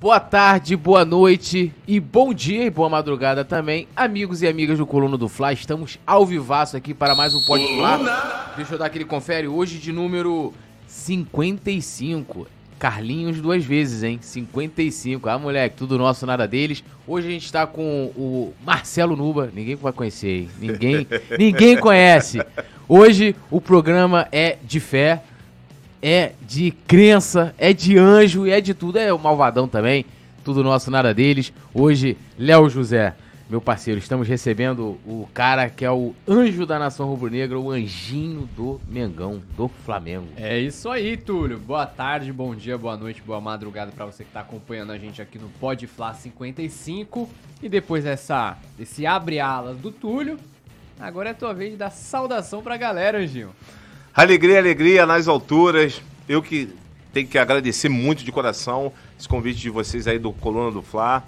Boa tarde, boa noite e bom dia e boa madrugada também, amigos e amigas do Coluna do Fla. Estamos ao vivaço aqui para mais um Pode Fla. Deixa eu dar aquele confere hoje de número 55. Carlinhos duas vezes, hein? 55. Ah, moleque, tudo nosso, nada deles. Hoje a gente está com o Marcelo Nuba. Ninguém vai conhecer, hein? Ninguém, ninguém conhece. Hoje o programa é de fé é de crença, é de anjo, é de tudo. É o malvadão também. Tudo nosso, nada deles. Hoje, Léo José, meu parceiro, estamos recebendo o cara que é o anjo da nação rubro-negra, o anjinho do Mengão, do Flamengo. É isso aí, Túlio. Boa tarde, bom dia, boa noite, boa madrugada para você que está acompanhando a gente aqui no Pode Fla 55. E depois dessa, desse abre-alas do Túlio, agora é a tua vez de dar saudação pra galera, Anjinho. Alegria, alegria nas alturas. Eu que tenho que agradecer muito de coração esse convite de vocês aí do Coluna do Fla,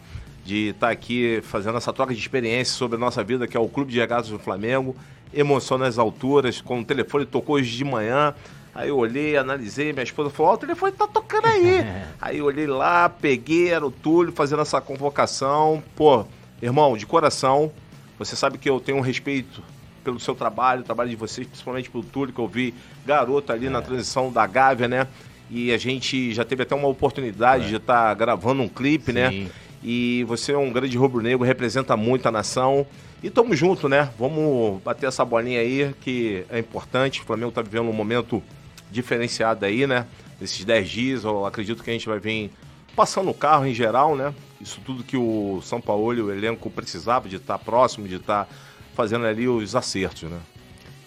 de estar tá aqui fazendo essa troca de experiência sobre a nossa vida, que é o Clube de Regatas do Flamengo. Emoção nas alturas, quando o telefone tocou hoje de manhã. Aí eu olhei, analisei, minha esposa falou: Ó, oh, o telefone tá tocando aí. aí eu olhei lá, peguei, era o Túlio fazendo essa convocação. Pô, irmão, de coração, você sabe que eu tenho um respeito pelo seu trabalho, o trabalho de vocês, principalmente pelo Túlio, que eu vi garoto ali é. na transição da Gávea, né? E a gente já teve até uma oportunidade é. de estar tá gravando um clipe, né? Sim. né? E você é um grande rubro-negro, representa muito a nação. E tamo junto, né? Vamos bater essa bolinha aí, que é importante. O Flamengo tá vivendo um momento diferenciado aí, né? Nesses 10 dias, eu acredito que a gente vai vir passando o carro em geral, né? Isso tudo que o São Paulo e o elenco precisava de estar tá próximo, de estar tá fazendo ali os acertos, né?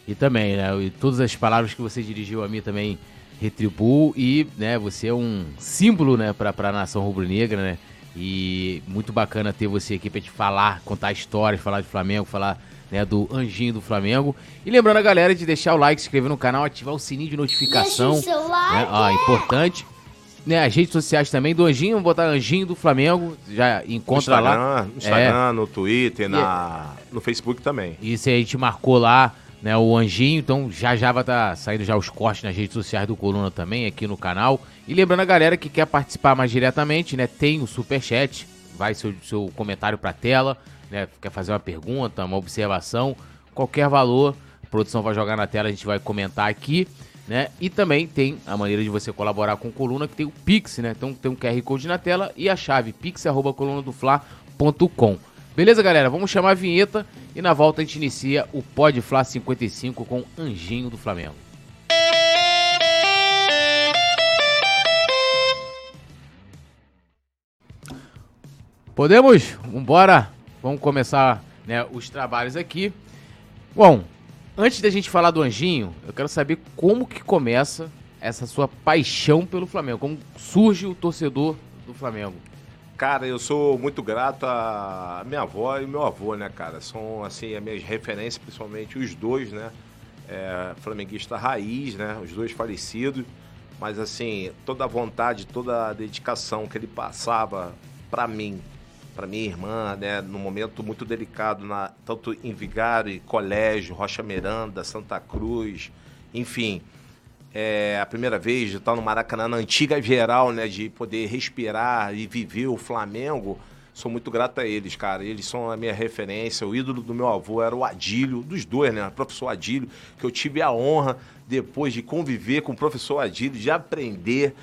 E também, né? E todas as palavras que você dirigiu a mim também retribuo e, né, você é um símbolo, né, para a nação rubro-negra, né? E muito bacana ter você aqui para te falar, contar histórias, falar de Flamengo, falar né, do anjinho do Flamengo. E lembrando a galera de deixar o like, se inscrever no canal, ativar o sininho de notificação. Deixa o seu like. Né? Ó, importante né, as redes sociais também do Anjinho, botar Anjinho do Flamengo, já encontra no lá. No Instagram, é. no Twitter, na, no Facebook também. Isso aí a gente marcou lá, né, o Anjinho, então já já vai estar tá saindo já os cortes nas redes sociais do Coluna também, aqui no canal. E lembrando a galera que quer participar mais diretamente, né, tem o Superchat, vai seu, seu comentário pra tela, né, quer fazer uma pergunta, uma observação, qualquer valor, a produção vai jogar na tela, a gente vai comentar aqui né? E também tem a maneira de você colaborar com coluna, que tem o Pix, né? Então tem um QR Code na tela e a chave pix.colunadofla.com. Beleza, galera? Vamos chamar a vinheta e na volta a gente inicia o Pod Fla 55 com Anjinho do Flamengo. Podemos? Vambora? Vamos começar né, os trabalhos aqui. Bom, Antes da gente falar do Anjinho, eu quero saber como que começa essa sua paixão pelo Flamengo. Como surge o torcedor do Flamengo? Cara, eu sou muito grato à minha avó e meu avô, né, cara? São, assim, as minhas referências, principalmente os dois, né? É, flamenguista raiz, né? Os dois falecidos. Mas, assim, toda a vontade, toda a dedicação que ele passava para mim, para minha irmã, né, num momento muito delicado, na, tanto em Vigário, Colégio, Rocha Miranda, Santa Cruz, enfim. É a primeira vez de estar no Maracanã, na antiga geral, né, de poder respirar e viver o Flamengo. Sou muito grato a eles, cara. Eles são a minha referência. O ídolo do meu avô era o Adílio, dos dois, né? O professor Adílio, que eu tive a honra, depois de conviver com o professor Adílio, de aprender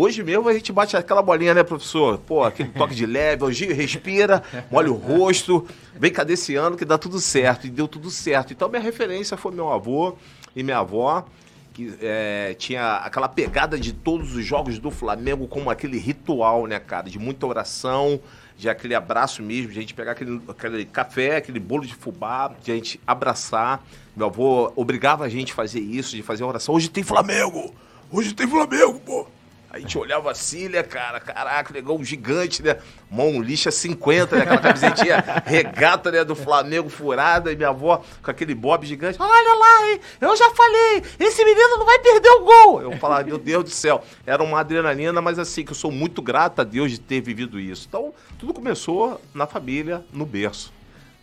Hoje mesmo a gente bate aquela bolinha, né, professor? Pô, aquele toque de leve, hoje respira, molha o rosto, vem cadenciando que dá tudo certo. E deu tudo certo. Então minha referência foi meu avô e minha avó, que é, tinha aquela pegada de todos os jogos do Flamengo como aquele ritual, né, cara? De muita oração, de aquele abraço mesmo, de a gente pegar aquele, aquele café, aquele bolo de fubá, de a gente abraçar. Meu avô obrigava a gente a fazer isso, de fazer oração. Hoje tem Flamengo! Hoje tem Flamengo, pô! A gente olhava assim, né, cara? Caraca, legal, um gigante, né? Mão lixa 50, né? Aquela camisetinha regata, né? Do Flamengo furada. E minha avó com aquele bob gigante. Olha lá, hein? Eu já falei, esse menino não vai perder o gol. Eu falava, meu Deus do céu. Era uma adrenalina, mas assim, que eu sou muito grato a Deus de ter vivido isso. Então, tudo começou na família, no berço.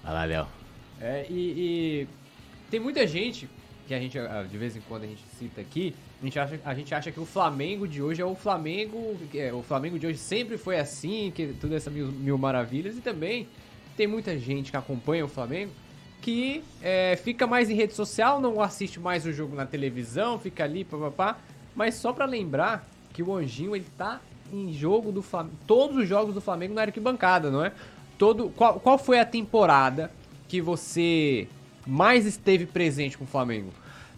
Vai lá, Léo. É, e, e tem muita gente que a gente, ah, de vez em quando a gente cita aqui, a gente acha, a gente acha que o Flamengo de hoje é o Flamengo, é, o Flamengo de hoje sempre foi assim, que tudo essa mil, mil maravilhas, e também tem muita gente que acompanha o Flamengo que é, fica mais em rede social, não assiste mais o jogo na televisão, fica ali, papapá, mas só para lembrar que o Anjinho ele tá em jogo do Flamengo, todos os jogos do Flamengo na arquibancada, não é? Todo, qual, qual foi a temporada que você mais esteve presente com o Flamengo?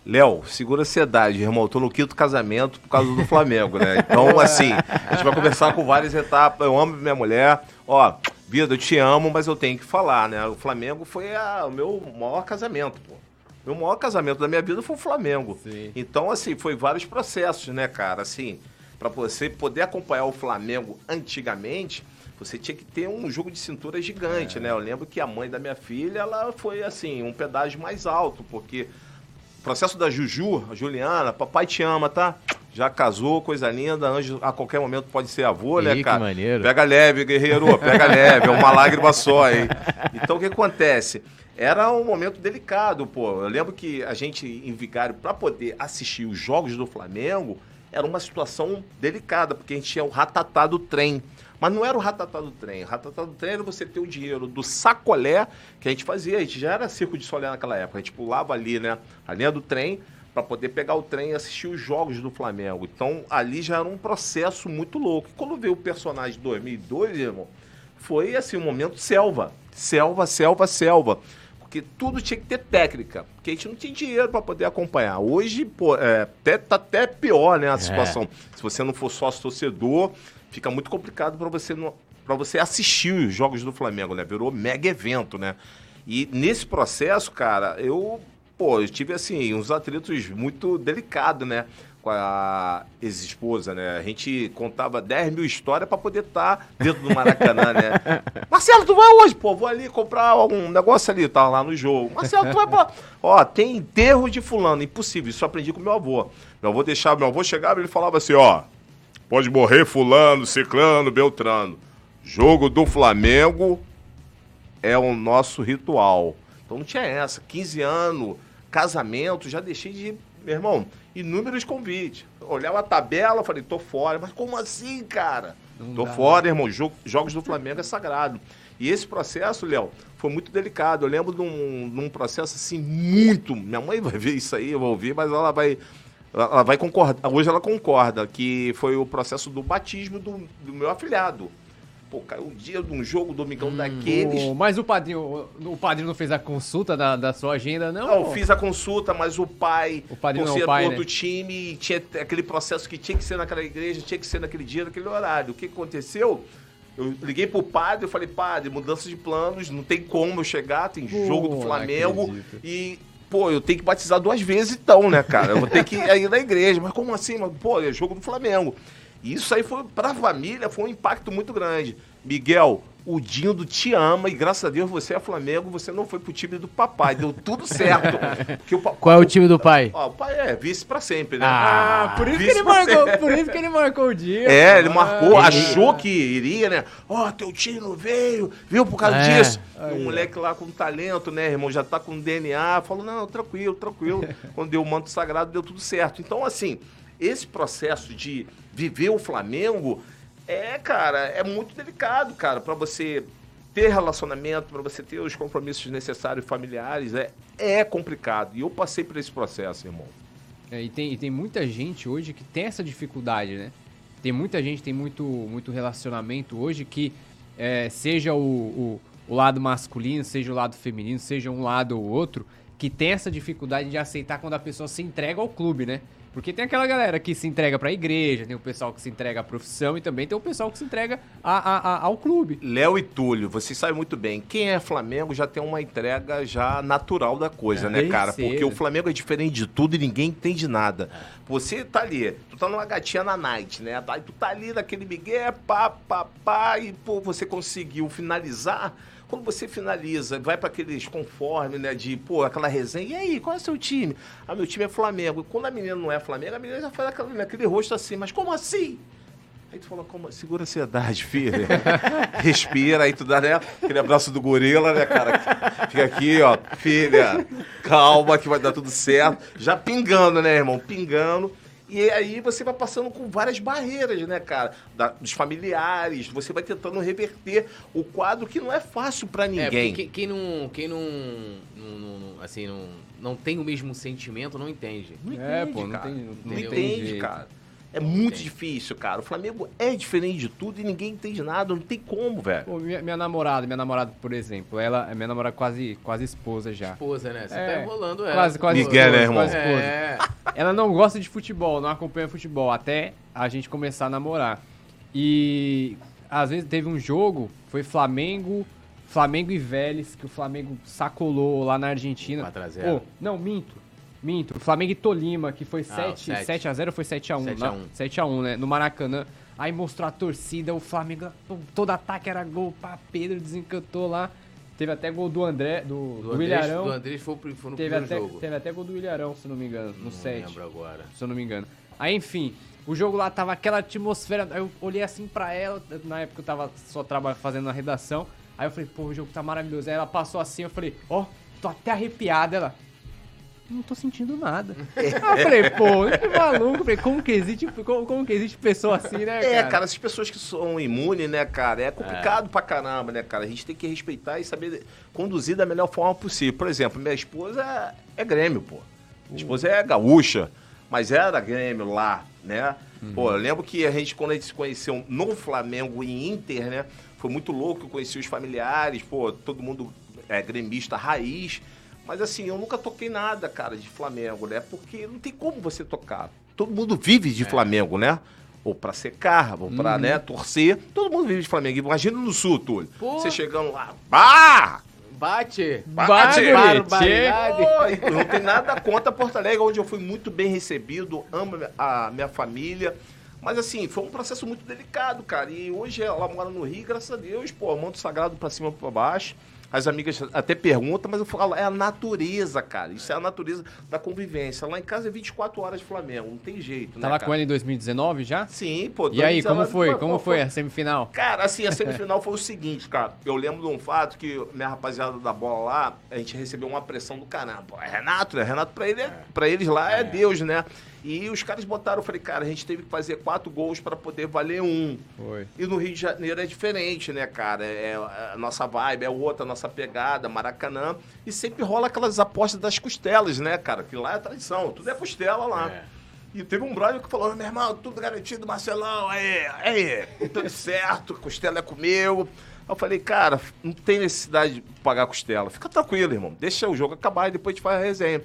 Léo, segura a ansiedade, irmão. Eu tô no quinto casamento por causa do Flamengo, né? Então, assim, a gente vai conversar com várias etapas. Eu amo minha mulher. Ó, vida, eu te amo, mas eu tenho que falar, né? O Flamengo foi a, o meu maior casamento, pô. O meu maior casamento da minha vida foi o Flamengo. Sim. Então, assim, foi vários processos, né, cara? Assim, para você poder acompanhar o Flamengo antigamente, você tinha que ter um jogo de cintura gigante, é. né? Eu lembro que a mãe da minha filha, ela foi assim, um pedágio mais alto, porque o processo da Juju, a Juliana, papai te ama, tá? Já casou, coisa linda, anjo a qualquer momento pode ser avô, né, cara? Que maneiro. Pega leve, guerreiro, pega leve, é uma lágrima só, hein? Então o que acontece? Era um momento delicado, pô. Eu lembro que a gente em Vigário, para poder assistir os jogos do Flamengo, era uma situação delicada, porque a gente tinha o ratatá do trem. Mas não era o ratatá do trem. O ratatá do trem era você ter o dinheiro do sacolé que a gente fazia. A gente já era circo de solé naquela época. A gente pulava ali, né? A linha do trem para poder pegar o trem e assistir os jogos do Flamengo. Então ali já era um processo muito louco. E quando veio o personagem de 2002, irmão, foi assim um momento selva. Selva, selva, selva porque tudo tinha que ter técnica, porque a gente não tinha dinheiro para poder acompanhar. Hoje, pô, é, até, tá até pior, né, a é. situação. É. Se você não for sócio torcedor, fica muito complicado para você para você assistir os jogos do Flamengo, né? Virou mega evento, né? E nesse processo, cara, eu, pô, eu tive assim uns atritos muito delicados, né? com a ex-esposa, né? A gente contava 10 mil histórias para poder estar tá dentro do Maracanã, né? Marcelo, tu vai hoje? Pô, vou ali comprar um negócio ali, tá lá no jogo. Marcelo, tu vai pra... Ó, tem enterro de fulano, impossível. Isso eu aprendi com meu avô. Meu avô deixava, meu avô chegava e ele falava assim, ó, pode morrer fulano, ciclano, beltrano. Jogo do Flamengo é o nosso ritual. Então não tinha essa. 15 anos, casamento, já deixei de meu irmão, inúmeros convites. Olhava a tabela, falei, tô fora. Mas como assim, cara? Não tô dá, fora, irmão. jogos do Flamengo é sagrado. E esse processo, Léo, foi muito delicado. Eu lembro de um, de um, processo assim, muito. Minha mãe vai ver isso aí, eu vou ouvir, mas ela vai. Ela vai concordar. Hoje ela concorda que foi o processo do batismo do, do meu afilhado. Pô, caiu o dia de um jogo, domingão hum, daqueles. Mas o padrinho, o, o padrinho não fez a consulta da, da sua agenda, não? Não, eu fiz a consulta, mas o pai, o padrinho não, o pai, né? do time, tinha aquele processo que tinha que ser naquela igreja, tinha que ser naquele dia, naquele horário. O que aconteceu? Eu liguei pro padre, eu falei, padre, mudança de planos, não tem como eu chegar, tem jogo do Flamengo e pô, eu tenho que batizar duas vezes então, né, cara? Eu vou ter que ir na igreja. Mas como assim? Mas, pô, é jogo do Flamengo. Isso aí foi, pra família, foi um impacto muito grande. Miguel, o Dindo te ama e graças a Deus você é Flamengo, você não foi pro time do papai, deu tudo certo. o, Qual é o time do pai? Ó, o pai é vice para sempre, né? Ah, por isso, que ele marcou, por isso que ele marcou o dia. É, ele marcou, ah, achou que iria, né? Ó, oh, teu time não veio, viu por causa é. disso. Aí, um moleque lá com talento, né, irmão, já tá com DNA, falou: "Não, tranquilo, tranquilo". Quando deu o manto sagrado, deu tudo certo. Então, assim, esse processo de viver o Flamengo é, cara, é muito delicado, cara, para você ter relacionamento, para você ter os compromissos necessários familiares, é, é complicado. E eu passei por esse processo, irmão. É, e, tem, e tem muita gente hoje que tem essa dificuldade, né? Tem muita gente, tem muito, muito relacionamento hoje que, é, seja o, o, o lado masculino, seja o lado feminino, seja um lado ou outro, que tem essa dificuldade de aceitar quando a pessoa se entrega ao clube, né? Porque tem aquela galera que se entrega pra igreja, tem o pessoal que se entrega à profissão e também tem o pessoal que se entrega a, a, a, ao clube. Léo e Túlio, vocês sabem muito bem, quem é Flamengo já tem uma entrega já natural da coisa, é, né, cara? Ser. Porque o Flamengo é diferente de tudo e ninguém entende nada. Você tá ali, tu tá numa gatinha na night, né? Aí tu tá ali naquele migué, pá, pá, pá, e pô, você conseguiu finalizar quando você finaliza, vai para aqueles conformes, né? De, pô, aquela resenha. E aí, qual é o seu time? Ah, meu time é Flamengo. E quando a menina não é Flamengo, a menina já faz aquele, aquele rosto assim. Mas como assim? Aí tu fala, como, segura a ansiedade, filho. Respira, aí tu dá, né? Aquele abraço do gorila, né, cara? Fica aqui, ó, filha, calma que vai dar tudo certo. Já pingando, né, irmão? Pingando. E aí você vai passando com várias barreiras, né, cara? Da, dos familiares, você vai tentando reverter o quadro que não é fácil para É, ninguém. porque quem, quem não. Quem não, não- não- não- Assim, não, não tem o mesmo sentimento, não entende. Não É, entende, pô, não cara. tem- Não não entende, cara. É muito tem. difícil, cara. O Flamengo é diferente de tudo e ninguém entende nada. Não tem como, velho. Pô, minha, minha namorada, minha namorada, por exemplo, ela é minha namorada quase, quase esposa já. Esposa, né? Você É, tá enrolando ela. Quase, quase Miguel, né, esposa, irmão? quase esposa. É. Ela não gosta de futebol, não acompanha futebol, até a gente começar a namorar. E às vezes teve um jogo, foi Flamengo, Flamengo e Vélez, que o Flamengo sacolou lá na Argentina. 4 a 0. Pô, não, minto. Minto. Flamengo e Tolima, que foi Ah, 7, o 7. 7 a 0 ou foi 7 a 1, 7 a 1. 7 a 1, né, no Maracanã. Aí mostrou a torcida, o Flamengo, todo ataque era gol, pá, Pedro desencantou lá. Teve até gol do André, do, Do do, Ilharão. do Andrés foi, foi no Teve primeiro até, jogo. teve até gol do Ilharão, se não me engano, no Não 7, lembro agora. se eu não me engano. Aí, enfim, o jogo lá tava aquela atmosfera, eu olhei assim pra ela, na época eu tava só trabalhando, fazendo a redação, aí eu falei, pô, o jogo tá maravilhoso. Aí ela passou assim, eu falei, ó, tô até arrepiada, ela... Não tô sentindo nada. Aí eu falei, pô, que maluco. Falei, como que existe, como, como que existe pessoa assim, né, cara? É, cara, essas pessoas que são imunes, né, cara, é complicado pra caramba, né, cara? A gente tem que respeitar e saber conduzir da melhor forma possível. Por exemplo, minha esposa é, é Grêmio, pô. Minha esposa é gaúcha, mas era Grêmio lá, né? Pô, eu lembro que a gente, quando a gente se conheceu no Flamengo e Inter, né? Foi muito louco, eu conheci os familiares, pô, todo mundo é gremista raiz. Mas assim, eu nunca toquei nada, cara, de Flamengo, né? Porque não tem como você tocar. Todo mundo vive de Flamengo, né? Ou pra secar, ou pra, né, torcer. Todo mundo vive de Flamengo. Imagina no sul, Túlio. Pô. Você chegando lá, bah! Bate! Bate! Barbaridade! Pô, não tem nada contra Porto Alegre, onde eu fui muito bem recebido, amo a minha família. Mas assim, foi um processo muito delicado, cara. E hoje ela mora no Rio, graças a Deus, pô, manto sagrado pra cima e pra baixo. As amigas até perguntam, mas eu falo, é a natureza, cara. Isso é a natureza da convivência. Lá em casa é 24 horas de Flamengo, não tem jeito, né? Tava com ela em 2019 já? Sim, pô. E aí, como 2019, foi? pô, Como pô, foi a semifinal? Cara, assim, a semifinal foi o seguinte, cara. Eu lembro de um fato que minha rapaziada da bola lá, a gente recebeu uma pressão do caramba. Pô, é Renato, né? Renato pra, ele é, pra eles lá é. Deus, né? E os caras botaram, eu falei, cara, a gente teve que fazer quatro gols pra poder valer um. Foi. E no Rio de Janeiro é diferente, né, cara? É, a nossa vibe é outra, a nossa pegada, Maracanã. E sempre rola aquelas apostas das costelas, né, cara? Que lá é tradição, tudo é costela lá. É. E teve um brother que falou, meu irmão, tudo garantido, Marcelão, aí, aí, tudo certo, costela é comigo. Aí eu falei, cara, não tem necessidade de pagar costela. Fica tranquilo, irmão. Deixa o jogo acabar e depois a gente faz a resenha.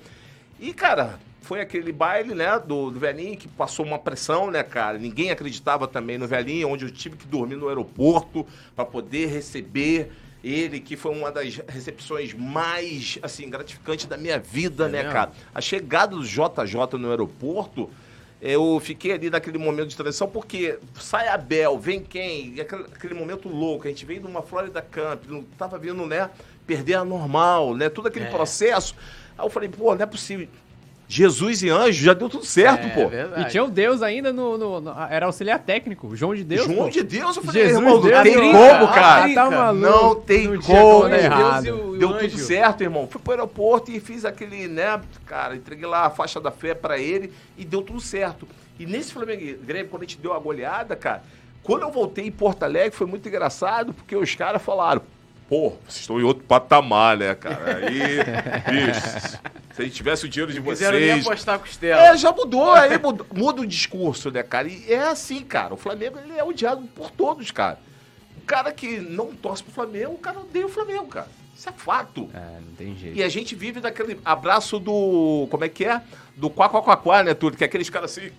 E, cara, foi aquele baile, né, do, do velhinho que passou uma pressão, né, cara? Ninguém acreditava também no velhinho, onde eu tive que dormir no aeroporto para poder receber ele, que foi uma das recepções mais, assim, gratificantes da minha vida, É né, mesmo? cara? A chegada do JJ no aeroporto, eu fiquei ali naquele momento de transição, porque sai Abel, vem quem? E aquele, aquele momento louco, a gente veio de uma Florida Camp, não tava vindo, né, perder a normal, né, todo aquele É. processo. Aí eu falei, pô, não é possível. Jesus e anjo, já deu tudo certo, É pô. verdade. E tinha o Deus ainda no, no- no- Era auxiliar técnico, João de Deus. João pô. de Deus, eu falei, Jesus irmão, não Deus, tem Deus, como, cara. tá Tá maluco. Não tem Não como. errado. Deus e o- e o Deu tudo certo, irmão. Fui pro aeroporto e fiz aquele, né, cara, entreguei lá a faixa da fé pra ele e deu tudo certo. E nesse Flamengo Grêmio, quando a gente deu a goleada, cara, quando eu voltei em Porto Alegre, foi muito engraçado, porque os caras falaram, pô, vocês estão em outro patamar, né, cara? Aí, bicho, se a gente tivesse o dinheiro de Não quiseram nem vocês... apostar costela. É, já mudou, aí muda, muda o discurso, né, cara? E é assim, cara. O Flamengo ele é odiado por todos, cara. O cara que não torce pro Flamengo, o cara odeia o Flamengo, cara. Isso é fato. É, não tem jeito. E a gente vive daquele abraço do. Como é que é? Do quá, quá, quá, quá, né, tudo? Que é aqueles caras assim.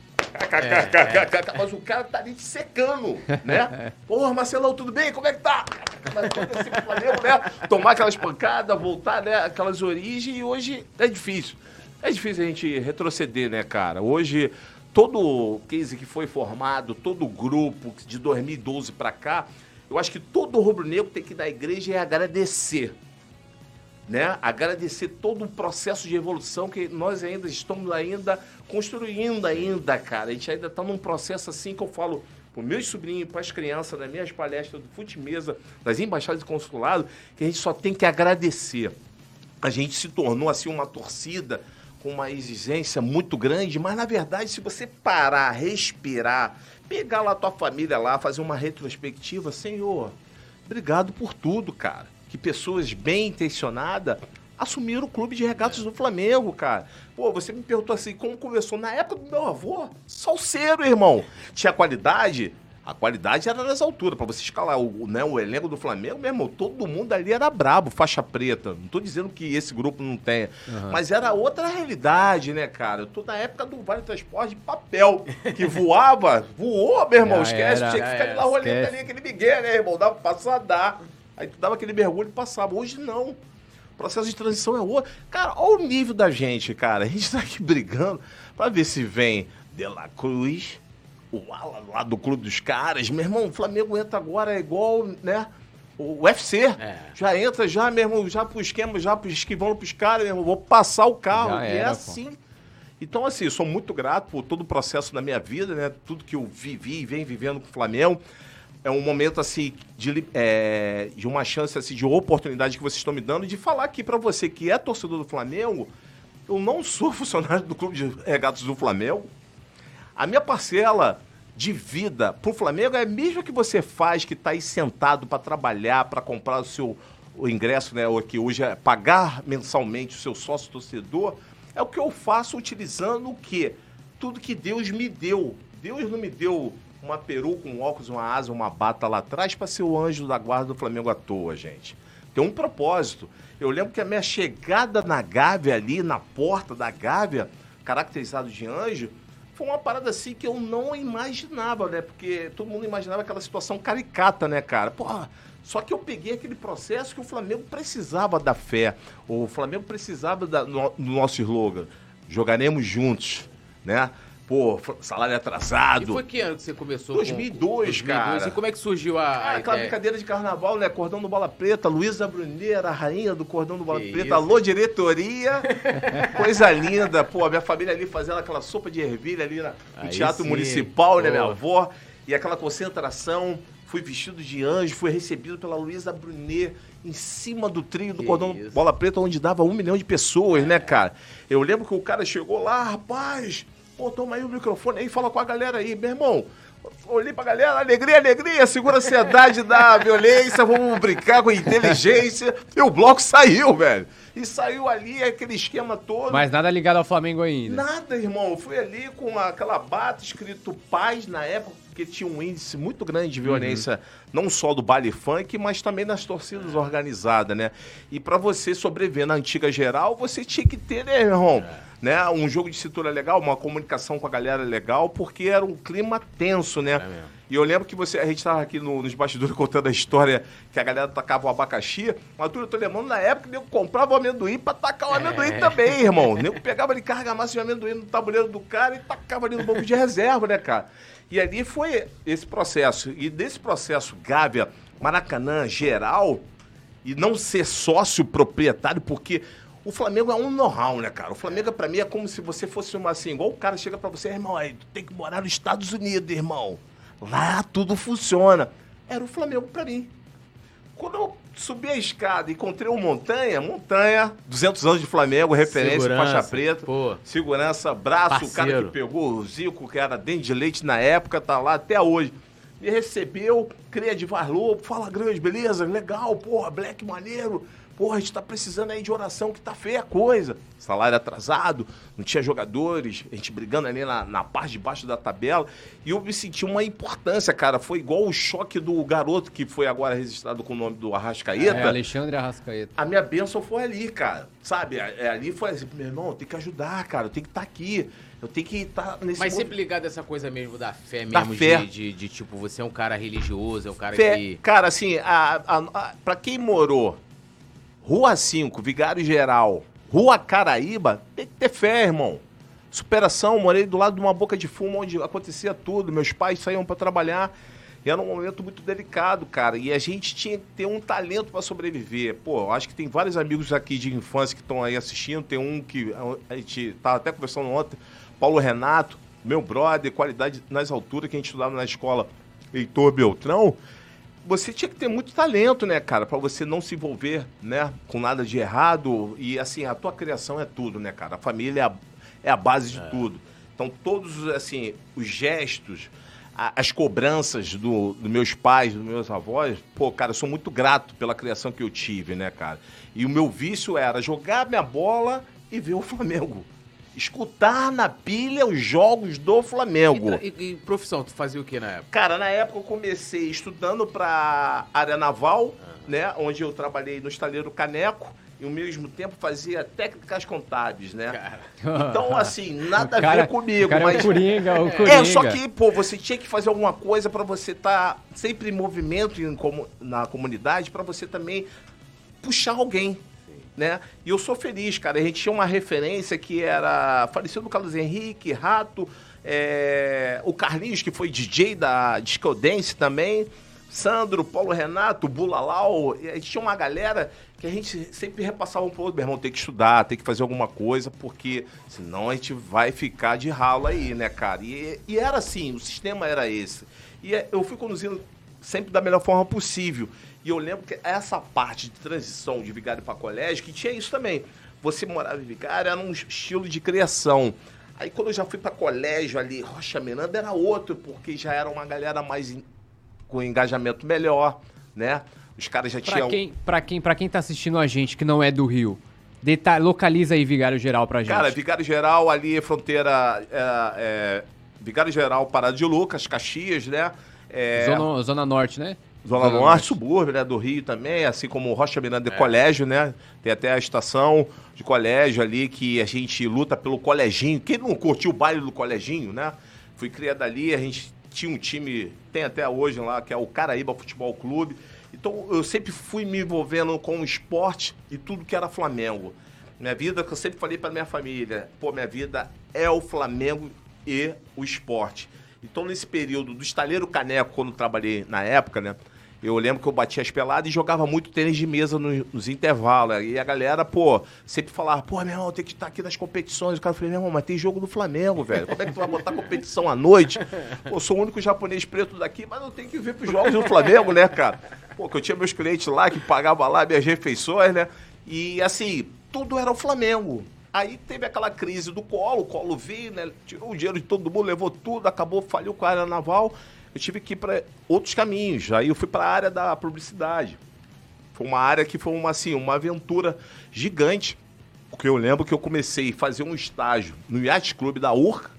Mas o cara tá ali te secando, né? Porra, Marcelão, tudo bem? Como é que tá? Pro Flamengo, né? Tomar aquelas pancadas, voltar, né? Aquelas origens, e hoje é difícil. É difícil a gente retroceder, né, cara? Hoje, todo o case que foi formado, todo o grupo de 2012 pra cá, eu acho que todo rubro-negro tem que ir na igreja e agradecer né? Agradecer todo o processo de evolução que nós ainda estamos ainda construindo ainda, cara. A gente ainda está num processo assim que eu falo para meus sobrinhos, para as crianças, nas minhas palestras do Fute Mesa, das embaixadas e consulado, que a gente só tem que agradecer. A gente se tornou assim uma torcida com uma exigência muito grande, mas na verdade, se você parar, respirar, pegar lá a tua família lá, fazer uma retrospectiva, Senhor, obrigado por tudo, cara. Que pessoas bem intencionadas assumiram o clube de regatas do Flamengo, cara. Pô, você me perguntou assim, como começou? Na época do meu avô, salseiro, irmão. Tinha qualidade? A qualidade era nas alturas. Para você escalar o, né, o elenco do Flamengo, meu irmão, todo mundo ali era brabo, faixa preta. Não tô dizendo que esse grupo não tenha. Uhum. Mas era outra realidade, né, cara? Eu tô na época do Vale Transporte de papel, que voava, voou, meu irmão. Já esquece, era, tinha que ficar ali na roleta ali, aquele migué, né, irmão? Dava pra passar, dá. Aí tu dava aquele mergulho e passava. Hoje não. O processo de transição é outro. Cara, olha o nível da gente, cara. A gente tá aqui brigando pra ver se vem De La Cruz, o ala lá do clube dos caras. Meu irmão, o Flamengo entra agora é igual, né? O UFC. É. Já entra, já, meu irmão, já pro esquema, já pro esquivando pros caras, meu irmão. Vou passar o carro. Já e é era, assim. Pô. Então, assim, eu sou muito grato por todo o processo da minha vida, né? Tudo que eu vivi e venho vivendo com o Flamengo é um momento assim de, é, de uma chance assim de oportunidade que vocês estão me dando de falar aqui para você que é torcedor do Flamengo. Eu não sou funcionário do clube de regatas do Flamengo. A minha parcela de vida pro Flamengo é mesmo que você faz que está aí sentado para trabalhar, para comprar o seu o ingresso, né, que hoje é pagar mensalmente o seu sócio torcedor, é o que eu faço utilizando o quê? Tudo que Deus me deu. Deus não me deu uma peru com óculos, uma asa, uma bata lá atrás para ser o anjo da guarda do Flamengo à toa, gente. Tem um propósito. Eu lembro que a minha chegada na Gávea ali, na porta da Gávea, caracterizado de anjo, foi uma parada assim que eu não imaginava, né? Porque todo mundo imaginava aquela situação caricata, né, cara? Porra, só que eu peguei aquele processo que o Flamengo precisava da fé. O Flamengo precisava da, no, do nosso slogan. Jogaremos juntos, né? Pô, salário atrasado. E foi que ano que você começou? 2002, com, 2002 cara. E como é que surgiu a, ah, a Aquela brincadeira de carnaval, né? Cordão do Bola Preta, Luísa Bruneira, a rainha do Cordão do Bola que Preta. Isso? Alô, diretoria. Coisa linda. Pô, a minha família ali fazendo aquela sopa de ervilha ali na, no Teatro sim. Municipal, Pô. né? Minha avó. E aquela concentração. Fui vestido de anjo, fui recebido pela Luísa Brunet em cima do trio do que Cordão isso? Bola Preta, onde dava um milhão de pessoas, é. né, cara? Eu lembro que o cara chegou lá, rapaz Pô, toma aí o microfone aí, fala com a galera aí, meu irmão. Olhei pra galera, alegria, alegria, segura a ansiedade da violência, vamos brincar com inteligência. E o bloco saiu, velho. E saiu ali aquele esquema todo. Mas nada ligado ao Flamengo ainda. Nada, irmão. Eu fui ali com aquela bata escrito paz na época, porque tinha um índice muito grande de violência, uhum. não só do baile funk, mas também nas torcidas organizadas, né? E para você sobreviver na antiga geral, você tinha que ter, né, irmão? É né? Um jogo de cintura legal, uma comunicação com a galera legal, porque era um clima tenso, né? É e eu lembro que você, a gente estava aqui no, nos bastidores contando a história que a galera tacava o abacaxi, mas eu tô lembrando na época que eu comprava o amendoim para tacar o amendoim é. também, irmão. Eu pegava ali carga massa de amendoim no tabuleiro do cara e tacava ali no banco de reserva, né, cara? E ali foi esse processo. E desse processo Gávea, Maracanã, geral, e não ser sócio proprietário, porque o Flamengo é um know-how, né, cara? O Flamengo, para mim, é como se você fosse uma assim, igual o cara chega para você, irmão, aí, tu tem que morar nos Estados Unidos, irmão. Lá tudo funciona. Era o Flamengo para mim. Quando eu subi a escada e encontrei o Montanha, Montanha, 200 anos de Flamengo, referência, Segurança, faixa preta. Pô. Segurança, braço, Parceiro. o cara que pegou o Zico, que era dente de leite na época, tá lá até hoje. Me recebeu, cria de Varlobo, fala grande, beleza? Legal, porra, Black maneiro. Porra, a gente tá precisando aí de oração, que tá feia a coisa. Salário atrasado, não tinha jogadores, a gente brigando ali na, na parte de baixo da tabela. E eu me senti uma importância, cara. Foi igual o choque do garoto que foi agora registrado com o nome do Arrascaeta. É, Alexandre Arrascaeta. A minha bênção foi ali, cara. Sabe? É, ali foi assim, meu irmão, tem que ajudar, cara. Eu tenho que estar tá aqui. Eu tenho que estar tá nesse Mas sempre ligado a essa coisa mesmo da fé mesmo, da fé. De, de, de, tipo, você é um cara religioso, é um cara fé. que. Cara, assim, a, a, a, pra quem morou Rua 5, Vigário Geral, Rua Caraíba, tem que ter fé, irmão. Superação, morei do lado de uma boca de fumo onde acontecia tudo. Meus pais saíam para trabalhar e era um momento muito delicado, cara. E a gente tinha que ter um talento para sobreviver. Pô, acho que tem vários amigos aqui de infância que estão aí assistindo. Tem um que a gente tava até conversando ontem, Paulo Renato, meu brother, qualidade nas alturas, que a gente estudava na escola Heitor Beltrão, você tinha que ter muito talento, né, cara, para você não se envolver, né, com nada de errado. E assim, a tua criação é tudo, né, cara? A família é a, é a base de é. tudo. Então, todos, assim, os gestos, a, as cobranças dos do meus pais, dos meus avós, pô, cara, eu sou muito grato pela criação que eu tive, né, cara? E o meu vício era jogar minha bola e ver o Flamengo escutar na pilha os jogos do Flamengo. E, e, e, profissão, tu fazia o que na época? Cara, na época eu comecei estudando pra área naval, ah. né? Onde eu trabalhei no estaleiro Caneco. E ao mesmo tempo fazia técnicas contábeis, né? Cara. Então, assim, nada cara, a ver comigo. Cara mas... É, o Coringa, o Coringa. é, só que, pô, você tinha que fazer alguma coisa para você estar tá sempre em movimento na comunidade, para você também puxar alguém né? E eu sou feliz, cara. A gente tinha uma referência que era falecido Carlos Henrique, Rato, é... o Carlinhos, que foi DJ da Disco Dance também, Sandro, Paulo Renato, Bulalau. A gente tinha uma galera que a gente sempre repassava um pro outro, meu irmão, tem que estudar, tem que fazer alguma coisa, porque senão a gente vai ficar de ralo aí, né, cara? E, e era assim, o sistema era esse. E eu fui conduzindo sempre da melhor forma possível. E eu lembro que essa parte de transição de vigário para colégio, que tinha isso também. Você morava em vigário, era um estilo de criação. Aí quando eu já fui para colégio ali, Rocha Miranda era outro, porque já era uma galera mais in... com engajamento melhor, né? Os caras já pra tinham. Quem, pra, quem, pra quem tá assistindo a gente que não é do Rio, deta... localiza aí Vigário Geral pra gente. Cara, Vigário Geral ali, fronteira. É, é... Vigário Geral, Parada de Lucas, Caxias, né? É... Zona, Zona Norte, né? Zona Norte, subúrbio, né, do Rio também, assim como Rocha Miranda de é. colégio, né? Tem até a estação de colégio ali que a gente luta pelo coleginho. Quem não curtiu o baile do coleginho, né? Fui criado ali, a gente tinha um time, tem até hoje lá, que é o Caraíba Futebol Clube. Então eu sempre fui me envolvendo com o esporte e tudo que era Flamengo. Minha vida, que eu sempre falei para minha família, pô, minha vida é o Flamengo e o esporte. Então, nesse período do estaleiro caneco, quando trabalhei na época, né? Eu lembro que eu batia as peladas e jogava muito tênis de mesa nos, nos intervalos. E a galera, pô, sempre falava, pô, meu irmão, tem que estar aqui nas competições. O cara falou, meu irmão, mas tem jogo do Flamengo, velho. Como é que tu vai botar competição à noite? Pô, sou o único japonês preto daqui, mas eu tenho que ver pros jogos do Flamengo, né, cara? Pô, que eu tinha meus clientes lá que pagavam lá minhas refeições, né? E assim, tudo era o Flamengo. Aí teve aquela crise do colo, o colo veio, né? Tirou o dinheiro de todo mundo, levou tudo, acabou, falhou com a área naval eu tive que ir para outros caminhos. Aí eu fui para a área da publicidade. Foi uma área que foi uma, assim, uma aventura gigante. Porque eu lembro que eu comecei a fazer um estágio no Yacht Club da Urca.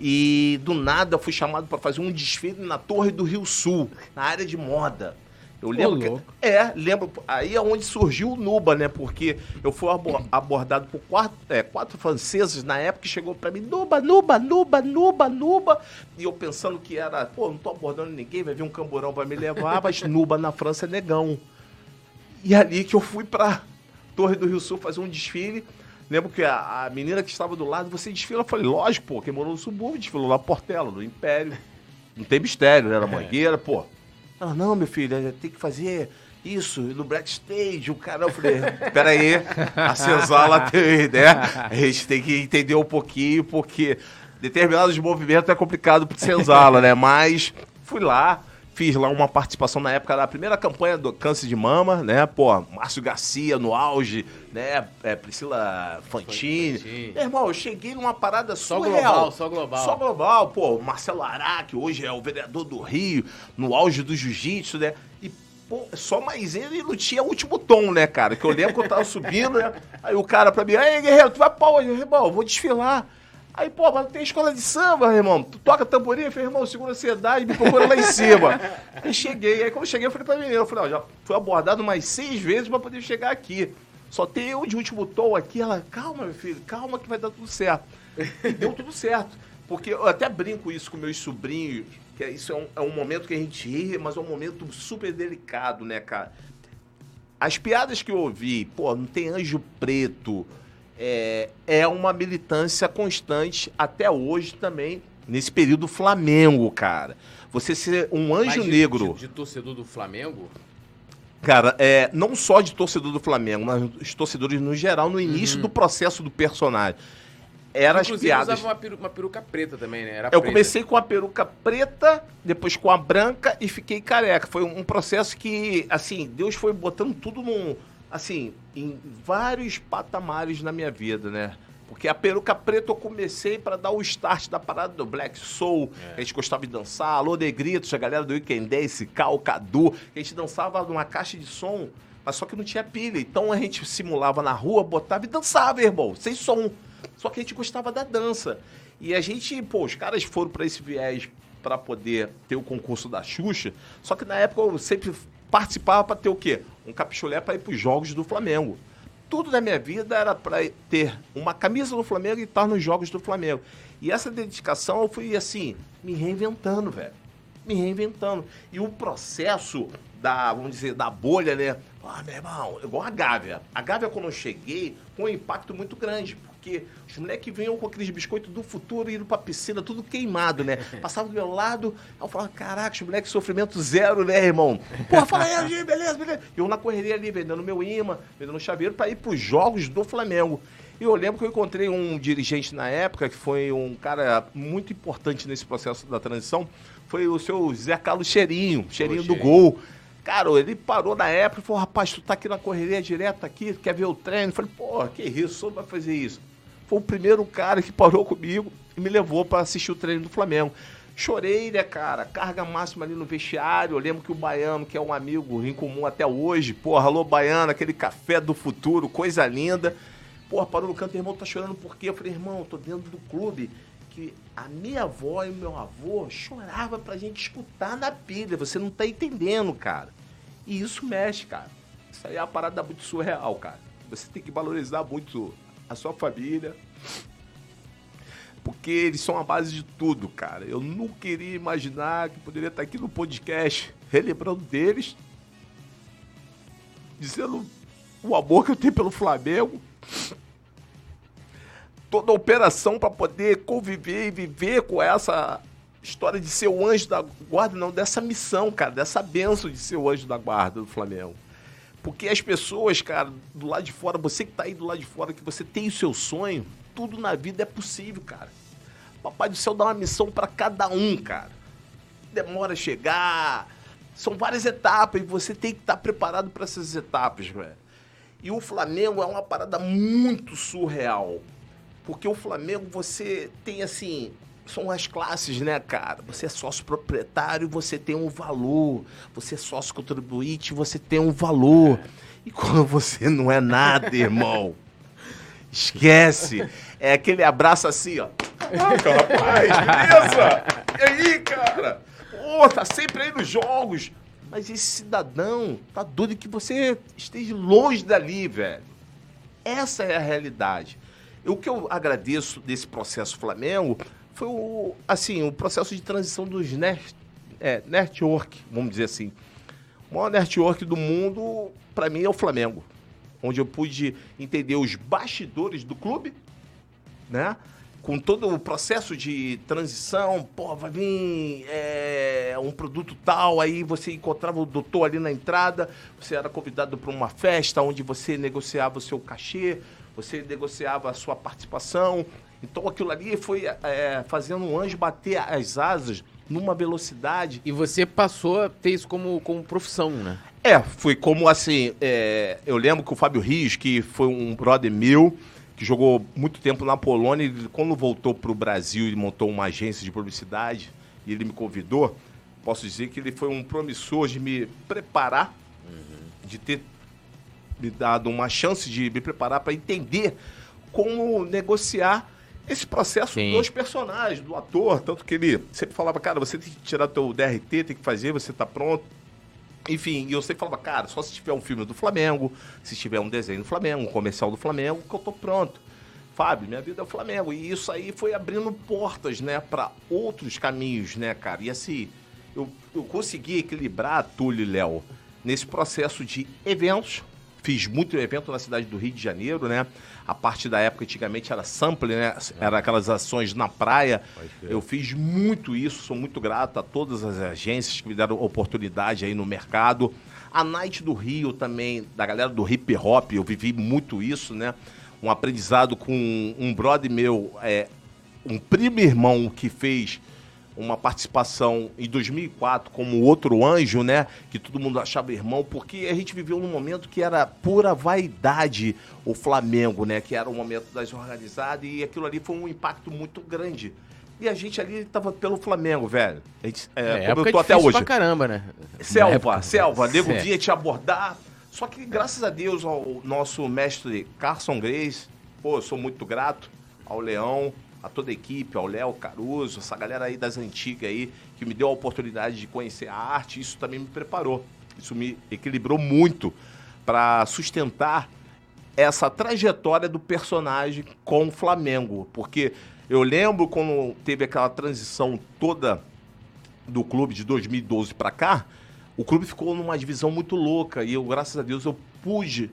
E do nada fui chamado para fazer um desfile na Torre do Rio Sul, na área de moda. Eu lembro que, É, lembro. Aí é onde surgiu o Nuba, né? Porque eu fui abordado por quatro, é, quatro franceses na época que chegou para mim, Nuba, Nuba, Nuba, Nuba, Nuba. E eu pensando que era, pô, não tô abordando ninguém, vai vir um camburão para me levar, mas Nuba na França é negão. E ali que eu fui pra Torre do Rio Sul fazer um desfile. Lembro que a, a menina que estava do lado, você desfila? Eu falei, lógico, pô, quem morou no subúrbio desfilou lá Portela, no Império. Não tem mistério, né? Na Mangueira, pô. Ela, não, meu filho, é, tem que fazer isso, no backstage, o cara. Eu falei, peraí, a senzala tem, né? A gente tem que entender um pouquinho, porque determinados movimentos é complicado pro senzala, né? Mas fui lá, fiz lá uma participação na época da primeira campanha do câncer de mama, né? Pô, Márcio Garcia no auge, né? É, Priscila Fantini. Fantini. Meu irmão, eu cheguei numa parada só surreal. global, só global. Só global, pô, Marcelo Ará, que hoje é o vereador do Rio, no auge do jiu-jitsu, né? E Pô, só mais ele não tinha último tom, né, cara? Que eu lembro que eu tava subindo, né? Aí o cara pra mim, aí, guerreiro, tu vai pra onde? Irmão, eu vou desfilar. Aí, pô, mas tem escola de samba, irmão. Tu toca tamborim? Eu falei, irmão, segura a ansiedade, me procura lá em cima. Aí cheguei, aí quando eu cheguei, eu falei pra menina, eu falei, ó, já fui abordado mais seis vezes pra poder chegar aqui. Só tem eu de último tom aqui. Ela, calma, meu filho, calma que vai dar tudo certo. E deu tudo certo. Porque eu até brinco isso com meus sobrinhos, que isso é um, é um momento que a gente ri, mas é um momento super delicado, né, cara? As piadas que eu ouvi, pô, não tem anjo preto, é, é uma militância constante até hoje também, nesse período Flamengo, cara. Você ser um anjo de, negro. De, de, torcedor do Flamengo? Cara, é, não só de torcedor do Flamengo, mas os torcedores no geral, no início uhum. do processo do personagem. Era as Inclusive, piadas. usava uma, peru- uma peruca preta também, né? Era Eu preta. comecei com a peruca preta, depois com a branca e fiquei careca. Foi um processo que, assim, Deus foi botando tudo num, assim, em vários patamares na minha vida, né? Porque a peruca preta eu comecei para dar o start da parada do Black Soul, É. a gente gostava de dançar, Alô Negritos, a galera do Weekend Dance, Cal, Cadu, a gente dançava numa caixa de som, mas só que não tinha pilha. Então a gente simulava na rua, botava e dançava, irmão, sem som. Só que a gente gostava da dança. E a gente, pô, os caras foram para esse viés para poder ter o concurso da Xuxa, só que na época eu sempre participava para ter o quê? Um capichulé para ir para os jogos do Flamengo. Tudo na minha vida era para ter uma camisa do Flamengo e estar nos jogos do Flamengo. E essa dedicação eu fui assim, me reinventando, velho. Me reinventando. E o processo da, vamos dizer, da bolha, né? Ah, meu irmão, igual a Gávea. A Gávea, quando eu cheguei, foi um impacto muito grande. Porque os moleques vinham com aqueles biscoitos do futuro indo pra piscina, tudo queimado, né? Passava do meu lado, eu falava, caraca, os moleques sofrimento zero, né, irmão? Porra, fala aí, beleza, beleza. E eu na correria ali, vendendo meu imã, vendendo chaveiro, pra ir pros jogos do Flamengo. E eu lembro que eu encontrei um dirigente na época, que foi um cara muito importante nesse processo da transição, foi o seu Zé Carlos Cheirinho, Cheirinho do. Gol. Cara, ele parou na época e falou, rapaz, tu tá aqui na correria direto aqui, quer ver o treino? Eu falei, pô, que isso, só vai fazer isso. Foi o primeiro cara que parou comigo e me levou pra assistir o treino do Flamengo. Chorei, né, cara? Carga máxima ali no vestiário. Eu lembro que o Baiano, que é um amigo em comum até hoje, porra, alô Baiano, aquele café do futuro, coisa linda. Porra, parou no canto, irmão, tá chorando por quê? Eu falei, irmão, tô dentro do clube que a minha avó e o meu avô chorava pra gente escutar na pilha. Você não tá entendendo, cara. E isso mexe, cara. Isso aí é uma parada muito surreal, cara. Você tem que valorizar muito a sua família. Porque eles são a base de tudo, cara. Eu nunca iria imaginar que poderia estar aqui no podcast relembrando deles. Dizendo o amor que eu tenho pelo Flamengo. Toda a operação para poder conviver e viver com essa história de ser o anjo da guarda, não, dessa missão, cara, dessa benção de ser o anjo da guarda do Flamengo. Porque as pessoas, cara, do lado de fora, você que tá aí do lado de fora, que você tem o seu sonho, tudo na vida é possível, cara. Papai do céu dá uma missão para cada um, cara. Demora a chegar, são várias etapas e você tem que estar preparado para essas etapas, velho. E o Flamengo é uma parada muito surreal. Porque o Flamengo, você tem assim. São as classes, né, cara? Você é sócio proprietário, você tem um valor. Você é sócio contribuinte, você tem um valor. E quando você não é nada, irmão, esquece. É aquele abraço assim, ó. Caraca, rapaz, beleza? E aí, cara? Pô, tá sempre aí nos jogos. Mas esse cidadão tá doido que você esteja longe dali, velho. Essa é a realidade. O que eu agradeço desse processo Flamengo foi o, assim, o processo de transição dos net, é, network, vamos dizer assim. O maior network do mundo, para mim, é o Flamengo. Onde eu pude entender os bastidores do clube, né? Com todo o processo de transição, pô, vai vir é, um produto tal, aí você encontrava o doutor ali na entrada, você era convidado para uma festa onde você negociava o seu cachê, você negociava a sua participação. Então aquilo ali foi é, fazendo um anjo bater as asas numa velocidade. E você passou a ter isso como, como profissão, né? É, foi como assim. é, eu lembro que o Fábio Rios, que foi um brother meu, que jogou muito tempo na Polônia, ele, quando voltou para o Brasil e montou uma agência de publicidade, e ele me convidou, posso dizer que ele foi um promissor de me preparar, de ter me dado uma chance de me preparar para entender como negociar esse processo Sim. dos personagens, do ator. Tanto que ele sempre falava, cara, você tem que tirar teu DRT, tem que fazer, você tá pronto. Enfim, e eu sempre falava, cara, só se tiver um filme do Flamengo, se tiver um desenho do Flamengo, um comercial do Flamengo, que eu tô pronto. Fábio, minha vida é o Flamengo. E isso aí foi abrindo portas, né, para outros caminhos, né, cara? E assim, eu, eu consegui equilibrar, Túlio e Léo, nesse processo de eventos. Fiz muito evento na cidade do Rio de Janeiro, né? A parte da época, antigamente, era sample, né? Era aquelas ações na praia. Eu fiz muito isso, sou muito grato a todas as agências que me deram oportunidade aí no mercado. A Night do Rio também, da galera do hip hop, eu vivi muito isso, né? um aprendizado com um brother meu, é, um primo irmão que fez uma participação em 2004 como outro anjo, né? Que todo mundo achava irmão, porque a gente viveu num momento que era pura vaidade o Flamengo, né? Que era o momento das organizadas e aquilo ali foi um impacto muito grande. E a gente ali tava pelo Flamengo, velho. A gente, é, é como eu tô até hoje. pra caramba, né? Selva, época, selva, nego vinha te abordar. Só que graças a Deus ao nosso mestre Carson Grace, pô, eu sou muito grato ao Leão, a toda a equipe, ao Léo Caruso, essa galera aí das antigas aí, que me deu a oportunidade de conhecer a arte, isso também me preparou. Isso me equilibrou muito para sustentar essa trajetória do personagem com o Flamengo. Porque eu lembro quando teve aquela transição toda do clube de 2012 para cá, o clube ficou numa divisão muito louca e eu, graças a Deus, eu pude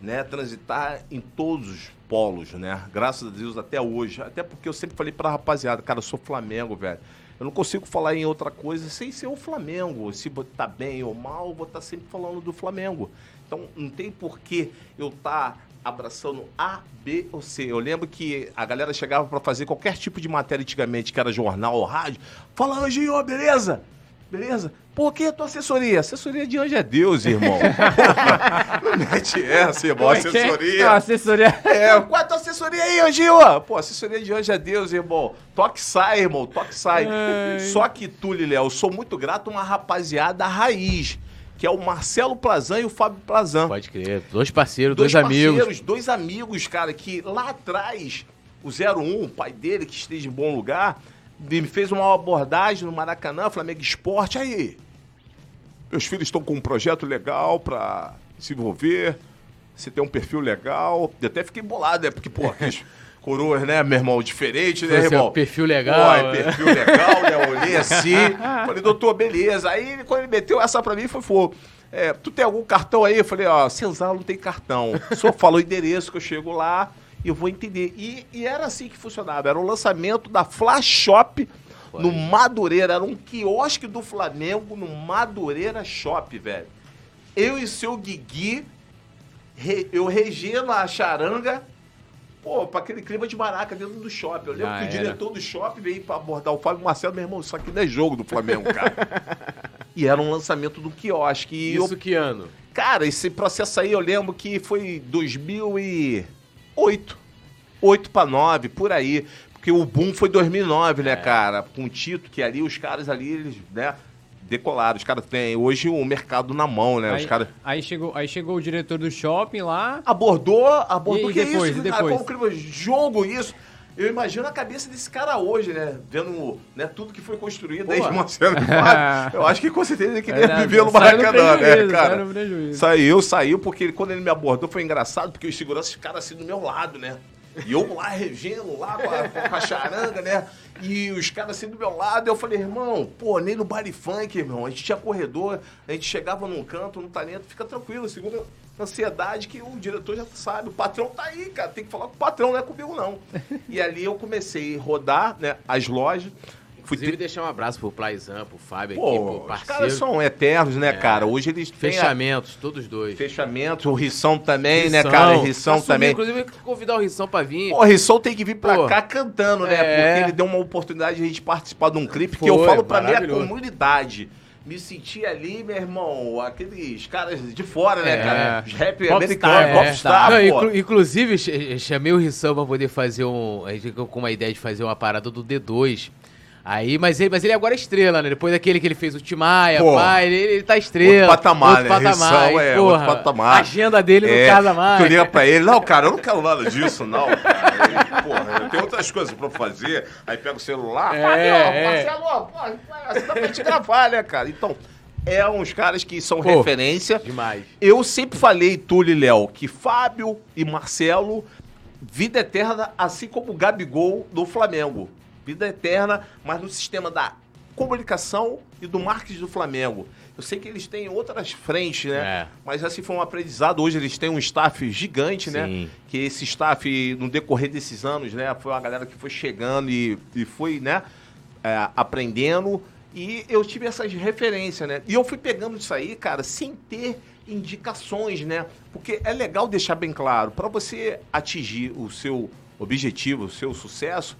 né, transitar em todos os polos, né? Graças a Deus até hoje. Até porque eu sempre falei pra rapaziada, cara, eu sou Flamengo, velho. Eu não consigo falar em outra coisa sem ser o Flamengo. Se tá bem ou mal, vou estar tá sempre falando do Flamengo. Então não tem porquê eu estar tá abraçando A, B ou C. Eu lembro que a galera chegava para fazer qualquer tipo de matéria antigamente, que era jornal ou rádio. Fala, Anjinho, beleza? Beleza? Por que a tua assessoria? Assessoria de anjo é Deus, irmão. não mete essa, irmão. É é? assessoria. Não, assessoria. É, qual é a tua assessoria aí, Anjinho? Pô, assessoria de anjo é Deus, irmão. Toque sai, irmão. Toque sai. Ai. Só que tu, Léo, eu sou muito grato a uma rapaziada raiz que é o Marcelo Plazan e o Fábio Plazan. Pode crer. Dois parceiros, dois, dois amigos. Dois amigos, cara, que lá atrás, o 01, o pai dele, que esteja em bom lugar, me fez uma abordagem no Maracanã, Flamengo Esporte. Aí, meus filhos estão com um projeto legal para se envolver. Você tem um perfil legal. Eu até fiquei bolado, né? Porque, pô, aqueles coroas, né, meu irmão? Diferente, né, irmão? perfil legal. Pô, é perfil legal, né? Eu olhei assim. falei, doutor, beleza. Aí, quando ele meteu essa pra mim, foi fogo. É, tu tem algum cartão aí? Eu falei, ó, Senzalo não tem cartão. Só falou o endereço que eu chego lá eu vou entender. E, e era assim que funcionava. Era o lançamento da Flash Shop no Madureira. Era um quiosque do Flamengo no Madureira Shop, velho. Eu e seu Guigui, re, eu regendo a charanga, pô, pra aquele clima de maraca dentro do shopping. Eu lembro Já que era. o diretor do shopping veio pra abordar o Fábio Marcelo, meu irmão, isso aqui não é jogo do Flamengo, cara. e era um lançamento do quiosque. Isso eu, que ano? Cara, esse processo aí eu lembro que foi 2000 e... 8. 8 para 9, por aí. Porque o boom foi 2009, né, é. cara? Com o Tito, que ali os caras ali, eles, né? Decolaram. Os caras têm hoje o mercado na mão, né? Aí, os caras... aí, chegou, aí chegou o diretor do shopping lá. Abordou, abordou. E, que depois, é isso? Depois? Cara, jogo isso. Eu imagino a cabeça desse cara hoje, né? Vendo né, tudo que foi construído Pô. desde Marcelo Eu acho que com certeza ele queria é, viver no Maracanã, né, cara? Saiu, saiu, porque ele, quando ele me abordou foi engraçado, porque os seguranças ficaram assim do meu lado, né? E eu lá regendo, lá com a, com a charanga, né? E os caras assim do meu lado, eu falei, irmão, pô, nem no baile funk, irmão. A gente tinha corredor, a gente chegava num canto, num talento, fica tranquilo, segura ansiedade que o diretor já sabe, o patrão tá aí, cara, tem que falar com o patrão, não é comigo não. e ali eu comecei a rodar, né, as lojas, Inclusive, ter... deixar um abraço pro Plaizan, pro Fábio Pô, aqui, pro parceiro. Os caras são eternos, né, é. cara? Hoje eles Fechamentos, a... todos dois. Fechamentos, o Rissão também, né, Rissão. né, cara? O Rissão Assumir, também. Inclusive, convidar o Rissão pra vir. o Rissão tem que vir pra Pô. cá cantando, né? É. Porque ele deu uma oportunidade de a gente participar de um clipe Foi, que eu falo pra minha comunidade me senti ali, meu irmão, aqueles caras de fora, né, é. cara? Os rap americanos, é, popstar, Não, inclu Inclusive, chamei o Rissão pra poder fazer um... A gente com uma ideia de fazer uma parada do D2. Aí, mas ele, mas ele agora é estrela, né? Depois daquele que ele fez o Timaya, pai, ele, ele tá estrela. Outro patamar, outro né? patamar. é, porra, outro patamar. A agenda dele é, não casa mais. Tu liga pra ele, não, cara, eu não quero nada disso, não, cara. Porra, eu tenho outras coisas pra fazer. Aí pega o celular, é, é. Marcelo, porra, assim dá pra te gravar, né, cara? Então, é uns caras que são Pô, referência. Demais. Eu sempre falei, Túlio e Léo, que Fábio e Marcelo, vida eterna, assim como o Gabigol do Flamengo vida eterna, mas no sistema da comunicação e do marketing do Flamengo. Eu sei que eles têm outras frentes, né? É. Mas assim foi um aprendizado. Hoje eles têm um staff gigante, né? Sim. né? Que esse staff, no decorrer desses anos, né? Foi uma galera que foi chegando e, e foi, né? É, aprendendo E eu tive essas referências, né? E eu fui pegando isso aí, cara, sem ter indicações, né? Porque é legal deixar bem claro, para você atingir o seu objetivo, o seu sucesso,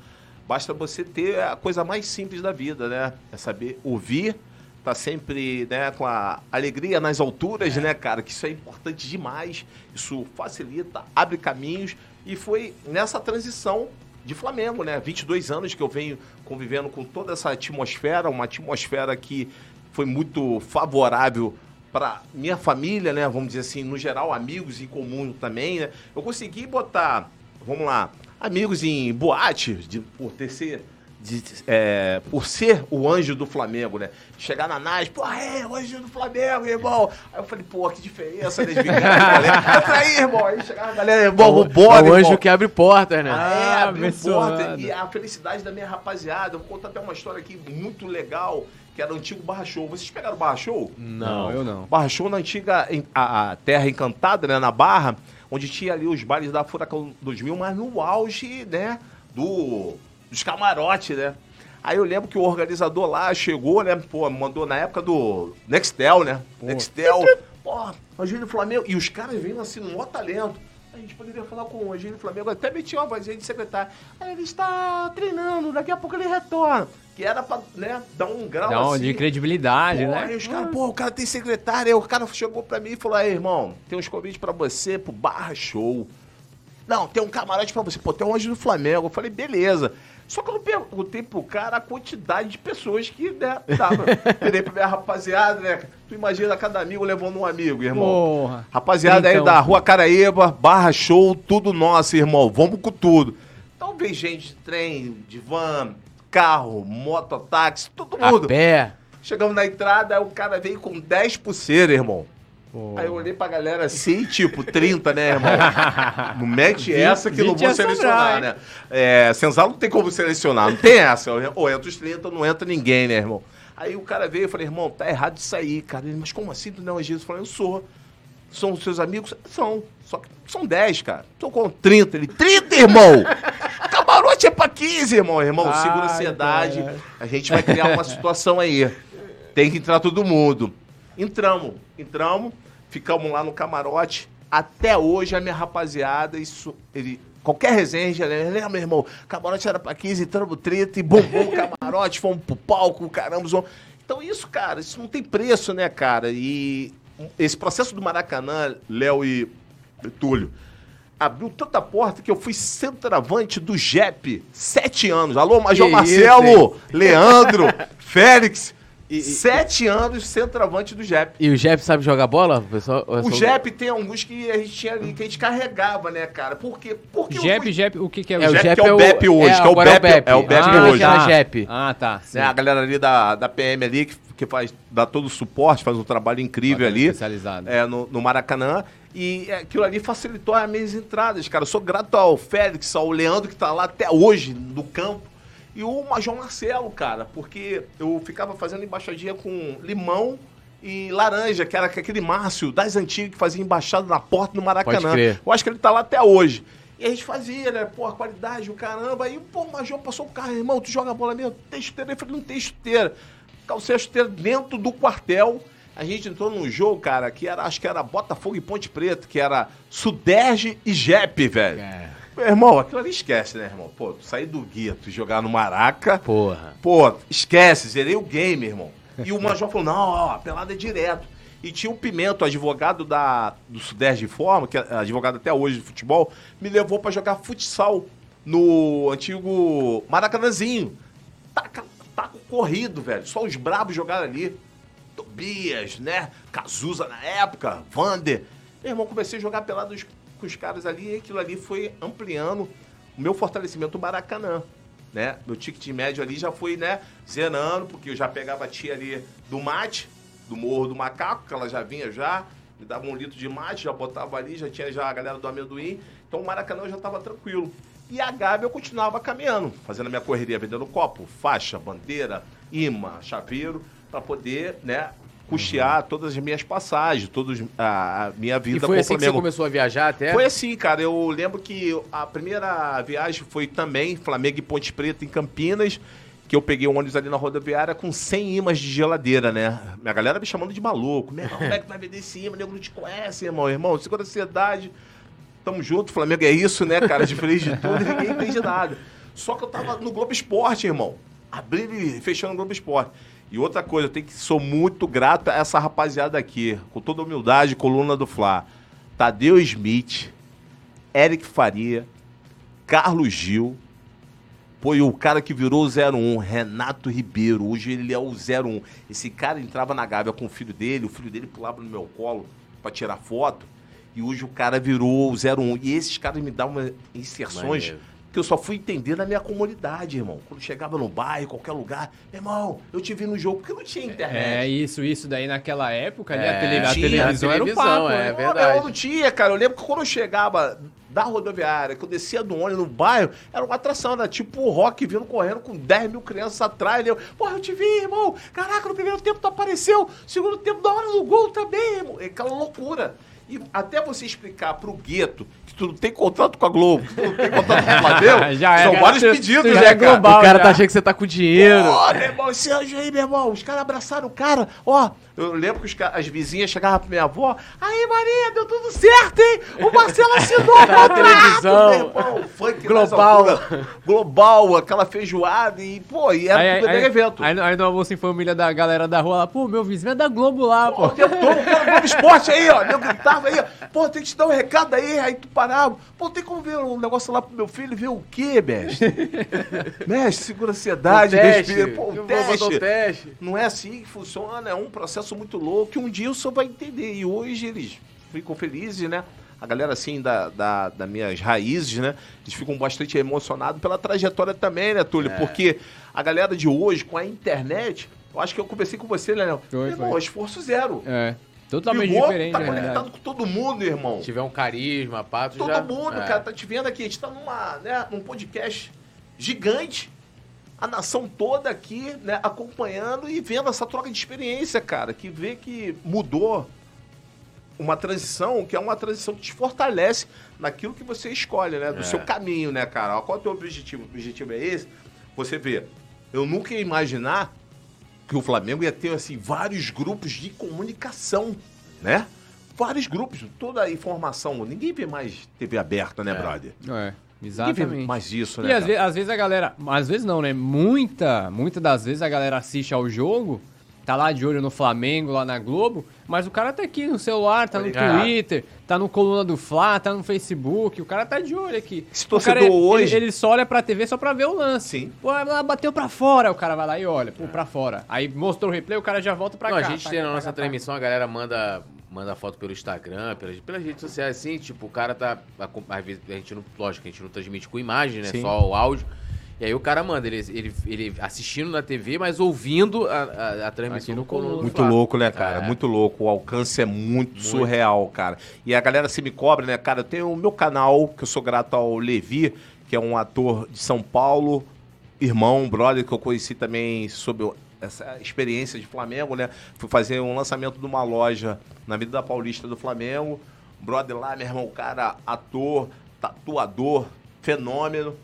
basta você ter a coisa mais simples da vida, né? É saber ouvir, tá sempre né, com a alegria nas alturas, é. né, cara? Que isso é importante demais. Isso facilita, abre caminhos. E foi nessa transição de Flamengo, né? 22 anos que eu venho convivendo com toda essa atmosfera, uma atmosfera que foi muito favorável para minha família, né? Vamos dizer assim, no geral, amigos em comum também, né? Eu consegui botar, vamos lá, amigos em boate, de, por ter ser de, é, por ser o anjo do Flamengo, né? Chegar na NAS, pô, é, o anjo do Flamengo, irmão. Aí eu falei, pô, que diferença das Entra aí, irmão. Aí chegava a galera, irmão, o, bora, O anjo que abre portas, né? Ah, é, abre portas. E a felicidade da minha rapaziada. Eu vou contar até uma história aqui muito legal, que era o antigo Barra Show. Vocês pegaram o Barra Show? Não, eu não. Barra Show na antiga a, a Terra Encantada, né, na Barra, onde tinha ali os bailes da Furacão 2000, mas no auge, né, do dos camarotes, né? Aí eu lembro que o organizador lá chegou, né? Pô, mandou na época do Nextel, né? Pô. Nextel. Pô, Angílio Flamengo. E os caras vêm assim, maior talento. A gente poderia falar com o Angílio Flamengo. Até metia uma vozinha de secretário. Aí ele está treinando, daqui a pouco ele retorna. Que era pra, né, dar um grau um assim. de credibilidade, pô, né? Aí os caras, pô, o cara tem secretário. Aí o cara chegou pra mim e falou, aí, irmão, tem uns convites pra você pro Barra Show. Não, tem um camarote pra você. Pô, tem um anjo do Flamengo. Eu falei, beleza. Só que eu não perguntei pro cara a quantidade de pessoas que né, tava. Virei pra minha rapaziada, né? Tu imagina cada amigo levando um amigo, irmão. Porra. Rapaziada então, aí da Rua Caraíba, Barra Show, tudo nosso, irmão. Vamos com tudo. Então vem gente de trem, de van, carro, mototáxi, todo mundo. A pé. Chegamos na entrada, o cara veio com 10 pulseiras, irmão. Pô. Aí eu olhei pra galera assim, tipo, 30, né, irmão? Não mete essa que não vou selecionar, sobrar, né? É, Senzala não tem como selecionar, não tem essa. Ou entra os 30, não entra ninguém, né, irmão? Aí o cara veio e falei, irmão, tá errado isso aí, cara. Ele, mas como assim tu não é Jesus? Eu falei, eu sou. São os seus amigos? São. Só que são 10, cara. Tô com 30. Ele, 30, irmão! Camarote é pra 15, irmão. Irmão, ah, segura a ansiedade. Então é. A gente vai criar uma situação aí. Tem que entrar todo mundo. Entramos, entramos, ficamos lá no camarote. Até hoje a minha rapaziada, isso, ele, qualquer resenha, ele lembra, meu irmão, camarote era pra 15, entramos 30 e bombou o camarote, fomos pro palco, caramba. Então isso, cara, isso não tem preço, né, cara? E esse processo do Maracanã, Léo e Túlio, abriu tanta porta que eu fui centroavante do JEP, sete anos. Alô, Major que Marcelo, isso, Leandro, Félix. E, Sete e... anos centroavante do Jep. E o Jep sabe jogar bola? Pessoal, o Jep tem alguns que a gente tinha ali, que a gente carregava, né, cara? Por quê? Porque Jep, fui... Jep, o que, que é o é, Jep? O Jep é o BEP hoje, é, que é o BEP, é, é o BEP ah, hoje. Ah, Jep. Ah, tá. É, a galera ali da, da PM ali, que, que faz, dá todo o suporte, faz um trabalho incrível ali. Especializado. É, no, no Maracanã. E aquilo ali facilitou as minhas entradas, cara. Eu sou grato ao Félix, ao Leandro, que tá lá até hoje no campo e o Major Marcelo, cara, porque eu ficava fazendo embaixadinha com limão e laranja, que era aquele Márcio das antigas que fazia embaixada na porta do Maracanã. Eu acho que ele tá lá até hoje. E a gente fazia, né? Pô, a qualidade, o caramba. Aí, pô, o Major passou o carro, irmão, tu joga bola mesmo? Tem chuteira? Eu falei, não tem chuteira. Calcei a chuteira dentro do quartel. A gente entrou num jogo, cara, que era, acho que era Botafogo e Ponte Preta, que era Suderge e Jep, velho. É. Meu irmão, aquilo ali esquece, né, irmão? Pô, tu sair do gueto e jogar no Maraca. Porra. Pô, esquece, zerei o game, irmão. E o Major falou: não, ó, a pelada é direto. E tinha o Pimento, advogado da, do Sudeste de Forma, que é advogado até hoje de futebol, me levou para jogar futsal no antigo Maracanãzinho. Taca, taco corrido, velho. Só os brabos jogaram ali. Tobias, né? Cazuza na época, Vander. Meu irmão, comecei a jogar pelada com os caras ali e aquilo ali foi ampliando o meu fortalecimento do Maracanã. Né? Meu ticket médio ali já foi, né, zerando, porque eu já pegava a tia ali do mate, do Morro do Macaco, que ela já vinha já, me dava um litro de mate, já botava ali, já tinha já a galera do amendoim. Então o Maracanã já estava tranquilo. E a Gabi eu continuava caminhando, fazendo a minha correria, vendendo copo, faixa, bandeira, imã, chaveiro, para poder, né, custear uhum. todas as minhas passagens, toda a, minha vida e foi assim Flamengo. que você começou a viajar até? Foi assim, cara. Eu lembro que a primeira viagem foi também Flamengo e Ponte Preta em Campinas. que eu peguei um ônibus ali na rodoviária com 100 imãs de geladeira, né? Minha galera me chamando de maluco. Meu irmão, como é que vai vender esse imã? Nego não te conhece, irmão. Irmão, segura a ansiedade. Tamo junto, Flamengo é isso, né, cara? Diferente de tudo, ninguém entende nada. Só que eu tava no Globo Esporte, irmão. Abrindo e fechando o Globo Esporte. E outra coisa, eu tenho que sou muito grato a essa rapaziada aqui, com toda humildade, coluna do Fla. Tadeu Smith, Eric Faria, Carlos Gil, Pô, e o cara que virou o 01, Renato Ribeiro, hoje ele é o 01. Esse cara entrava na Gávea com o filho dele, o filho dele pulava no meu colo para tirar foto, e hoje o cara virou o 01. E esses caras me dão inserções Maneiro que eu só fui entender na minha comunidade, irmão. Quando chegava no bairro, qualquer lugar, irmão, eu te vi no jogo, porque não tinha internet. É, isso, isso daí naquela época, é, a, tele, a televisão, era o papo. É, é verdade. Eu não tinha, cara. Eu lembro que quando eu chegava da rodoviária, que eu descia do ônibus no bairro, era uma atração, era tipo o rock vindo correndo com 10 mil crianças atrás. Eu, porra, eu te vi, irmão. Caraca, no primeiro tempo tu apareceu, segundo tempo da hora do gol também, irmão. É aquela loucura. E até você explicar pro gueto tu não tem contrato com a Globo, tu não tem contrato com o Flamengo, já é, são vários tu, pedidos, né, já é global, O cara já. tá achando que você tá com dinheiro. Ó, meu irmão, esse anjo aí, meu irmão, os caras abraçaram o cara, ó. Eu lembro que os, as vizinhas chegavam pra minha avó, aí Maria, deu tudo certo, hein? O Marcelo assinou a tá televisão. Meu irmão, funk global. global, aquela feijoada e, pô, e era aí, tudo aí, evento. Aí, aí no almoço em família da galera da rua lá, pô, meu vizinho é da Globo lá, pô. pô. O todo, o Globo Esporte aí, ó, nego gritava aí, ó, pô, tem que te dar um recado aí, aí tu parava, pô, tem como ver um negócio lá pro meu filho, ver o quê, mestre? mestre, segura a ansiedade, respira, pô, o teste. teste. Não é assim que funciona, é um processo muito louco, que um dia o senhor vai entender, e hoje eles ficam felizes, né? a galera assim da, da, das minhas raízes, né? Eles ficam bastante emocionados pela trajetória também, né, Túlio? É. Porque a galera de hoje, com a internet, eu acho que eu conversei com você, né, Léo? Foi, irmão, foi. esforço zero. É. Totalmente Ligou, diferente, Tá conectado com todo mundo, irmão. Se tiver um carisma, pato, Todo já... mundo, é. cara, tá te vendo aqui. A gente tá numa, né, num podcast gigante. A nação toda aqui, né, acompanhando e vendo essa troca de experiência, cara. Que vê que mudou uma transição que é uma transição que te fortalece naquilo que você escolhe, né? Do é. seu caminho, né, cara? Qual é o teu objetivo? O objetivo é esse? Você vê, eu nunca ia imaginar que o Flamengo ia ter assim vários grupos de comunicação, né? Vários grupos, toda a informação. Ninguém vê mais TV aberta, né, é. brother? É. Exatamente. Ninguém mais isso, né? E às vezes, às vezes, a galera. Às vezes não, né? Muita, muita das vezes a galera assiste ao jogo, tá lá de olho no Flamengo, lá na Globo, mas o cara tá aqui no celular, tá no Twitter, tá no Coluna do Fla, tá no Facebook, o cara tá de olho aqui. Esse torcedor cara, hoje... Ele, ele, só olha pra TV só pra ver o lance. Sim. Pô, bateu pra fora, o cara vai lá e olha, pô, pra fora. Aí mostrou o replay, o cara já volta pra Não, cá. A gente tá tem na nossa transmissão, a galera manda manda foto pelo Instagram, pelas, pelas redes sociais, assim, tipo, o cara tá. Às vezes a gente não. Lógico, a gente não transmite com imagem, né? Sim. Só o áudio. E aí o cara manda, ele, ele, ele assistindo na TV, mas ouvindo a, a, a transmissão no coluna. Muito louco, né, cara? É. Muito louco. O alcance é muito, muito, surreal, cara. E a galera se me cobra, né, cara? Eu tenho o meu canal, que eu sou grato ao Levi, que é um ator de São Paulo, irmão, brother, que eu conheci também sobre essa experiência de Flamengo, né? Fui fazer um lançamento de uma loja na Vida da Paulista do Flamengo. Brother lá, meu irmão, cara, ator, tatuador, fenômeno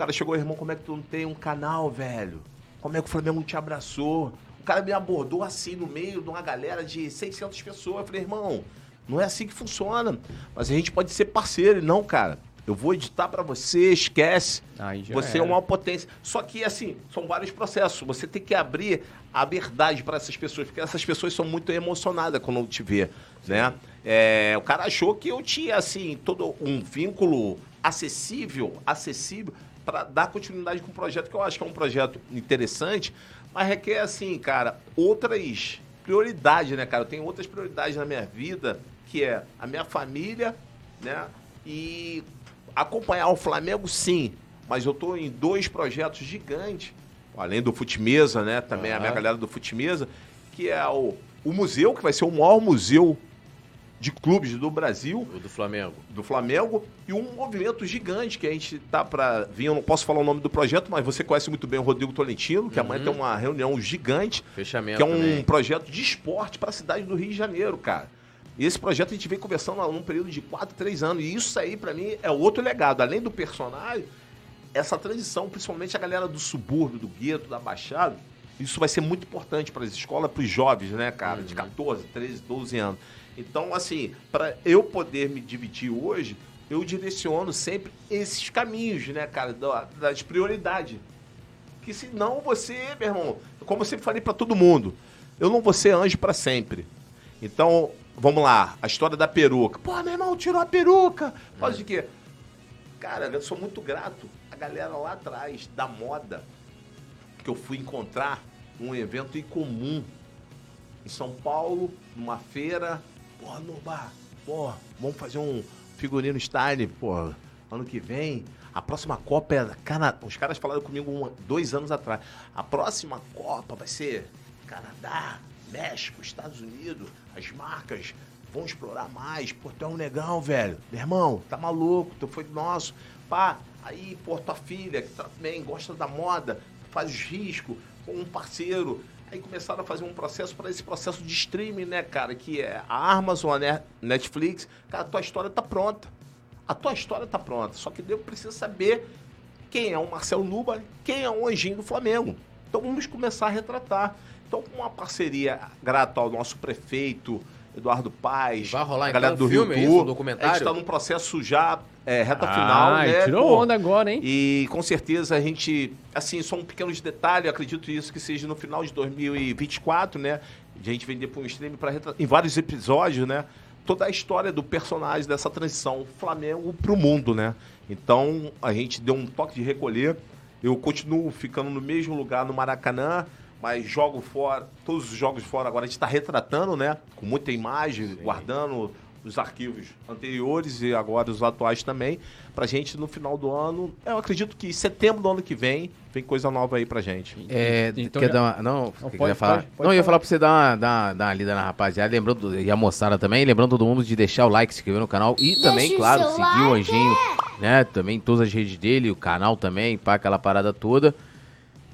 cara chegou, irmão, como é que tu não tem um canal, velho? Como é que o Flamengo te abraçou? O cara me abordou assim no meio de uma galera de 600 pessoas. Eu falei, irmão, não é assim que funciona. Mas a gente pode ser parceiro. Não, cara. Eu vou editar para você, esquece. você era. é uma potência. Só que, assim, são vários processos. Você tem que abrir a verdade para essas pessoas, porque essas pessoas são muito emocionadas quando te vê, né? É, o cara achou que eu tinha, assim, todo um vínculo acessível, acessível para dar continuidade com o projeto, que eu acho que é um projeto interessante, mas requer, assim, cara, outras prioridades, né, cara? Eu tenho outras prioridades na minha vida, que é a minha família, né? E acompanhar o Flamengo, sim, mas eu estou em dois projetos gigantes, além do Futimesa, né? Também uhum. a minha galera do Futimesa, que é o, o museu, que vai ser o maior museu de clubes do Brasil. O do Flamengo. Do Flamengo. E um movimento gigante que a gente tá para vir. Eu não posso falar o nome do projeto, mas você conhece muito bem o Rodrigo Tolentino, que uhum. amanhã tem uma reunião gigante. Fechamento. Que é um também. projeto de esporte para a cidade do Rio de Janeiro, cara. E esse projeto a gente vem conversando há um período de 4, 3 anos. E isso aí, para mim, é outro legado. Além do personagem, essa transição, principalmente a galera do subúrbio, do gueto, da Baixada, isso vai ser muito importante para as escolas, para os jovens, né, cara, de 14, 13, 12 anos. Então, assim, para eu poder me dividir hoje, eu direciono sempre esses caminhos, né, cara, das prioridades. Que senão você, meu irmão, como eu sempre falei para todo mundo, eu não vou ser anjo para sempre. Então, vamos lá, a história da peruca. Pô, meu irmão, tirou a peruca. Faz de quê? Cara, eu sou muito grato a galera lá atrás da moda que eu fui encontrar um evento incomum em São Paulo, numa feira. Pô, Noba, pô, vamos fazer um figurino style, pô, ano que vem. A próxima Copa é Canadá. Os caras falaram comigo dois anos atrás. A próxima Copa vai ser Canadá, México, Estados Unidos. As marcas vão explorar mais. Pô, tu é um negão, velho. Meu irmão, tá maluco, tu foi nosso. Pá, aí, pô, tua filha, que também gosta da moda, faz risco, com um parceiro. Aí começaram a fazer um processo para esse processo de streaming, né, cara? Que é a Amazon, a Netflix. Cara, tua história tá pronta. A tua história tá pronta. Só que eu preciso saber quem é o Marcelo Luba, quem é o Anjinho do Flamengo. Então vamos começar a retratar. Então, com uma parceria grata ao nosso prefeito, Eduardo Paz, Vai rolar a galera então, do um Rio filme, Tour. isso, um documentário? A gente está num processo já é, reta Ah, final, né? tirou Pô, onda agora, hein? E com certeza a gente, assim, só um pequeno detalhe, acredito isso que seja no final de 2024, né? De a gente vender para um stream para em vários episódios, né? Toda a história do personagem dessa transição Flamengo para o mundo, né? Então a gente deu um toque de recolher. Eu continuo ficando no mesmo lugar no Maracanã, mas jogo fora, todos os jogos fora agora a gente está retratando, né? Com muita imagem, guardando os arquivos anteriores e agora os atuais também, pra gente no final do ano. Eu acredito que em setembro do ano que vem vem coisa nova aí pra gente. É, Então quer já- dar uma, não, Não, quer pode- falar? pode- pode não, eu ia falar. falar pra você dar uma, dar, dar uma lida na rapaziada, lembrando, do- e a moçada também, lembrando todo mundo de deixar o like, se inscrever no canal e também, Deixa o claro, seguir o like. Anjinho, né, também em todas as redes dele, o canal também, pá, aquela parada toda.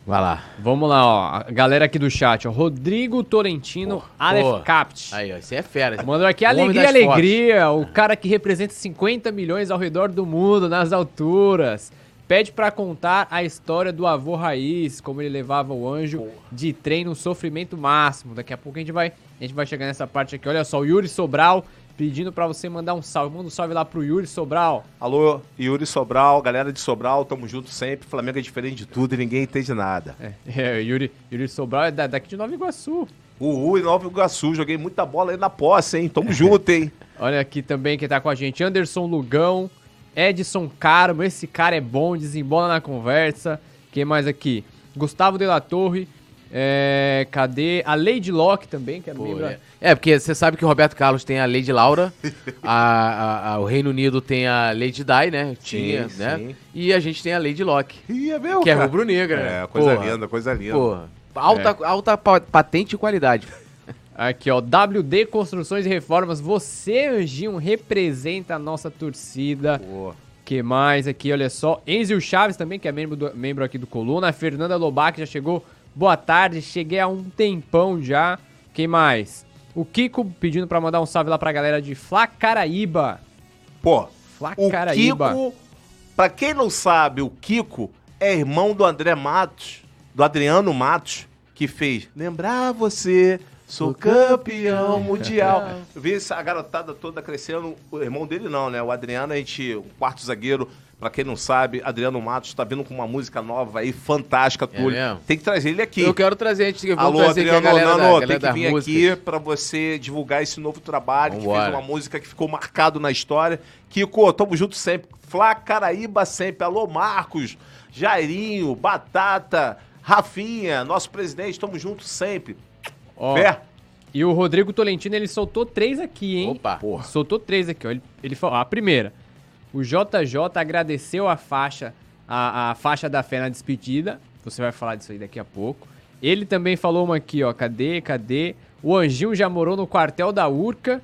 Vai lá. Vamos lá, ó. A galera aqui do chat, ó. Rodrigo Tolentino, Porra, Aleph porra. Capt. Aí, ó, você é fera. Mandou aqui alegria, alegria. O cara que representa 50 milhões ao redor do mundo, nas alturas. Pede pra contar a história do avô Raiz, como ele levava o anjo de trem no sofrimento máximo. Daqui a pouco a gente vai, a gente vai chegar nessa parte aqui. Olha só, o Yuri Sobral pedindo pra você mandar um salve. Manda um salve lá pro Yuri Sobral. Alô, Yuri Sobral, galera de Sobral, tamo junto sempre. Flamengo é diferente de tudo e ninguém entende nada. É, é, Yuri, Yuri Sobral é da- daqui de Nova Iguaçu. Uhul, em Nova Iguaçu, joguei muita bola aí na posse, hein? Tamo junto, hein? Olha aqui também quem tá com a gente, Anderson Lugão, Edson Carmo, esse cara é bom, desembola na conversa. Quem mais aqui? Gustavo de la Torre, é, cadê? A Lady Locke também, que é Pô, membro. é. É, porque você sabe que o Roberto Carlos tem a Lady Laura, a, a- a- o Reino Unido tem a Lady Di, né? Tinha, Sim, né? sim. E a gente tem a Lady Locke, Ih, é meu, que é cara. rubro-negra, né? É, coisa Porra, linda, coisa linda. Porra. Alta, alta pa- patente e qualidade. Aqui, ó, WD Construções e Reformas, você, Anjinho, representa a nossa torcida. Pô. que mais aqui? Olha só, Enzio Chaves também, que é membro, do- membro aqui do Coluna. A Fernanda Lobac já chegou. Boa tarde, cheguei há um tempão já. Quem mais? O Kiko pedindo pra mandar um salve lá pra galera de Flacaraíba. Pô, o Flacaraíba. Kiko, pra quem não sabe, o Kiko é irmão do André Matos, do Adriano Matos, que fez Lembrar você, sou campeão mundial. Eu vi essa garotada toda crescendo, o irmão dele não, né? O Adriano, a gente, o quarto zagueiro, pra quem não sabe, Adriano Matos tá vindo com uma música nova aí, fantástica, Túlio. mesmo? Tem que trazer ele aqui. Eu quero trazer, a gente Alô, trazer aqui a Adriano galera, da, Nano, galera tem que vir músicas. aqui pra você divulgar esse novo trabalho, que fez uma música que ficou marcado na história. Kiko, tamo junto sempre. Flá Caraíba sempre. Alô, Marcos, Jairinho, Batata, Rafinha, nosso presidente, tamo junto sempre. Ó, Fé. e o Rodrigo Tolentino, ele soltou três aqui, hein? Opa. Porra. Soltou três aqui, ó. Ele, ele falou, a primeira. O JJ agradeceu a faixa, a, a faixa da fé na despedida. Você vai falar disso aí daqui a pouco. Ele também falou uma aqui, ó. Cadê? Cadê? O Anjinho já morou no quartel da Urca.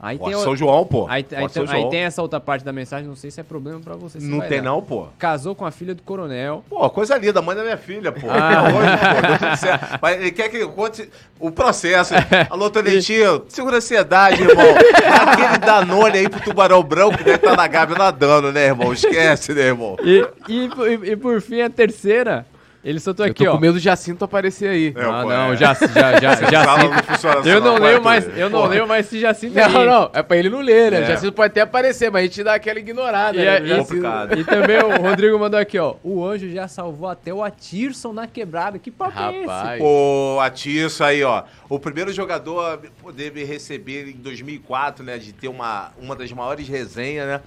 Aí tem, o- São João, pô. aí, aí, São aí João. tem essa outra parte da mensagem, não sei se é problema pra você. Não tem dar. não, pô. Casou com a filha do coronel. Pô, coisa linda, mãe da minha filha, pô. Ah. Hoje, pô, deu tudo certo. Mas ele quer que eu conte o processo. Alô, Tonetinho, segura a ansiedade, irmão. Aquele Danone aí pro tubarão branco que deve estar na Gávea nadando, né, irmão? Esquece, né, irmão? E, e- e por fim, a terceira, ele soltou Eu aqui, tô ó. com medo do Jacinto aparecer aí. É, Não, pô, não, é. já, já, já, funciona assim, Eu não leio mais, eu não leio mais se Jacinto Não, aí. não, é pra ele não ler, né? É. O Jacinto pode até aparecer, mas a gente dá aquela ignorada. E, né? é- e- Jacinto. complicado. e também o Rodrigo mandou aqui, ó. O anjo já salvou até o Atirson na quebrada. Que papo é esse? Rapaz. Pô, Atiço aí, ó. O primeiro jogador a poder me receber em 2004, né? De ter uma, uma das maiores resenhas, né?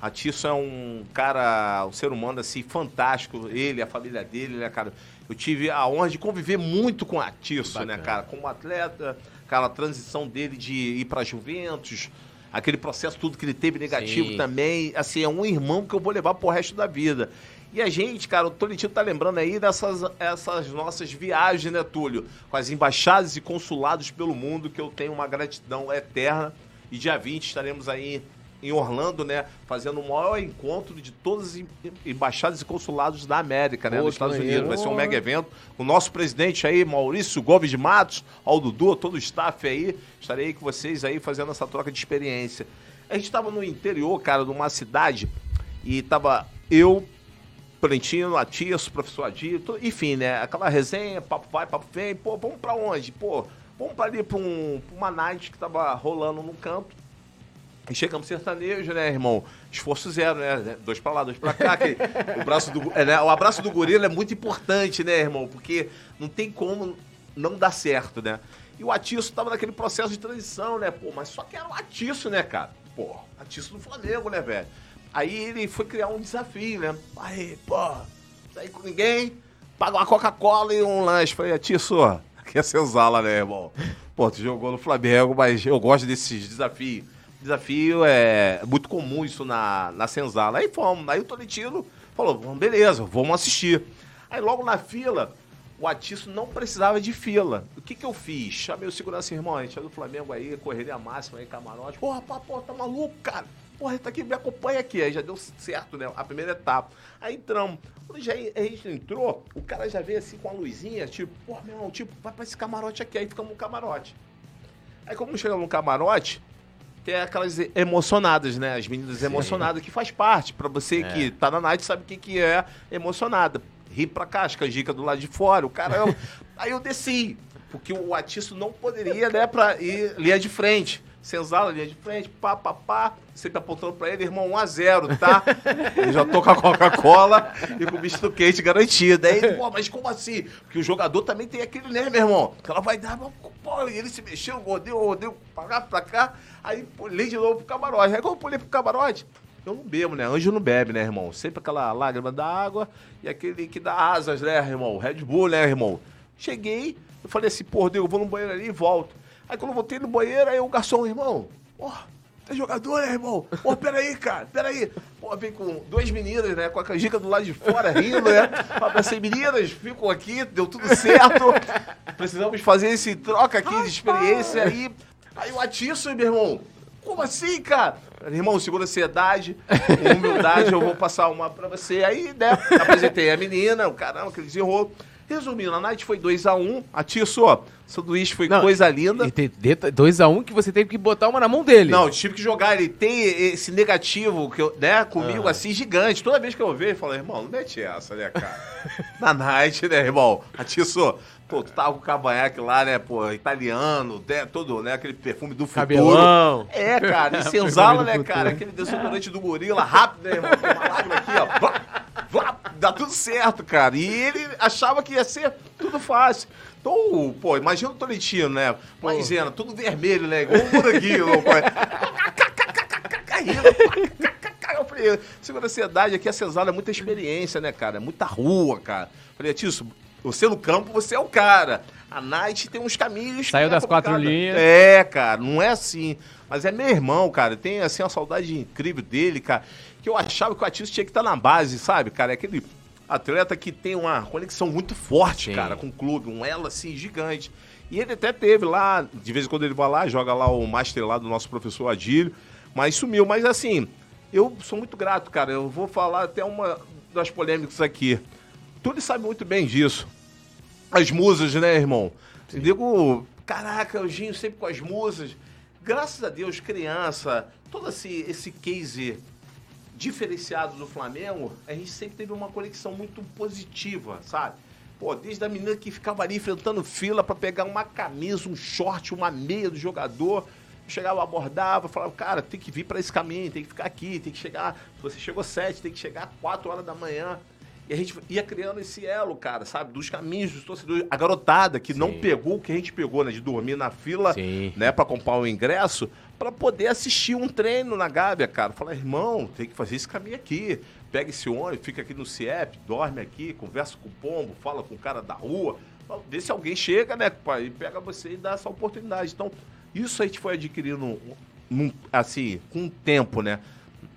Atiço é um cara, um ser humano, assim, fantástico. Ele, a família dele, né, cara? Eu tive a honra de conviver muito com Atiço, né, cara? Como atleta, aquela transição dele de ir pra Juventus, aquele processo tudo que ele teve negativo Sim. também. Assim, é um irmão que eu vou levar pro resto da vida. E a gente, cara, o Tolentino tá lembrando aí dessas essas nossas viagens, né, Túlio? Com as embaixadas e consulados pelo mundo, que eu tenho uma gratidão eterna. E dia 20 estaremos aí em Orlando, né? Fazendo o maior encontro de todas as em- embaixadas e consulados da América, né? Nos Estados. Unidos. Vai ser um mega evento. O nosso presidente aí, Maurício Gomes de Matos, ao Dudu, todo o staff aí. Estarei aí com vocês aí fazendo essa troca de experiência. A gente estava no interior, cara, de uma cidade, e tava eu, Plentino, Atiço, professor Adir, enfim, né? Aquela resenha, papo vai, papo vem, pô, vamos pra onde? Pô, vamos pra ali pra, um, pra uma night que tava rolando no campo. E chegamos sertanejo, né, irmão? Esforço zero, né? Dois pra lá, dois pra cá. que o, braço do, é, né? o abraço do gorila é muito importante, né, irmão? Porque não tem como não dar certo, né? E o Atiço tava naquele processo de transição, né? Pô, mas só que era o Atiço, né, cara? Pô, Atiço do Flamengo, né, velho? Aí ele foi criar um desafio, né? Aí, pô, sair com ninguém, paga uma Coca-Cola e um lanche. Falei, Atiço, aqui é senzala, né, irmão? Pô, tu jogou no Flamengo, mas eu gosto desses desafios. Desafio é muito comum isso na, na senzala. Aí fomos. Aí o Tolentino falou, "Vamos, beleza, vamos assistir. Aí logo na fila, o Atiço não precisava de fila. O que que eu fiz? Chamei o segurança, irmão, a gente é do Flamengo aí, correria máxima aí, camarote. Porra, pá, porra, tá maluco, cara? Porra, tá aqui, me acompanha aqui. Aí já deu certo, né? A primeira etapa. Aí entramos. Quando já, a gente entrou, o cara já veio assim com a luzinha, tipo, porra, meu irmão, tipo, vai pra esse camarote aqui. Aí ficamos no camarote. Aí como chegamos no camarote, tem aquelas emocionadas, né? As meninas emocionadas, que faz parte. Pra você que tá na night, sabe o que, que é emocionada. Ri pra cá, as canjicas do lado de fora, o cara... eu- Aí eu desci, porque o Atiço não poderia, né, pra ir linha de frente. Senzala, linha de frente, pá, pá, pá. Sempre apontando pra ele, irmão, 1x0, tá? Eu já tô com a Coca-Cola e com o misto quente garantido. Aí pô, mas como assim? Porque o jogador também tem aquele, né, meu irmão? Que ela vai dar, pô, ele se mexeu, rodeu, rodeu, pra cá, pra cá. Aí pulei de novo pro camarote. Aí quando eu pulei pro camarote, eu não bebo, né? Anjo não bebe, né, irmão? Sempre aquela lágrima da água e aquele que dá asas, né, irmão? Red Bull, né, irmão? Cheguei, eu falei assim, pô, Diego, eu vou no banheiro ali e volto. Aí quando eu voltei no banheiro, aí o garçom, irmão, ó, é jogador, né, irmão? Pô, peraí, cara, peraí. Pô, vem com duas meninas, né, com a canjica do lado de fora, rindo, né? Pensei, meninas, ficam aqui, deu tudo certo. Precisamos fazer esse troca aqui de experiência aí. Aí o Atiço, meu irmão, como assim, cara? Irmão, segura a ansiedade, com humildade, eu vou passar uma pra você. Aí, né, apresentei a menina, o caramba, aquele desenrolo. Resumindo, a night foi 2x1. Um. Atiço, ó, sanduíche foi Não, coisa linda. E tem 2x1 que você teve que botar uma na mão dele. Não, eu tive que jogar. Ele tem esse negativo que eu, né, comigo, assim, gigante. Toda vez que eu vejo, eu falo, irmão, não mete essa, né, cara? Na night, né, irmão? Atiço, pô, tu tava com o cavanhaque lá, né, pô, italiano, né, todo, né, aquele perfume do futuro. Cabelão. É, cara, e senzala, né, futuro. cara? Aquele desodorante do gorila, rápido, né, irmão? Uma lágrima aqui, ó. Vá, vá, dá tudo certo, cara. E ele achava que ia ser tudo fácil. Então, pô, imagina o Tolentino, né? Maisena, tudo vermelho, né? Igual um moranguinho. né? Eu falei, segura a ansiedade aqui, a Cesada é muita experiência, né, cara? É muita rua, cara. Falei, Tício, você no campo, você é o cara. A Night tem uns caminhos. Saiu que é das quatro linhas. É, cara, não é assim. Mas é meu irmão, cara. Tem, assim, uma saudade incrível dele, cara. Que eu achava que o Atício tinha que estar na base, sabe, cara? É aquele atleta que tem uma conexão muito forte, Sim. cara, com o clube. Um elo, assim, gigante. E ele até teve lá, de vez em quando ele vai lá, joga lá o master lá do nosso professor Adílio. Mas sumiu. Mas, assim, eu sou muito grato, cara. Eu vou falar até uma das polêmicas aqui. Tudo sabe muito bem disso. As musas, né, irmão? Digo, caraca, o Ginho sempre com as musas. graças a Deus, criança, todo esse, esse case diferenciado do Flamengo, a gente sempre teve uma conexão muito positiva, sabe? Pô, desde a menina que ficava ali enfrentando fila para pegar uma camisa, um short, uma meia do jogador, chegava, abordava, falava, cara, tem que vir para esse caminho, tem que ficar aqui, tem que chegar. Se você chegou sete, tem que chegar quatro horas da manhã. E a gente ia criando esse elo, cara, sabe? Dos caminhos dos torcedores. A garotada que Sim. não pegou o que a gente pegou, né? De dormir na fila, Sim. né? Pra comprar o ingresso, para poder assistir um treino na Gávea, cara. Falar, irmão, tem que fazer esse caminho aqui. Pega esse ônibus, fica aqui no CIEP, dorme aqui, conversa com o pombo, fala com o cara da rua. Vê se alguém chega, né, pai? E pega você e dá essa oportunidade. Então, isso a gente foi adquirindo, assim, com o tempo, né?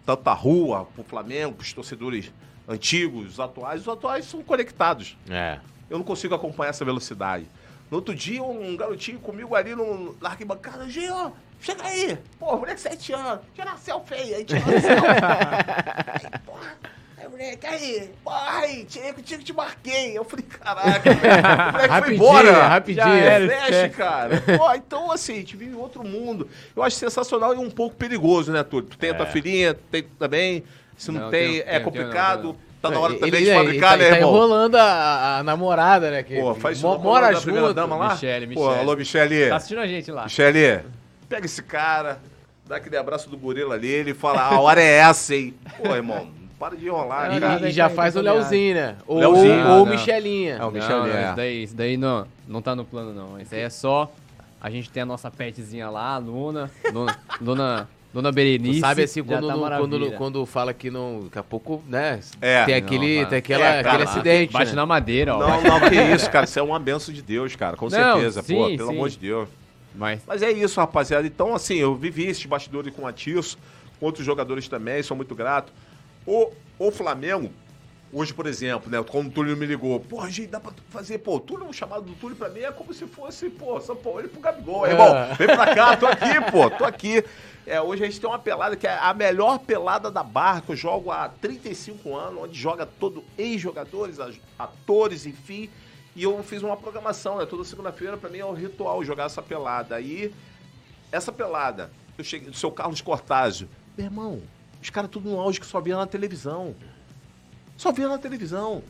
Tanto a rua, pro Flamengo, os torcedores antigos, os atuais, os atuais são conectados. É. Eu não consigo acompanhar essa velocidade. No outro dia, um garotinho comigo ali no, na arquibancada, Gio, chega aí! Pô, moleque, sete anos, tira selfie aí, aí tira selfie. porra, aí, moleque, aí, porra, aí, tirei contigo, te marquei. Eu falei, caraca, o moleque foi embora. Rapidinho, Já era, flash, cara. Pô, então, assim, a gente vive em outro mundo. Eu acho sensacional e um pouco perigoso, né, Túlio? Tu tem a tua é. filhinha, tu tem também se não, não tem, é complicado. Não, tá na hora ele, também ele, de fabricar, ele, né, tá, irmão? Tá enrolando a, a, namorada, né? Que Pô, faz mo, mora junto. dama lá? Michele, Michele. Pô, alô, Michele. Tá assistindo a gente lá. Michele, pega esse cara, dá aquele abraço do gorila ali, ele fala, a hora é essa, hein? Pô, irmão, para de enrolar, e, cara. E já faz o Leozinho, né? Ou, Leozinho, ou Michelinha. É, o Michelinha. Não, isso daí, isso daí não, não tá no plano, não. Isso aí é só... A gente tem a nossa petzinha lá, a Luna, Luna, Luna Dona Berenice. Tu sabe assim, quando, tá quando, quando fala que não. Daqui a pouco, né? É. Tem aquele, não, tem aquela, é, cara, aquele acidente. Bate né? na madeira, ó. Não, não, que isso, cara. Isso é uma benção de Deus, cara. Com não, certeza. Sim, pô, pelo sim. amor de Deus. Mas... Mas é isso, rapaziada. Então, assim, eu vivi esses bastidores com o Atiço, com outros jogadores também, sou muito grato. O, o Flamengo, Hoje, por exemplo, né? Quando o Túlio me ligou, pô, gente, dá pra fazer, pô, Túlio, o chamado do Túlio pra mim é como se fosse, pô, São Paulo ele pro Gabigol. É. Irmão, vem pra cá, tô aqui, pô, tô aqui. É, hoje a gente tem uma pelada que é a melhor pelada da barra, que eu jogo há 35 anos, onde joga todo ex-jogadores, atores, enfim. E eu fiz uma programação, né? Toda segunda-feira, pra mim, é um ritual jogar essa pelada. Aí, essa pelada, eu cheguei do seu Carlos Cortázio. Meu irmão, os caras tudo no auge que só via na televisão. Só via na televisão.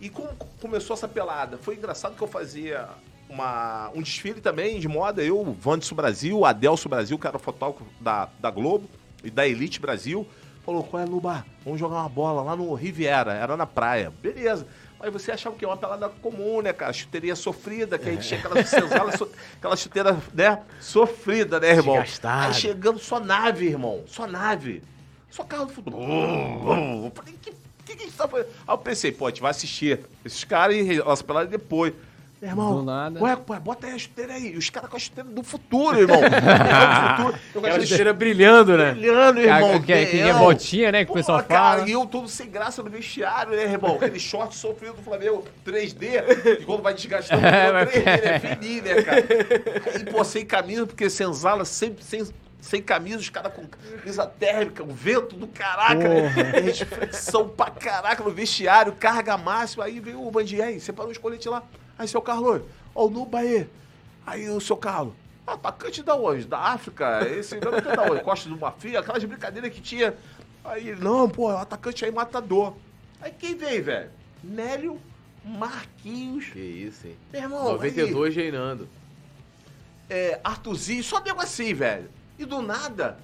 E como começou essa pelada? Foi engraçado que eu fazia uma, um desfile também de moda. Eu, Vanderson Brasil, Adelso Brasil, que era fotógrafo da, da Globo e da Elite Brasil. Falou, qual é, Luba? Vamos jogar uma bola lá no Riviera, era na praia. Beleza. Mas você achava que é uma pelada comum, né, cara? Chuteria sofrida, que a gente tinha aquela senzala, aquela chuteira, né, sofrida, né, irmão? Desgastado. Aí chegando só nave, irmão. Só nave. Só carro de futebol. Eu falei, que que, que a gente tá fazendo? Aí eu pensei, pô, a gente vai assistir esses caras e elas peladas depois. Meu irmão, ué, ué, bota aí a chuteira aí. Os caras com a chuteira do futuro, irmão. é futuro. Eu é a chuteira brilhando, né? Brilhando, irmão. Que, que, que é botinha, né? Que o pessoal cara, fala. E eu todo sem graça no vestiário, né, irmão? Aquele short sofrido do Flamengo 3D, que quando vai desgastando, é, 3D, né? Fininho, né, cara? Aí, pô, sem camisa, porque senzala sempre sem sem camisa, os caras com camisa térmica, o vento do caraca, né? Restrição pra caraca no vestiário, carga máxima. Aí veio o Bandier, separou os coletes lá. Aí, seu Carlos, ó, o Nuba aí. Aí, o seu Carlos, atacante da onde? Da África? Esse garoto é da onde? Costa do Mafia, aquelas brincadeiras que tinha. Aí, não, pô, o atacante aí matador. Aí quem veio, velho? Nélio Marquinhos. Que isso, hein? Meu irmão, 92 aí, reinando. É, Arthurzinho, só deu assim, velho. E do nada,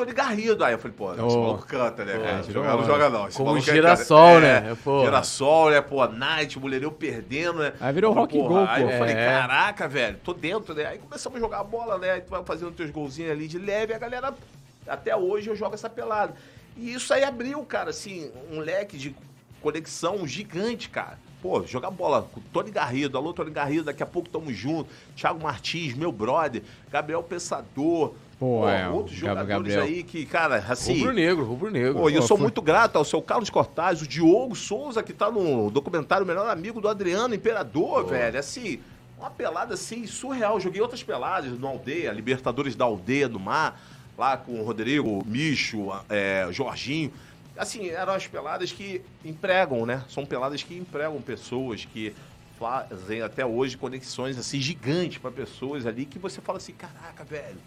Tony Garrido. Aí eu falei, pô, esse maluco canta, né, cara? Jogar não joga não. Esse Como um girassol, é, né? Pô. Girassol, né? Pô, Night, mulhereu perdendo, né? Aí virou rock porra, gol, pô. Aí eu falei, é. caraca, velho, tô dentro, né? Aí começamos a jogar a bola, né? Aí tu vai fazendo teus golzinhos ali de leve, a galera, até hoje eu jogo essa pelada. E isso aí abriu, cara, assim, um leque de conexão gigante, cara. Pô, jogar bola com Tony Garrido, alô Tony Garrido, daqui a pouco tamo junto. Thiago Martins, meu brother, Gabriel Pensador, Pô, é, outros jogadores Gabriel. aí que, cara, assim. Rubro Negro, Rubro Negro. Pô, e eu sou foi... muito grato ao seu Carlos Cortaz, o Diogo Souza, que tá no documentário Melhor Amigo do Adriano Imperador, Pô. velho. Assim, uma pelada assim, surreal. Joguei outras peladas no Aldeia, Libertadores da Aldeia do Mar, lá com o Rodrigo, Micho, é, Jorginho. Assim, eram as peladas que empregam, né? São peladas que empregam pessoas, que fazem até hoje conexões assim gigantes para pessoas ali que você fala assim, caraca, velho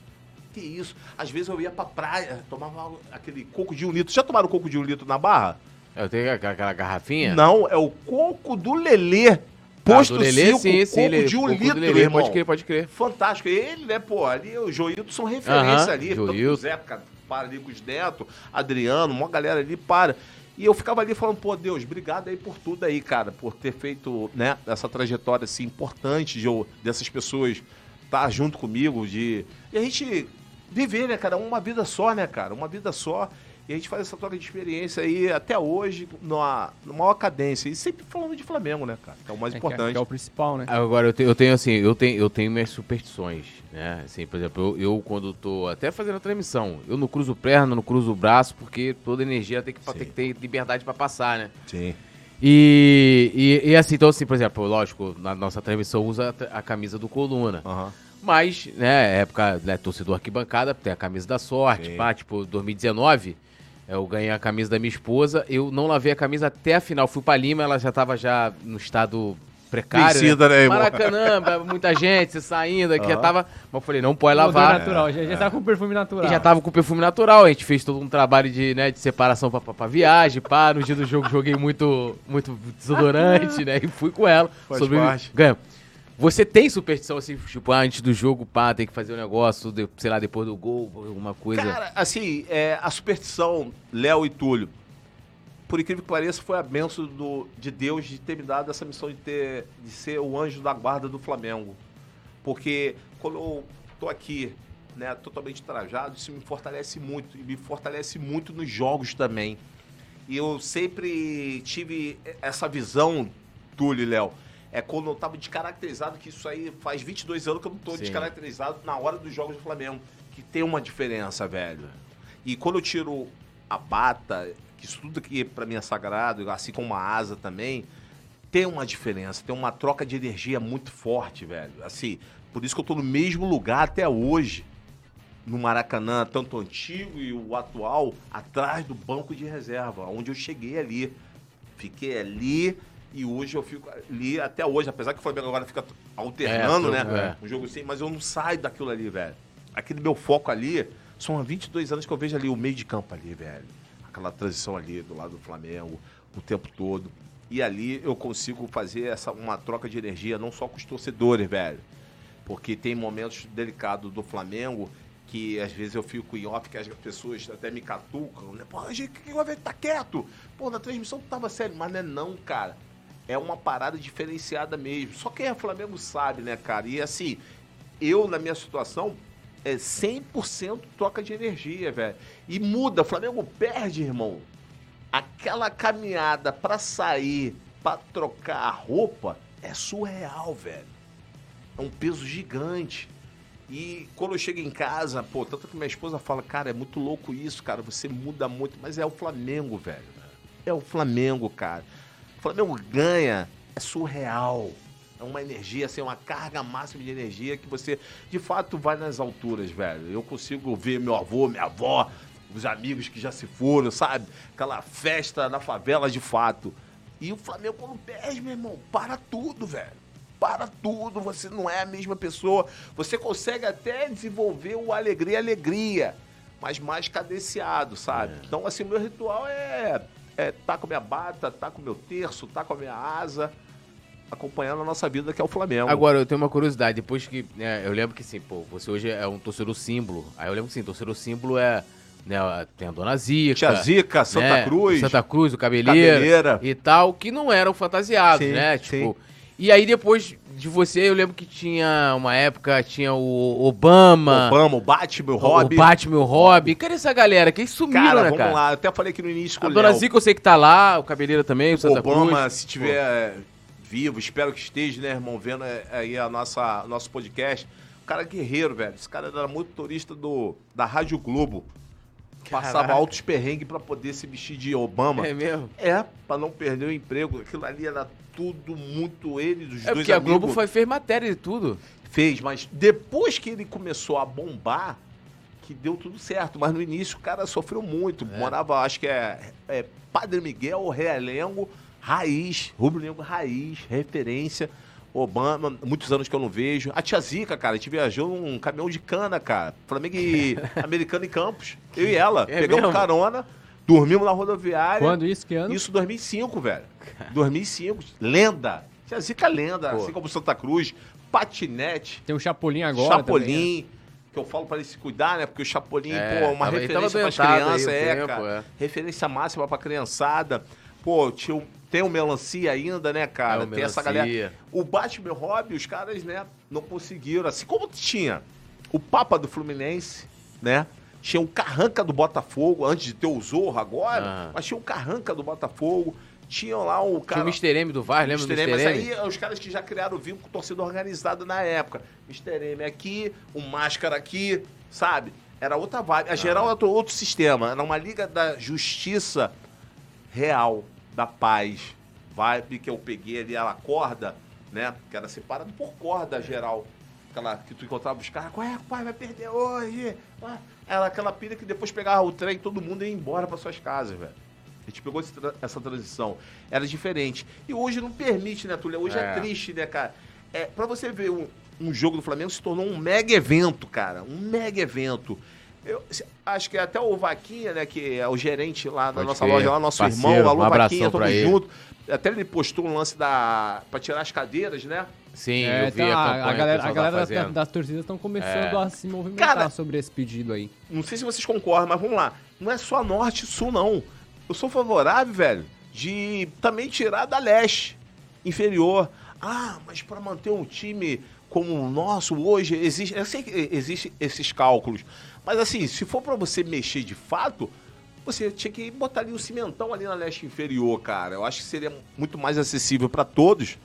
que isso? Às vezes eu ia pra praia, tomava aquele coco de um litro. Já tomaram coco de um litro na barra? Eu tenho aquela, garrafinha? Não, é o coco do Lelê. Posto ah, do Lelê, cinco, sim, sim, coco ele- de um coco do litro, Lelê, irmão. Pode crer, pode crer. Fantástico. Ele, né, pô, ali o Joilton são referência Aham, ali. Tanto que Joilton. Zé cara, para ali com os netos, Adriano, uma galera ali para. E eu ficava ali falando, pô, Deus, obrigado aí por tudo aí, cara, por ter feito, né, essa trajetória assim importante de eu- dessas pessoas estar junto comigo, de. E a gente viver, né, cara, uma vida só, né, cara? Uma vida só. E a gente faz essa troca de experiência aí até hoje, numa, numa maior cadência. E sempre falando de Flamengo, né, cara? Que é o mais É que é- importante. que é o principal, né? Agora, eu tenho, eu tenho assim, eu tenho, eu tenho minhas superstições, né? Assim, por exemplo, eu, eu quando tô até fazendo a transmissão, eu não cruzo perna, não cruzo o braço, porque toda energia tem que, tem que ter liberdade pra passar, né? Sim. E, e, e assim, então assim, por exemplo, lógico, na nossa transmissão usa a, a camisa do Coluna. Aham. Mas, né, época, né, torcedor arquibancada, tem a camisa da sorte, Sim. pá, tipo, 2019, eu ganhei a camisa da minha esposa, eu não lavei a camisa até a final, fui pra Lima, ela já tava já no estado precário, Vencida, né, irmão? Maracanã, muita gente saindo aqui, já Aham. tava, mas eu falei, não pode lavar, natural, já, já tá com perfume natural. e já tava com perfume natural, a gente fez todo um trabalho de, né, de separação pra, pra, pra viagem, pá, no dia do jogo joguei muito, muito desodorante, né, e fui com ela. Faz parte. Ganhamos. Você tem superstição assim, tipo, ah, antes do jogo, pá, tem que fazer um negócio, de- sei lá, depois do gol, alguma coisa. Cara, assim, é, a superstição, Léo e Túlio, por incrível que pareça, foi a benção do, de Deus de ter me dado essa missão de, ter, de ser o anjo da guarda do Flamengo. Porque quando eu tô aqui, né, totalmente trajado, isso me fortalece muito. E me fortalece muito nos jogos também. E eu sempre tive essa visão, Túlio e Léo. É quando eu tava descaracterizado, que isso aí faz 22 anos que eu não tô Sim. descaracterizado na hora dos jogos do Flamengo. Que tem uma diferença, velho. E quando eu tiro a bata, que isso tudo aqui pra mim é sagrado, assim como a asa também, tem uma diferença, tem uma troca de energia muito forte, velho. Assim, por isso que eu tô no mesmo lugar até hoje, no Maracanã, tanto o antigo e o atual, atrás do banco de reserva, onde eu cheguei ali. Fiquei ali e hoje eu fico ali até hoje, apesar que o Flamengo agora fica alternando, É, né? é. Um jogo assim, mas eu não saio daquilo ali, velho. Aquele meu foco ali, são há 22 anos que eu vejo ali o meio de campo ali, velho. Aquela transição ali do lado do Flamengo, o tempo todo. E ali eu consigo fazer essa, uma troca de energia, não só com os torcedores, velho. Porque tem momentos delicados do Flamengo que às vezes eu fico em off, que as pessoas até me catucam, né? Pô, gente, que vai ver? Tá quieto. Pô, na transmissão tu tava sério, mas não é não, cara. É uma parada diferenciada mesmo. Só quem é Flamengo sabe, né, cara? E assim, eu na minha situação é 100% troca de energia, velho. E muda, Flamengo perde, irmão. Aquela caminhada pra sair, pra trocar a roupa, é surreal, velho. É um peso gigante. E quando eu chego em casa, pô, tanto que minha esposa fala, cara, é muito louco isso, cara, você muda muito, mas é o Flamengo, velho. É o Flamengo, cara. O Flamengo ganha, é surreal. É uma energia, assim, uma carga máxima de energia que você, de fato, vai nas alturas, velho. Eu consigo ver meu avô, minha avó, os amigos que já se foram, sabe? Aquela festa na favela de fato. E o Flamengo, quando perde, meu irmão, para tudo, velho para tudo, você não é a mesma pessoa. Você consegue até desenvolver o alegria, alegria, mas mais cadenciado, sabe? Então, assim, meu ritual é, é tá com a minha bata, tá com o meu terço, tá com a minha asa, acompanhando a nossa vida, que é o Flamengo. Agora, eu tenho uma curiosidade, depois que, né, eu lembro que assim, pô, você hoje é um torcedor símbolo, aí eu lembro que assim, torcedor símbolo é, né, tem a Dona Zica, Tia Zica, Santa né, Cruz, Santa Cruz, o Cabeleira, Cabeleira. e tal, que não eram fantasiados, Sim, né, sim. tipo... E aí depois de você, eu lembro que tinha uma época, tinha o Obama, Obama, o Batman, o Robin. o Batman, o. Cadê essa galera? Que sumiram, Cara, né, vamos cara? lá, eu até falei aqui no início com A o Dona Léo. Zica eu sei que tá lá, o Cabeleira também, o Santa Obama, Cruz. se tiver vivo, espero que esteja, né, irmão, vendo aí a nossa nosso podcast. O cara é guerreiro, velho. Esse cara era motorista do, da Rádio Globo. Passava Caraca. altos perrengues pra poder se vestir de Obama. É mesmo? É, pra não perder o emprego. Aquilo ali era tudo muito ele, dos É dois porque a Globo foi, fez matéria de tudo. Fez, mas depois que ele começou a bombar, que deu tudo certo. Mas no início o cara sofreu muito. Morava, acho que é, é Padre Miguel, Realengo, raiz, rubro-negro raiz, referência. Obama, muitos anos que eu não vejo. A tia Zica, cara, a gente viajou num caminhão de cana, cara. Flamengo e americano em Campos. Eu e ela. É pegamos mesmo? carona, dormimos na rodoviária. Quando isso? Que ano? Isso 2005, velho. 2005. Lenda. Tia Zica lenda. Pô. Assim como Santa Cruz. Patinete. Tem o Chapolin agora Chapolin. também, né? Que eu falo pra ele se cuidar, né? Porque o Chapolin, É, pô, é uma referência pras aí crianças, é, tempo, cara. é. Referência máxima pra criançada. Pô, tinha, um- tem o Melancia ainda, né, cara? É, o tem essa galera. O Batman Hobby, os caras, né, não conseguiram. Assim como tinha o Papa do Fluminense, né? Tinha o Carranca do Botafogo, antes de ter o Zorro agora, Ah. mas tinha o Carranca do Botafogo. Tinha lá o Tinha cara. o Mr. M do VAR, lembra do Mr. Mr. M, M? mas aí os caras que já criaram o vínculo com torcida organizada na época. Mr. M aqui, o Máscara aqui, sabe? Era outra vibe. A geral era outro sistema. Era uma liga da justiça real, da paz. Vibe que eu peguei ali, ela corda, né? Que era separado por corda geral. Aquela que tu encontrava os caras, qual é, pai, vai perder hoje? Ué. Era aquela pilha que depois pegava o trem, todo mundo ia embora para suas casas, velho. A gente pegou essa transição. Era diferente. E hoje não permite, né, Túlio? Hoje é, É. triste, né, cara? É, pra você ver um, um jogo do Flamengo se tornou um mega evento, cara. Um mega evento. Eu acho que até o Vaquinha, né, que é o gerente lá da Pode nossa crer. loja, lá, nosso Parceiro, irmão, alô um Vaquinha, ele. junto. Até ele postou um lance da. pra tirar as cadeiras, né? Sim, É, eu vi então, a a, galera, a tá galera das, fazendo. das torcidas estão começando É. a se movimentar Cara, sobre esse pedido aí. Não sei se vocês concordam, mas vamos lá. Não é só norte e sul, não. Eu sou favorável, velho, de também tirar da leste inferior. Ah, mas para manter um time como o nosso hoje, existe, eu sei que existem esses cálculos. Mas assim, se for para você mexer de fato, você tinha que botar ali um cimentão ali na leste inferior, cara. Eu acho que seria muito mais acessível para todos.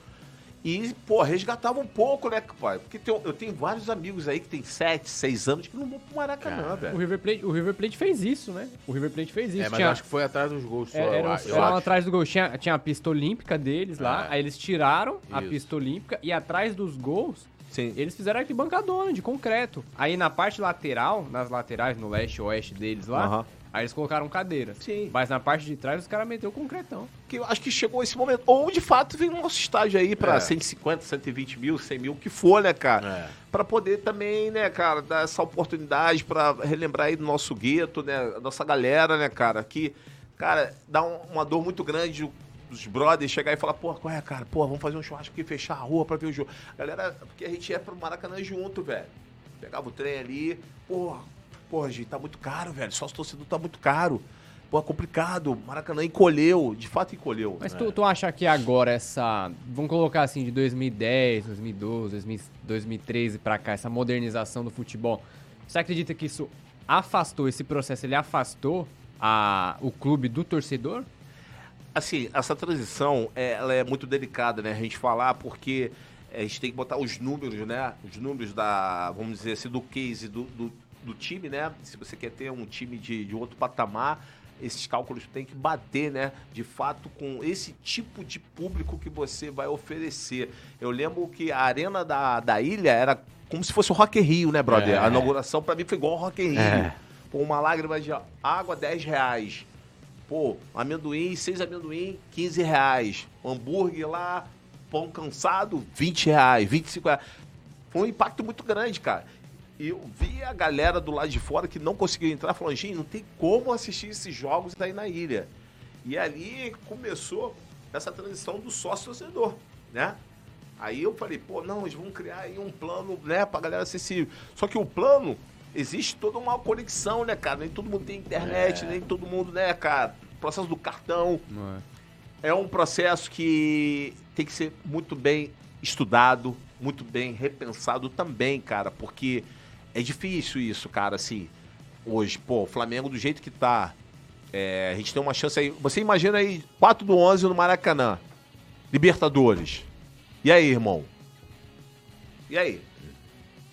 E, pô, resgatava um pouco, né, pai? Porque tem- eu tenho vários amigos aí que tem 7, 6 anos que não vão pro Maracanã, Cara, velho. O River, Plate, o River Plate fez isso, né? O River Plate fez isso. É, mas Tinha- eu acho que foi atrás dos gols só, É, eu era, eu acho. atrás do gol. Tinha, tinha a pista olímpica deles lá, É. aí eles tiraram a Isso. pista olímpica e atrás dos gols, Sim. eles fizeram arquibancadona de concreto. Aí na parte lateral, nas laterais, no leste e oeste deles lá, Aham. aí eles colocaram cadeiras. Sim. Mas na parte de trás os caras meteu concretão. que eu acho que chegou esse momento. Ou de fato vem o nosso estágio aí pra É. 150, 120 mil, 100 mil, o que for, né, cara? É. Pra poder também, né, cara, dar essa oportunidade pra relembrar aí do nosso gueto, né, a nossa galera, né, cara, que, cara, dá um- uma dor muito grande os brothers chegar e falar, pô, qual é, cara? Pô, vamos fazer um churrasco aqui, fechar a rua pra ver o jogo. Galera, porque a gente ia pro Maracanã junto, velho. Pegava o trem ali, porra, porra, gente, tá muito caro, velho. Sócio torcedor tá muito caro. Pô, é complicado. Maracanã encolheu, de fato encolheu. Mas É. tu, tu acha que agora essa. Vamos colocar assim, de 2010, 2012, 2000 2013 pra cá, essa modernização do futebol. Você acredita que isso afastou, esse processo, ele afastou a, o clube do torcedor? Assim, essa transição, é, ela é muito delicada, né? A gente falar, porque é, a gente tem que botar os números, né? Os números da, vamos dizer assim, do case do, do, do time, né? Se você quer ter um time de, de outro patamar, esses cálculos tem que bater, né? De fato, com esse tipo de público que você vai oferecer. Eu lembro que a arena da, da ilha era como se fosse o Rock Rio, né, brother? É. A inauguração pra mim foi igual ao Rock Rio. É. Pô, uma lágrima de água, 10 reais. Pô, amendoim, seis amendoim, 15 reais. Hambúrguer lá, pão cansado, 20 reais, 25 reais. Foi um impacto muito grande, cara. E eu vi a galera do lado de fora que não conseguiu entrar, falando, gente, não tem como assistir esses jogos aí na ilha. E ali começou essa transição do sócio-torcedor, né? Aí eu falei, pô, não, eles vão criar aí um plano, né, pra galera acessível. Só que o plano, existe toda uma conexão, né, cara? Nem todo mundo tem internet, nem todo mundo, né, cara? Processo do cartão. É um processo que tem que ser muito bem estudado, muito bem repensado também, cara, porque é difícil isso, cara, assim. Hoje, pô, o Flamengo do jeito que tá, é, a gente tem uma chance aí. Você imagina aí, 4 do 11 no Maracanã, Libertadores. E aí, irmão? E aí?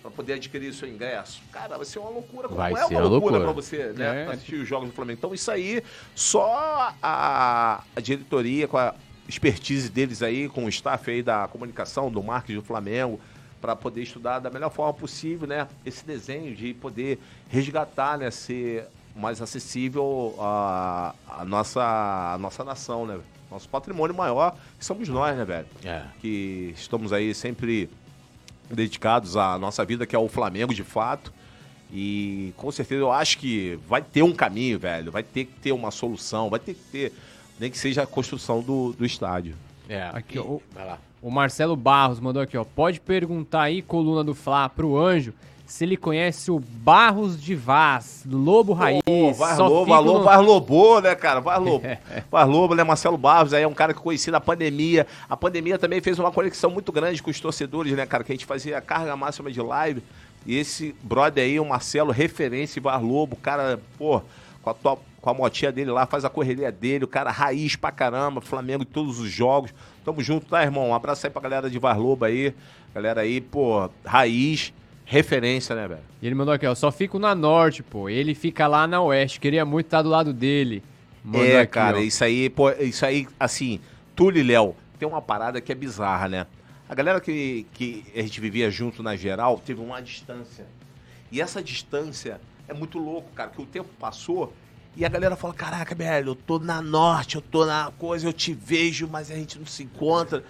Pra poder adquirir seu ingresso. Cara, vai ser uma loucura. Como Vai é ser uma loucura, loucura. pra você, né? É. assistir os jogos do Flamengo. Então, isso aí, só a, a diretoria, com a expertise deles aí, com o staff aí da comunicação, do marketing do Flamengo, para poder estudar da melhor forma possível, né? Esse desenho de poder resgatar, né? Ser mais acessível à, à nossa, à nossa nação, né? Nosso patrimônio maior que somos nós, né, velho? É. Que estamos aí sempre dedicados à nossa vida, que é o Flamengo, de fato. E com certeza eu acho que vai ter um caminho, velho. Vai ter que ter uma solução, vai ter que ter, nem que seja a construção do, do estádio. É. Aqui, E- ó, Vai lá. O Marcelo Barros mandou aqui, ó. Pode perguntar aí, coluna do Fla, pro Anjo, se ele conhece o Barros de Vaz, Lobo Raiz. Pô, Vaz Lobo, no- Vaz Lobo, né, cara? Vaz Lobo. Vaz Lobo, né? Marcelo Barros, aí é um cara que eu conheci na pandemia. A pandemia também fez uma conexão muito grande com os torcedores, né, cara? Que a gente fazia a carga máxima de live. E esse brother aí, o Marcelo, referência Vaz Lobo, cara, pô, com a, tua- com a motinha dele lá, faz a correria dele, o cara raiz pra caramba, Flamengo em todos os jogos. Tamo junto, tá, irmão? Um abraço aí pra galera de Vaz Lobo aí. Galera aí, pô, raiz, referência, né, velho? E ele mandou aqui, ó. Só fico na norte, pô. Ele fica lá na oeste. Queria muito estar do lado dele. Mandou é, aqui, cara, ó. isso aí, pô, isso aí, assim, Túlio e Léo, tem uma parada que é bizarra, né? A galera que, que a gente vivia junto na geral teve uma distância. E essa distância é muito louco, cara, que o tempo passou e a galera fala: caraca, velho, eu tô na norte, eu tô na coisa, eu te vejo, mas a gente não se encontra.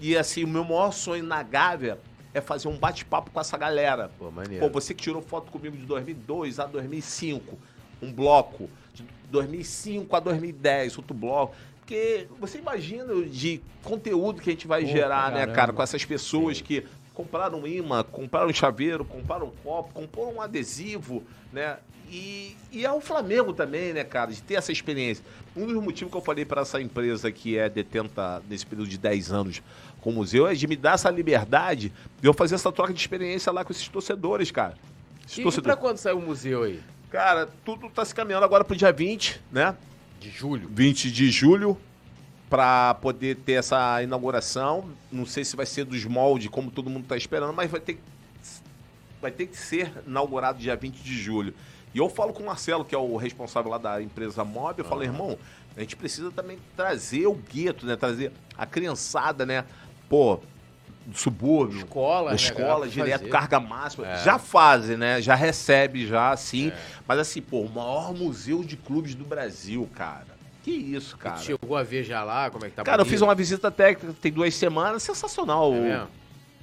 E assim, o meu maior sonho na Gávea é fazer um bate-papo com essa galera. Pô, maneiro. Pô, você que tirou foto comigo de 2002 a 2005, um bloco. De 2005 a 2010, outro bloco. Porque você imagina de conteúdo que a gente vai Pô, gerar, né, caramba. cara, com essas pessoas que compraram um imã, compraram um chaveiro, compraram um copo, compraram um adesivo, né? E, e é o Flamengo também, né, cara, de ter essa experiência. Um dos motivos que eu falei para essa empresa que é detenta nesse período de 10 anos com o museu é de me dar essa liberdade de eu fazer essa troca de experiência lá com esses torcedores, cara. Esses E, e torcedores. pra quando sai o museu aí? Cara, tudo tá se caminhando agora pro dia 20, né? De julho. 20 de julho, para poder ter essa inauguração. Não sei se vai ser dos moldes, como todo mundo tá esperando, mas vai ter, vai ter que ser inaugurado dia 20 de julho. E eu falo com o Marcelo, que é o responsável lá da empresa Mob, eu falo, irmão, a gente precisa também trazer o gueto, né? Trazer a criançada, né? Pô, subúrbio. Escola, né, escola, galera, direto, fazer. carga máxima. É. Já fazem, né? Já recebe, já, sim. Mas assim, pô, o maior museu de clubes do Brasil, cara. Que isso, cara. Chegou a ver já lá, como é que tá Cara, eu bonito? fiz uma visita técnica tem duas semanas, sensacional. É mesmo?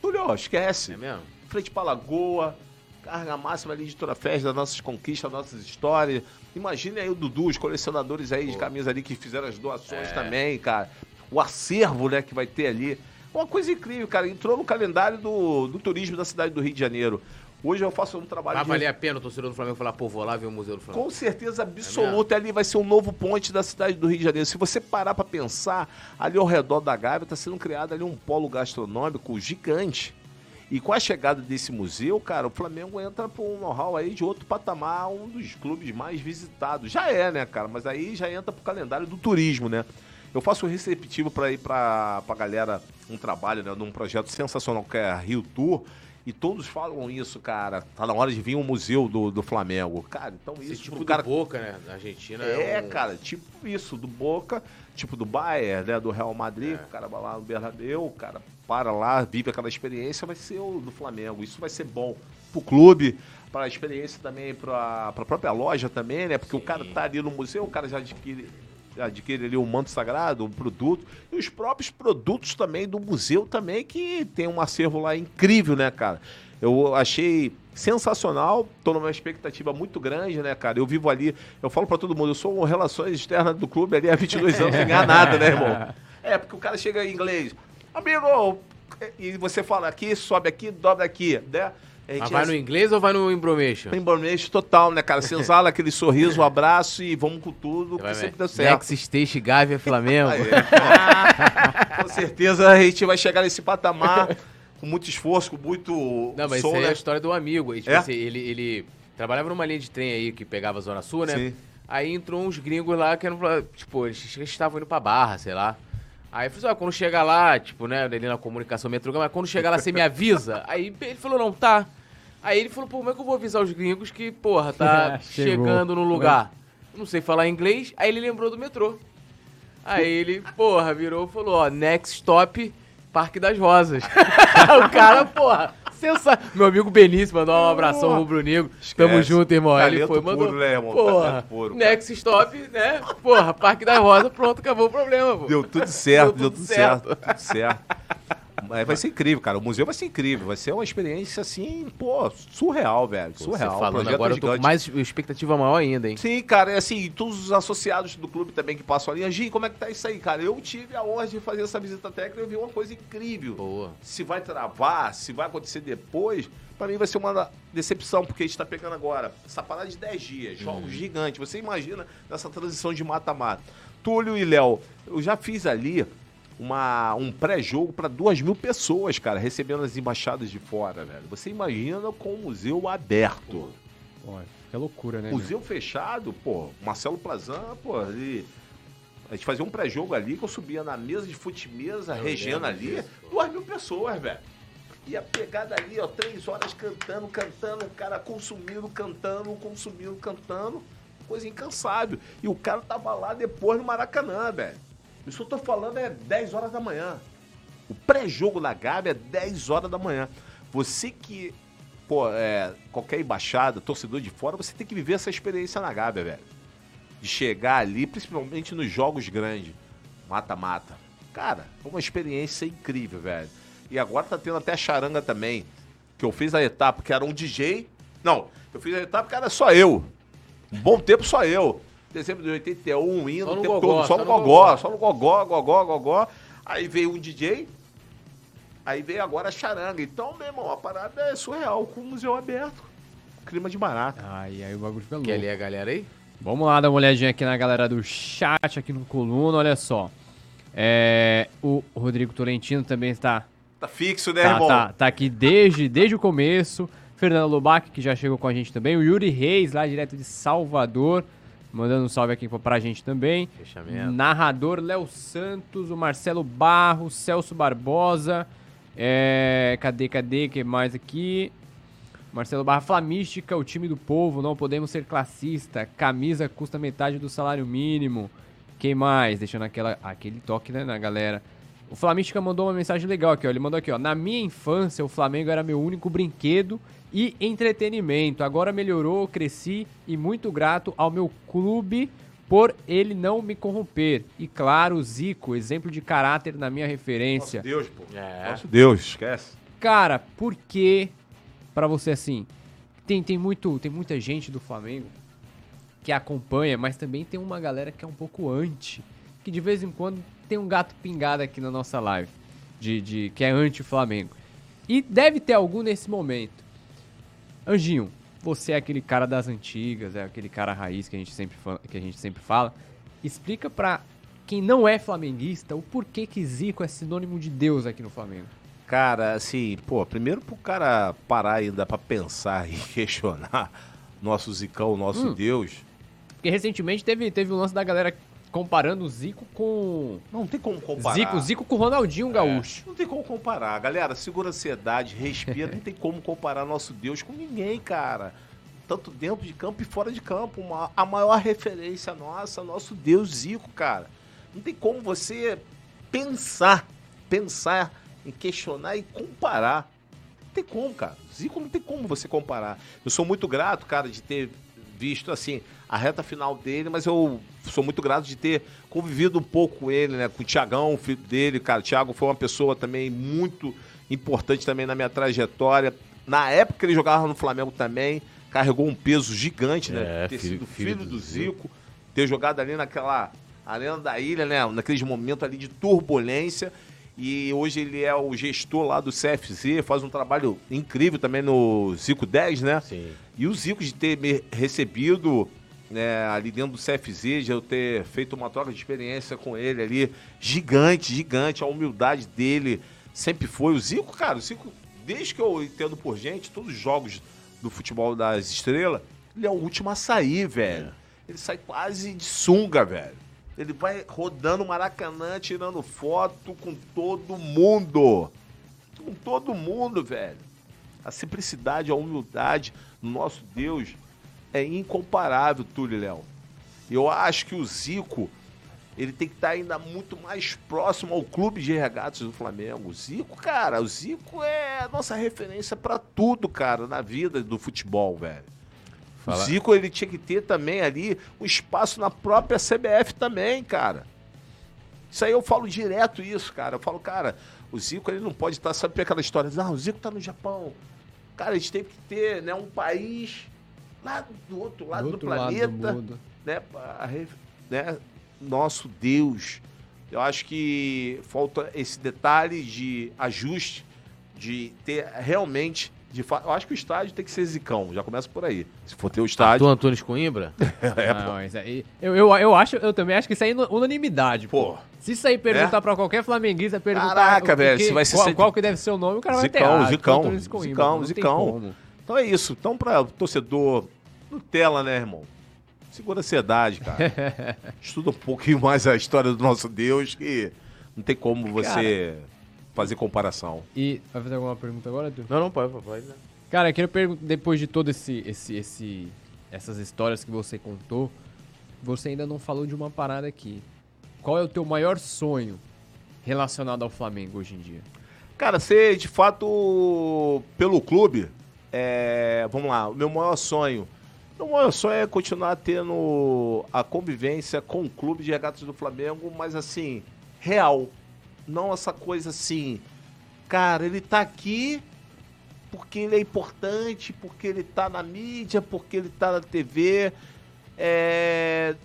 Túlio, esquece. É mesmo? Frente pra Lagoa, carga máxima ali de Torafés, das nossas conquistas, das nossas histórias. Imagine aí o Dudu, os colecionadores aí de camisa ali que fizeram as doações É. também, cara. O acervo, né, que vai ter ali. Uma coisa incrível, cara. Entrou no calendário do, do turismo da cidade do Rio de Janeiro. Hoje eu faço um trabalho Vai de valer a pena o torcedor do Flamengo falar, pô, vou lá ver o museu do Flamengo. com certeza É absoluta, ali vai ser um novo ponte da cidade do Rio de Janeiro. Se você parar pra pensar, ali ao redor da Gávea está sendo criado ali um polo gastronômico gigante. E com a chegada desse museu, cara, o Flamengo entra para um know-how aí de outro patamar, um dos clubes mais visitados. Já é, né, cara? Mas aí já entra pro calendário do turismo, né? Eu faço receptivo para ir pra, pra galera um trabalho, né, num projeto sensacional que é a Rio Tour. E todos falam isso, cara. Tá na hora de vir um museu do, do Flamengo. Cara, então Esse isso, tipo pro cara do Boca, né? Da Argentina. é, um- cara, tipo isso, do Boca, tipo do Bayern, né, do Real Madrid, É. o cara vai lá no Bernabéu, o cara para lá, vive aquela experiência, vai ser o do Flamengo. Isso vai ser bom pro clube, para a experiência também, para a própria loja também, né, porque o cara tá ali no museu, o cara já adquire adquire ali o manto sagrado, o produto, e os próprios produtos também do museu também, que tem um acervo lá incrível, né, cara? Eu achei sensacional, tô numa expectativa muito grande, né, cara? Eu vivo ali, eu falo pra todo mundo, eu sou relações externas do clube ali há 22 anos sem ganhar nada, né, irmão? É, porque o cara chega em inglês, amigo, e você fala aqui, sobe aqui, dobra aqui, né? Mas gente vai no inglês ou vai no Embromation? Embromation total, né, cara? Senzala, aquele sorriso, o abraço e vamos com tudo, Vai, sempre deu certo. Next Stage Gávea Flamengo. Ó. com certeza a gente vai chegar nesse patamar com muito esforço, com muito Não, mas som, isso aí é né? a história do amigo. E, tipo É? assim, ele, ele trabalhava numa linha de trem aí que pegava a Zona Sul, né? Sim. Aí entrou uns gringos lá que eram, tipo, eles estavam indo pra Barra, sei lá. Aí eu falei, assim, ó, quando chegar lá, tipo, né, ali na comunicação metrô, mas quando chegar lá você me avisa. Aí ele falou, não, tá. Aí ele falou, pô, como é que eu vou avisar os gringos que, porra, tá Chegou. chegando no lugar? Eu não sei falar inglês. Aí ele lembrou do metrô. Aí ele, porra, virou e falou, ó, next stop, Parque das Rosas. o cara, porra, Sensa... Meu amigo Benício mandou um abração rubro-negro. Tamo junto, irmão. Ele foi, mandou. puro, né, irmão? Porra, puro. Next Stop, né? Porra, Parque das Rosas, pronto, acabou o problema, pô. Deu tudo certo, Deu deu tudo certo, tudo certo. Mas vai ser incrível, cara. O museu vai ser incrível. Vai ser uma experiência, assim, pô, surreal, velho. Você Surreal. falando Projeto agora, eu tô com gigante. mais expectativa maior ainda, hein? Sim, cara, é assim, todos os associados do clube também que passam ali. Gi, como é que tá isso aí, cara? Eu tive a honra de fazer essa visita técnica e eu vi uma coisa incrível. Boa. Se vai travar, se vai acontecer depois, pra mim vai ser uma decepção, porque a gente tá pegando agora essa parada de 10 dias, jogos gigantes. Você imagina nessa transição de mata-mata. Túlio e Léo, eu já fiz ali uma, um pré-jogo para duas mil pessoas, cara, recebendo as embaixadas de fora, velho. Você imagina com o museu aberto. Pô, que loucura, né? meu? Museu fechado, pô, Marcelo Plazan, pô, ele. A gente fazia um pré-jogo ali que eu subia na mesa de fute-mesa, regendo ali, duas mil pessoas, velho. E a pegada ali, ó, três horas cantando, cantando, o cara consumindo, cantando, consumindo, cantando. Coisa incansável. E o cara tava lá depois no Maracanã, velho. Isso eu tô falando é 10 horas da manhã. O pré-jogo na Gávea é 10 horas da manhã. Você que, pô, é, qualquer embaixada, torcedor de fora, você tem que viver essa experiência na Gávea, velho. De chegar ali, principalmente nos jogos grandes. Mata-mata. Cara, é uma experiência incrível, velho. E agora tá tendo até charanga também. Que eu fiz a etapa que era um DJ. Não, eu fiz a etapa que era só eu. Um bom tempo só eu. Dezembro de 81, indo Só o no tempo gogó, todo, só, só no gogó, gogó. só no gogó, gogó, gogó. Aí veio um DJ, aí veio agora a charanga. Então, meu irmão, a parada é surreal, com o museu aberto. Clima de barato. Ai, aí o bagulho fica louco. Quer ler a galera aí? Vamos lá dar uma olhadinha aqui na galera do chat, aqui no Coluna, olha só. É, o Rodrigo Tolentino também está Tá fixo, né, Tá, irmão? tá, tá aqui desde, desde o começo. Fernando Lubac, que já chegou com a gente também. O Yuri Reis, lá direto de Salvador, mandando um salve aqui pra gente também. Fechamento. Narrador Léo Santos, o Marcelo Barros, Celso Barbosa. É, cadê, cadê? que mais aqui? Marcelo Barra, Flamística, o time do povo, não podemos ser classista. Camisa custa metade do salário mínimo. Quem mais? Deixando aquela, aquele toque né, na galera. O Flamística mandou uma mensagem legal aqui, ó. Ele mandou aqui, ó. Na minha infância, o Flamengo era meu único brinquedo e entretenimento. Agora melhorou, cresci e muito grato ao meu clube por ele não me corromper. E claro, o Zico, exemplo de caráter na minha referência. Nosso Deus, pô. É. Nosso Deus, esquece. Cara, por que pra você assim? Tem, tem, muito, tem muita gente do Flamengo que acompanha, mas também tem uma galera que é um pouco anti, que de vez em quando tem um gato pingado aqui na nossa live, de, de que é anti-Flamengo. E deve ter algum nesse momento. Anjinho, você é aquele cara das antigas, é aquele cara raiz que a gente sempre, que a gente sempre fala. Explica pra quem não é flamenguista o porquê que Zico é sinônimo de Deus aqui no Flamengo. Cara, assim, pô, primeiro pro cara parar ainda pra pensar e questionar nosso Zicão, nosso Hum. Deus. Porque recentemente teve, teve um lance da galera comparando o Zico com. Não tem como comparar. Zico, Zico com o Ronaldinho Gaúcho. Não tem como comparar. Galera, segura a ansiedade, respira. não tem como comparar nosso Deus com ninguém, cara. Tanto dentro de campo e fora de campo. Uma- a maior referência nossa, nosso Deus Zico, cara. Não tem como você pensar, pensar em questionar e comparar. Não tem como, cara. Zico não tem como você comparar. Eu sou muito grato, cara, de ter visto assim a reta final dele, mas eu sou muito grato de ter convivido um pouco com ele, né? Com o Tiagão, o filho dele, cara. O Thiago foi uma pessoa também muito importante também na minha trajetória. Na época que ele jogava no Flamengo também, carregou um peso gigante, né? É, ter filho- sido filho filho, do do Zico, ter jogado ali naquela arena da ilha, né? Naqueles momentos ali de turbulência. E hoje ele é o gestor lá do CFZ, faz um trabalho incrível também no Zico 10, né? Sim. E o Zico de ter me recebido né, ali dentro do CFZ, de eu ter feito uma troca de experiência com ele ali, gigante, gigante, a humildade dele sempre foi. O Zico, cara, o Zico, desde que eu entendo por gente, todos os jogos do futebol das estrelas, ele é o último a sair, velho. Ele sai quase de sunga, velho. Ele vai rodando Maracanã, tirando foto com todo mundo. Com todo mundo, velho. A simplicidade, a humildade do nosso Deus é incomparável, Túlio Léo. Eu acho que o Zico, ele tem que estar ainda muito mais próximo ao clube de regatas do Flamengo. O Zico, cara, o Zico é a nossa referência para tudo, cara, na vida do futebol, velho. Fala. O Zico, ele tinha que ter também ali um espaço na própria CBF também, cara. Isso aí eu falo direto isso, cara. Eu falo, cara, o Zico ele não pode estar, sabe aquela história, ah, o Zico tá no Japão. Cara, a gente tem que ter né, um país lá do outro lado do, outro do planeta, lado do né, pra, né, nosso Deus. Eu acho que falta esse detalhe de ajuste, de ter realmente. De fa... Eu acho que o estádio tem que ser zicão, já começa por aí. Se for ter o estádio. Arthur Antunes Coimbra? é, Não, aí, eu, eu, eu, acho, eu também acho que isso aí é unanimidade, pô. pô. Se isso aí perguntar é? pra qualquer flamenguista, perguntar. Caraca, velho, se vai ser. Qual, qual, que deve ser o nome, o cara zicão, vai ter. Zicão, zicão, zicão, zicão. Então é isso. Então, pra torcedor Nutella, né, irmão? Segura a ansiedade, cara. Estuda um pouquinho mais a história do nosso Deus, que não tem como você cara, fazer comparação. E vai fazer alguma pergunta agora, tu? Não, não, pode, pode. Né? Cara, eu queria perguntar, depois de todo esse, esse, esse, essas histórias que você contou, você ainda não falou de uma parada aqui. Qual é o teu maior sonho relacionado ao Flamengo hoje em dia? Cara, ser de fato pelo clube, é, vamos lá, o meu maior sonho o maior sonho é continuar tendo a convivência com o clube de regatas do Flamengo, mas assim, real. Não essa coisa assim, cara, ele tá aqui porque ele é importante, porque ele tá na mídia, porque ele tá na TV. É...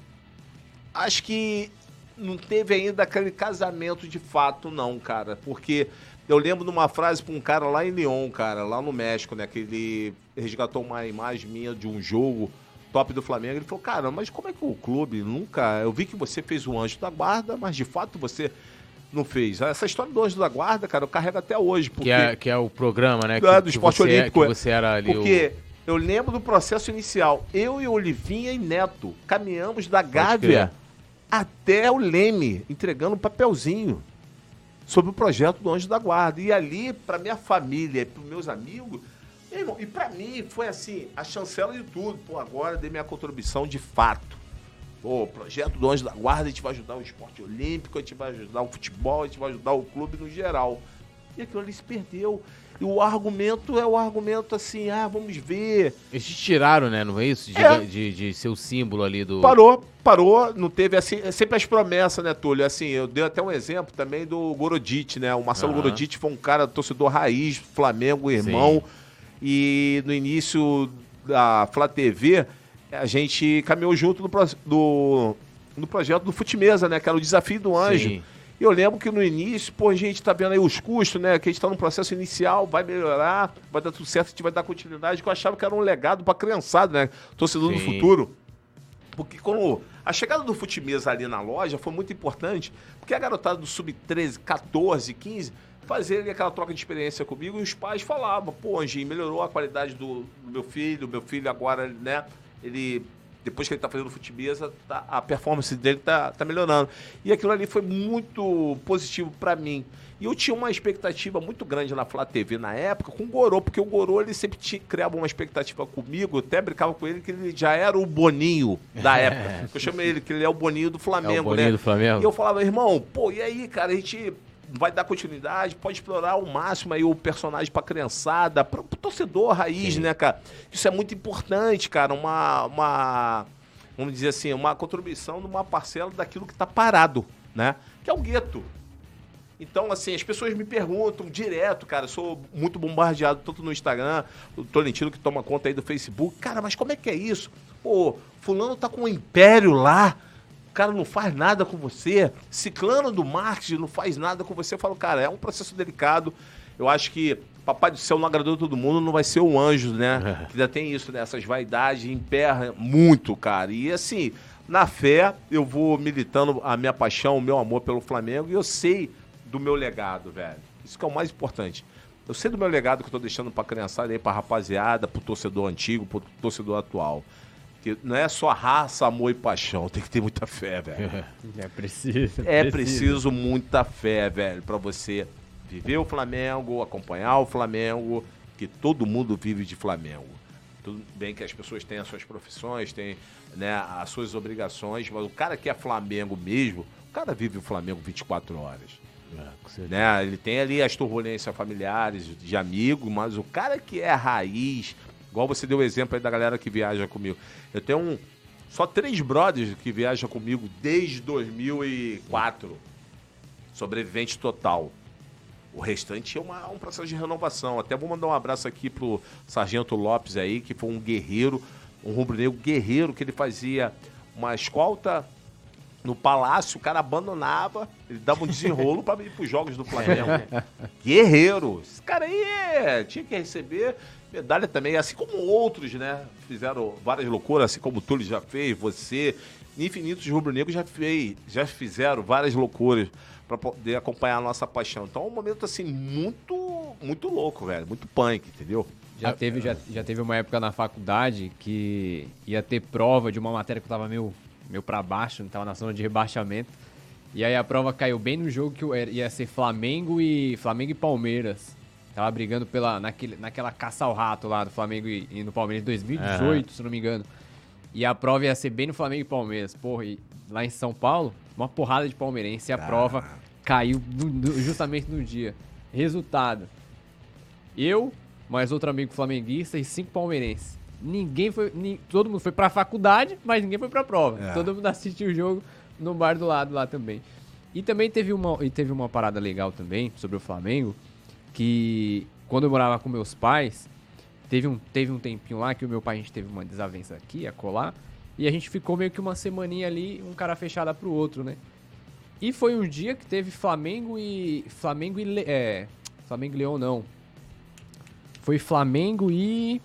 Acho que não teve ainda aquele casamento de fato, não, cara. Porque eu lembro de uma frase para um cara lá em Lyon, cara, lá no México, né? Que ele resgatou uma imagem minha de um jogo top do Flamengo. Ele falou, cara, mas como é que o clube nunca. Eu vi que você fez o anjo da guarda, mas de fato você não fez. Essa história do anjo da guarda, cara, eu carrego até hoje. Porque... Que, é, que é o programa, né? Que, é, do esporte que você, olímpico. É, que você era ali. Porque o... eu lembro do processo inicial. Eu e Olivinha e Neto caminhamos da Gávea até o Leme, entregando um papelzinho sobre o projeto do Anjo da Guarda. E ali, para minha família para meus amigos, e para mim foi assim, a chancela de tudo. Pô, agora dei minha contribuição de fato. Pô, o projeto do Anjo da Guarda, a gente vai ajudar o esporte olímpico, a gente vai ajudar o futebol, a gente vai ajudar o clube no geral. E aquilo ali se perdeu. E o argumento é o argumento assim, ah, vamos ver. Eles te tiraram, né? Não é isso? De, é. de, de ser o símbolo ali do. Parou, parou, não teve assim. É sempre as promessas, né, Túlio? Assim, eu dei até um exemplo também do Gorodit, né? O Marcelo uhum. Gorodit foi um cara torcedor raiz, Flamengo, irmão. Sim. E no início da Flá TV, a gente caminhou junto no, do, no projeto do Futimesa, né? Que era o desafio do anjo. Sim. Eu lembro que no início, pô, a gente tá vendo aí os custos, né? Que a gente tá no processo inicial, vai melhorar, vai dar tudo certo, a gente vai dar continuidade, que eu achava que era um legado pra criançada, né? Torcedor Sim. do futuro. Porque quando a chegada do Futimesa ali na loja foi muito importante, porque a garotada do sub-13, 14, 15 fazia aquela troca de experiência comigo e os pais falavam, pô, Anjinho, melhorou a qualidade do, do meu filho, meu filho agora, né, ele depois que ele está fazendo futebol, tá, a performance dele está tá melhorando. E aquilo ali foi muito positivo para mim. E eu tinha uma expectativa muito grande na Flá TV na época com o Gorô, porque o Gorô ele sempre tinha, criava uma expectativa comigo, eu até brincava com ele que ele já era o Boninho da época. eu chamei ele que ele é o Boninho do Flamengo, é o Boninho né? Do Flamengo. E eu falava, irmão, pô, e aí, cara, a gente vai dar continuidade, pode explorar ao máximo aí o personagem pra criançada, pro, pro torcedor raiz, Sim. né, cara? Isso é muito importante, cara, uma, uma, vamos dizer assim, uma contribuição numa parcela daquilo que tá parado, né? Que é o gueto. Então, assim, as pessoas me perguntam direto, cara, eu sou muito bombardeado tanto no Instagram, o Tolentino que toma conta aí do Facebook, cara, mas como é que é isso? Pô, fulano tá com um império lá, o cara não faz nada com você, ciclano do marketing não faz nada com você. Eu falo, cara, é um processo delicado. Eu acho que Papai do Céu não agradou todo mundo, não vai ser o anjo, né? Que ainda tem isso, né? Essas vaidades, emperra muito, cara. E assim, na fé, eu vou militando a minha paixão, o meu amor pelo Flamengo e eu sei do meu legado, velho. Isso que é o mais importante. Eu sei do meu legado que eu tô deixando pra criançada aí, pra rapaziada, pro torcedor antigo, pro torcedor atual. Que não é só raça, amor e paixão. Tem que ter muita fé, velho. É preciso. É preciso muita fé, velho, para você viver o Flamengo, acompanhar o Flamengo, que todo mundo vive de Flamengo. Tudo bem que as pessoas têm as suas profissões, têm né, as suas obrigações, mas o cara que é Flamengo mesmo, O cara vive o Flamengo 24 horas. É. Né? Ele tem ali as turbulências familiares, de amigo, mas o cara que é raiz, igual você deu o exemplo aí da galera que viaja comigo. Eu tenho um, só três brothers que viajam comigo desde 2004. Sobrevivente total. O restante é uma- um processo de renovação. Até vou mandar um abraço aqui pro Sargento Lopes aí, que foi um guerreiro, um rubro-negro guerreiro, que ele fazia uma escolta no palácio, o cara abandonava, ele dava um desenrolo para ir pros jogos do Flamengo. Guerreiro. Esse cara aí é, tinha que receber medalha também, assim como outros, né? Fizeram várias loucuras, assim como o Túlio já fez, você, infinitos rubro-negros já fez, já fizeram várias loucuras para poder acompanhar a nossa paixão. Então é um momento assim muito muito louco, velho, muito punk, entendeu? Já teve, já, já teve uma época na faculdade que ia ter prova de uma matéria que eu tava meio, meio pra baixo, tava na zona de rebaixamento. E aí a prova caiu bem no jogo que ia ser Flamengo e Flamengo e Palmeiras. Tava brigando pela, naquele, naquela caça ao rato lá do Flamengo e, e no Palmeiras em 2018, se não me engano. E a prova ia ser bem no Flamengo e Palmeiras. Porra, e lá em São Paulo, uma porrada de palmeirense e a prova caiu no- no- justamente no dia. Resultado: eu, mais outro amigo flamenguista e cinco palmeirenses. Ninguém foi. ni- todo mundo foi pra faculdade, mas ninguém foi pra prova. É. Todo mundo assistiu o jogo no bar do lado lá também. E também teve uma, e teve uma parada legal também sobre o Flamengo, que quando eu morava com meus pais, teve um, teve um tempinho lá que o meu pai a gente teve uma desavença aqui, a colar, e a gente ficou meio que uma semaninha ali, um cara fechada pro outro, né? E foi um dia que teve Flamengo e. Flamengo e. Le- É. Flamengo e Leão não. Foi Flamengo e.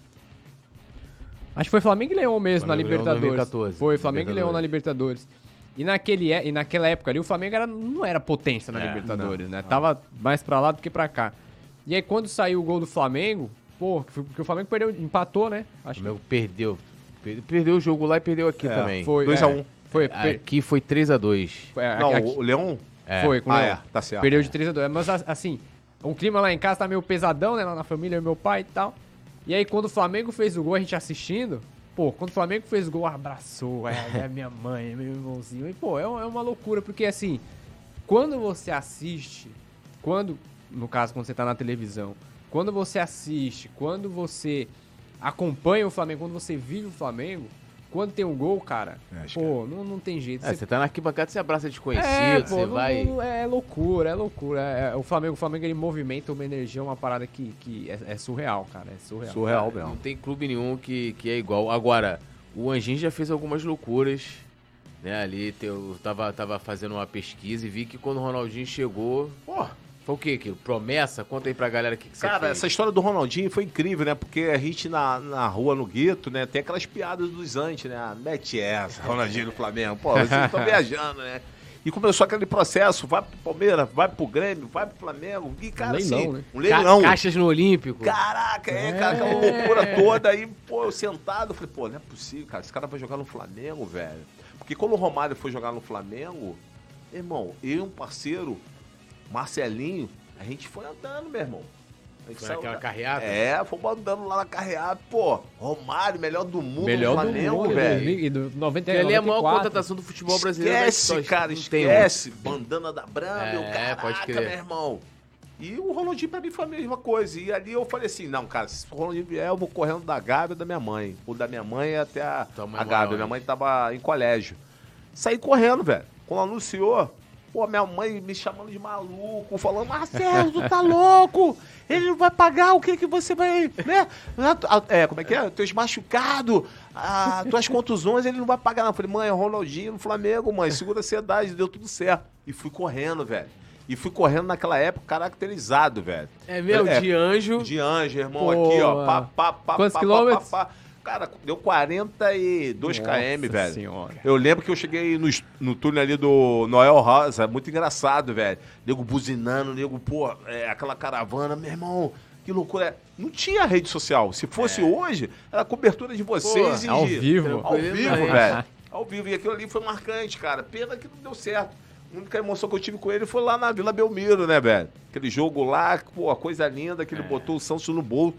Acho que foi Flamengo e Leão mesmo Flamengo na Leão Libertadores. 2014, foi Flamengo e Leão na Libertadores. Libertadores. E, naquele, e naquela época ali, o Flamengo era, não era potência na É, Libertadores, né? Tava mais pra lá do que pra cá. E aí, quando saiu o gol do Flamengo, pô, que porque o Flamengo perdeu, empatou, né? O Acho Flamengo perdeu. Per- Perdeu o jogo lá e perdeu aqui É, também. que foi. 2 é, a 1. Foi, per- Aqui foi 3x2. foi, é, Não, aqui- o Leão. É. foi com o Ah, é, tá certo. Perdeu de 3 a 2 Mas a- assim, o clima lá em casa tá meio pesadão, né? Lá na família, meu pai e tal. E aí, quando o Flamengo fez o gol, a gente assistindo. Pô, quando o Flamengo fez o gol, abraçou. É, é minha mãe, é meu irmãozinho. E, pô, é, um- é uma loucura, porque assim, quando você assiste, quando, no caso, quando você tá na televisão, quando você assiste, quando você acompanha o Flamengo, quando você vive o Flamengo, quando tem um gol, cara, É, acho pô, não, não tem jeito. É, Você você tá na arquibancada, você abraça desconhecido, é, pô, você não- vai. não- é loucura, é loucura. É- é- o Flamengo, o Flamengo ele movimenta uma energia, uma parada que, que é, é surreal, cara. É surreal. Surreal Não mesmo. tem clube nenhum que, que é igual. Agora, o Anjinho já fez algumas loucuras. Né, ali eu tava, tava fazendo uma pesquisa e vi que quando o Ronaldinho chegou. Pô, foi o quê? aquilo? Promessa? Conta aí pra galera o que, que você Cara, fez. essa história do Ronaldinho foi incrível, né? Porque a gente na, na rua, no gueto, né? Tem aquelas piadas dos antes, né? Ah, Mete essa, Ronaldinho no Flamengo. Pô, vocês estão viajando, né? E começou aquele processo, vai pro Palmeiras, vai pro Grêmio, vai pro Flamengo. E, cara, leilão, assim, né? um Ca- leilão. Caixas no Olímpico. Caraca, é, cara, aquela loucura toda. Aí, pô, eu sentado, falei, pô, não é possível, cara. Esse cara vai jogar no Flamengo, velho. Porque quando o Romário foi jogar no Flamengo, irmão, eu e um parceiro, Marcelinho, a gente foi andando, meu irmão. Foi aquela da- carreata? É, fomos andando lá na carreata. Pô, Romário, melhor do mundo Melhor do Flamengo, mundo, velho. E do 90, Porque ali é a maior 94. contratação do futebol brasileiro. da Esquece, cara, esquece. Bandana da Brama, É, caraca, pode crer. meu irmão. E o Ronaldinho pra mim foi a mesma coisa. E ali eu falei assim, não, cara, se o Ronaldinho vier, eu vou correndo da Gávea da minha mãe. O da minha mãe até a, a Gávea. Minha mãe tava em colégio. Saí correndo, velho. Quando anunciou, pô, minha mãe me chamando de maluco, falando, Marcelo, tu tá louco? Ele não vai pagar o que que você vai, né? É, como é que é? Teus machucados, ah, tuas contusões, ele não vai pagar não. Eu falei, mãe, é Ronaldinho no Flamengo, mãe, segura a ansiedade, deu tudo certo. E fui correndo, velho. E fui correndo naquela época caracterizado, velho. É meu, É, de anjo. De anjo, irmão, Pô, aqui, ó. Pá, pá, pá, Quantos pá, pá, quilômetros? pá, pá. Cara, deu 42 km, Nossa velho. senhora. Eu lembro que eu cheguei no, no túnel ali do Noel Rosa, muito engraçado, velho. Nego buzinando, nego, pô, é, aquela caravana, meu irmão, que loucura. Não tinha rede social. Se fosse hoje, era cobertura de vocês e ao de- vivo. Ao vivo, Tranquilamente. velho. Ao vivo. E aquilo ali foi marcante, cara. Pena que não deu certo. A única emoção que eu tive com ele foi lá na Vila Belmiro, né, velho? Aquele jogo lá, pô, coisa linda, que ele botou o Santos no bolso.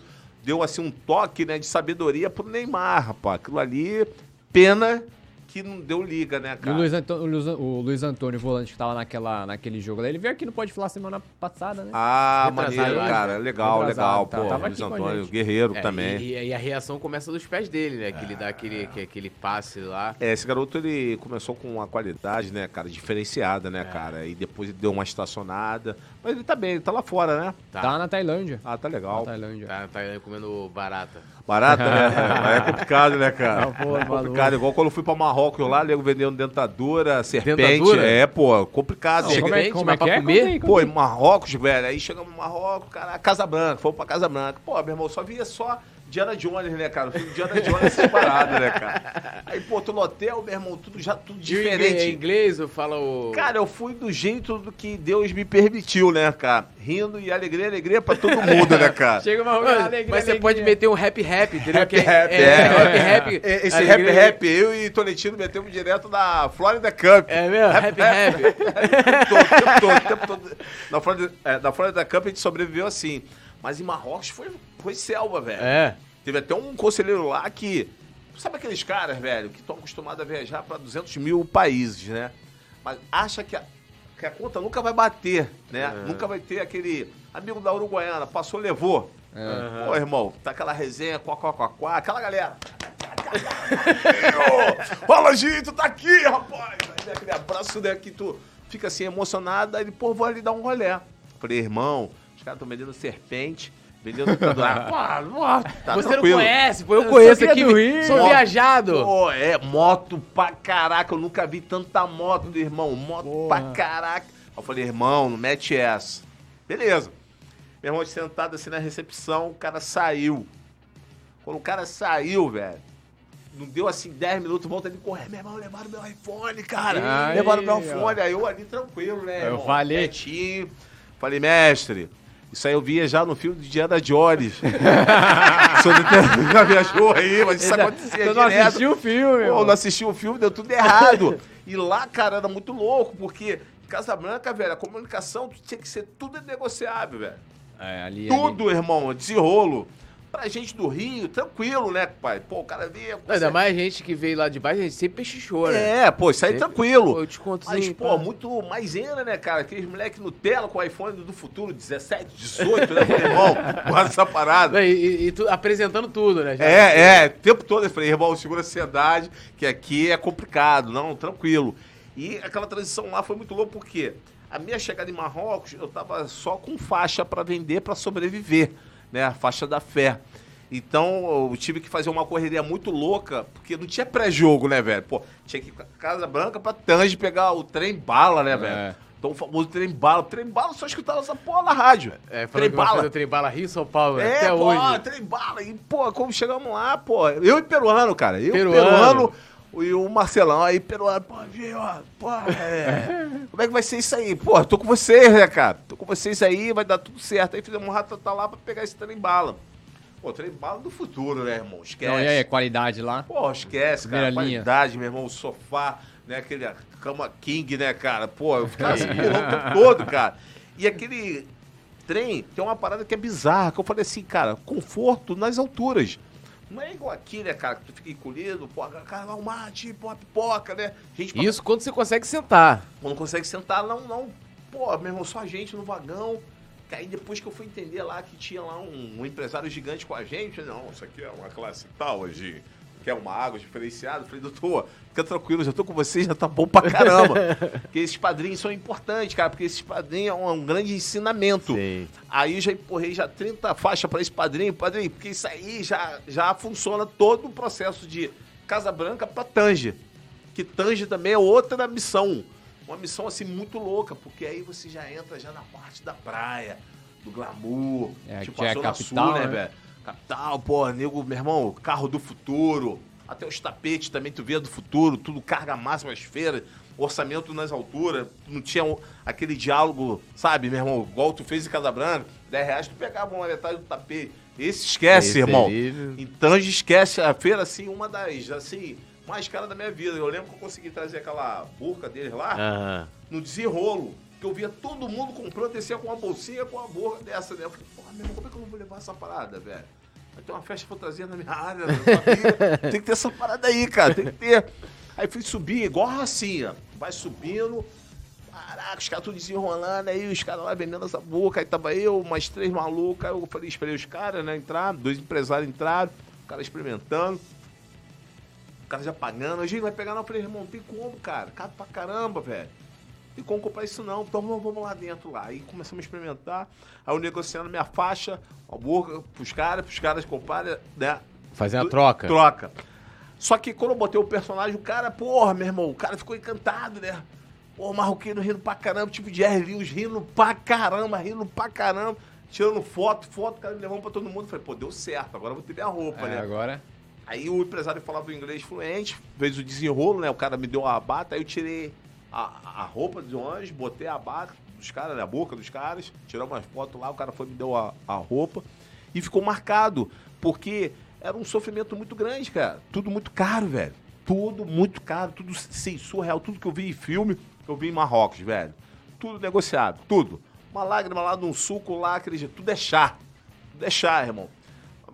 Deu, assim, um toque, né, de sabedoria pro Neymar, rapaz. Aquilo ali, pena que não deu liga, né, E o cara? Luiz, Antônio, o, Luiz, o Luiz Antônio, volante que tava naquela, naquele jogo lá, ele veio aqui no Pode Falar semana passada, né? Ah, Retrasado, maneiro, acho. cara. Legal, Retrasado, legal. tá- Pô, tava Luiz Antônio, guerreiro É, também. E, e a reação começa dos pés dele, né? Que ele dá aquele, que- aquele passe lá. É, esse garoto ele começou com uma qualidade, né, cara, diferenciada, né, cara? E depois ele deu uma estacionada. Mas ele tá bem, ele tá lá fora, né? Tá. Tá na Tailândia. Ah, tá Na legal. Tailândia. Tá, tá comendo barata. Barata, né? É complicado, né, cara? Não, pô, é maluco. complicado. Igual quando eu fui pra Marrocos lá, nego vendendo dentadura, serpente. Dentadura? É, pô, complicado. Não, Chega- como é, Serpente, como é que pra é? comer? Conta Pô, em Marrocos, velho. Aí chegamos em Marrocos, cara, Casa Branca, fomos pra Casa Branca. Pô, meu irmão, só via só Diana Jones, né, cara? O filme Diana Jones essas paradas, né, cara? Aí, pô, tô no hotel, meu irmão, tudo já tudo Em diferente. inglês, eu falo o. Cara, eu fui do jeito do que Deus me permitiu, né, cara? Rindo e alegria, alegria pra todo mundo, né, cara? Chega uma Mas, alegria, mas você alegria. pode meter um rap rap, entendeu? Rap Que é- rap, é, é. rap rap. É, Esse Alegria- rap rap, eu e Tolentino metemos direto na Florida Cup. É mesmo? Rap rap. O tempo todo, o tempo todo, o tempo todo. Na Florida, é, na Florida Cup a gente sobreviveu assim. Mas em Marrocos foi, foi selva, velho. É. Teve até um conselheiro lá que. Sabe aqueles caras, velho, que estão acostumados a viajar para 200 mil países, né? Mas acha que a, que a conta nunca vai bater, né? Nunca vai ter aquele amigo da Uruguaiana, passou, levou. Pô, irmão, tá aquela resenha, quá, quá, quá, quá, aquela galera. Fala, gente, tá aqui, rapaz! Aí aquele abraço né, que tu fica assim emocionado, aí ele, pô, vou ali dar um rolé. Falei, irmão, caras estão vendendo serpente, vendendo tá Você tranquilo. não conhece, pô. Eu, Eu conheço aqui. Rio. Sou Moto. viajado. Pô, é, moto pra caraca. Eu nunca vi tanta moto, irmão. Moto Porra. pra caraca. Eu falei, irmão, não mete essa. Beleza. Meu irmão sentado assim na recepção, o cara saiu. Quando o cara saiu, velho, não deu assim 10 minutos, volta ele correr. Meu irmão, levaram meu iPhone, cara. Aí, levaram meu ó. iPhone. Aí eu ali tranquilo, né? Eu irmão? falei. Quietinho. Falei, mestre, isso aí eu via já no filme de Diana Jones. já viajou aí, mas isso acontecia Você não direto. assistiu o filme, Pô, não assisti o filme, deu tudo errado. e lá, cara, era muito louco, porque em Casablanca, velho, a comunicação tinha que ser tudo negociável, velho. É, ali, ali. Tudo, irmão, desenrolo. Pra gente do Rio, tranquilo, né, pai? Pô, o cara. Não, ainda mais gente que veio lá de baixo, a gente sempre pechinchou, né? É, pô, isso aí Sempre- tranquilo. Pô, eu te conto Mas, pô, pá. muito maisena, né, cara? Aqueles moleques Nutella com iPhone do futuro, 17, 18, né, meu irmão? Com essa parada. E, e- e tu apresentando tudo, né? Já- É, é, o tempo todo eu falei, irmão, segura a ansiedade, que aqui é complicado, não, tranquilo. E aquela transição lá foi muito louca, porque a minha chegada em Marrocos, eu tava só com faixa para vender, para sobreviver, né, a faixa da fé. Então eu tive que fazer uma correria muito louca, porque não tinha pré-jogo, né, velho? Pô, tinha que ir pra Casa Branca pra Tange pegar o trem bala, né, velho? Então o famoso trem bala. Trem bala só escutava essa porra na rádio. É, falou trem bala. trem bala Rio São Paulo, né? É, até pô, hoje. trem bala. E, pô, como chegamos lá, pô, eu e peruano, cara. Eu Peruano. peruano, e o Marcelão aí, peruano, pô, viu, ó, pô, é, como é que vai ser isso aí? Pô, tô com vocês, né, cara? Tô com vocês aí, vai dar tudo certo. Aí fizemos um ratatá lá pra pegar esse trem bala. Pô, trem bala do futuro, né, irmão? Esquece. Então, e aí, qualidade lá? Pô, esquece, cara. Primeira linha. Qualidade, meu irmão, o sofá, né? Aquele cama king, né, cara? Pô, eu ficava assim, o tempo todo, cara. E aquele trem tem uma parada que é bizarra, que eu falei assim, cara, conforto nas alturas. Não é igual aqui, né, cara, que tu fica encolhido, pô, cara, um mate, pô, uma pipoca, né? Gente, pra- Isso quando você consegue sentar. não consegue sentar, não, não. Pô, meu irmão, só a gente no vagão. Que Aí depois que eu fui entender lá que tinha lá um, um empresário gigante com a gente, eu falei, não, isso aqui é uma classe tal, de quer uma água diferenciada. Eu falei, doutor, fica tranquilo, já tô com vocês, já tá bom pra caramba. porque esses padrinhos são importantes, cara, porque esses padrinhos é um, um grande ensinamento. Sim. Aí eu já empurrei já 30 faixas para esse padrinho, padrinho, porque isso aí já, já funciona todo o processo de Casa Branca para Tange. Que Tange também é outra missão. Uma missão assim muito louca, porque aí você já entra já na parte da praia, do glamour, É, tipo é a Zona capital, Sul, né, né? velho? Capital, pô, nego, meu irmão, carro do futuro. Até os tapetes também tu vê do futuro, tudo carga máxima às feiras, orçamento nas alturas, não tinha aquele diálogo, sabe, meu irmão, igual tu fez em Casa Branca, 10 reais tu pegava uma metade do tapete. Esse esquece, Esse irmão. aí- Em Tange esquece a feira, assim, uma das, assim, mais caras da minha vida. Eu lembro que eu consegui trazer aquela burca deles lá, Aham. no desenrolo. Que eu via todo mundo comprando, descia com uma bolsinha com uma borra dessa, né? Eu falei, porra, meu irmão, como é que eu não vou levar essa parada, velho? Vai ter uma festa fantasia na minha área, na. Tem que ter essa parada aí, cara, tem que ter. Aí fui subir igual a Racinha. Vai subindo. Caraca, os caras tudo desenrolando, aí os caras lá vendendo essa boca, aí tava eu, mais três malucos, aí eu falei, esperei os caras, né, entrar, dois empresários entraram, o cara experimentando, o cara já pagando, a gente vai pegar não, eu falei, irmão, tem como, cara, caro pra caramba, velho, tem como comprar isso não, então vamos, vamos lá dentro lá, aí começamos a experimentar, aí eu negociando minha faixa, a boca, pros caras, pros caras comprarem, né, Fazendo a troca. Troca. Só que quando eu botei o personagem, o cara, porra, meu irmão, o cara ficou encantado, né? Pô, o marroquino rindo pra caramba, tipo de. Lewis rindo pra caramba, rindo pra caramba, tirando foto, foto, o cara me levando pra todo mundo. Falei, pô, deu certo, agora eu vou ter minha roupa, É, né? agora. Aí o empresário falava inglês fluente, fez o desenrolo, né? O cara me deu a bata, aí eu tirei a, a roupa de ônibus, botei a bata dos caras, né? a boca dos caras, tiramos umas fotos lá, o cara foi me deu a, a roupa e ficou marcado, porque era um sofrimento muito grande, cara. Tudo muito caro, velho. Tudo muito caro, tudo sem surreal, tudo que eu vi em filme, eu vi em Marrocos, velho. Tudo negociado, tudo. Uma lágrima lá num suco lá, acredito, tudo é chá. Tudo é chá, irmão.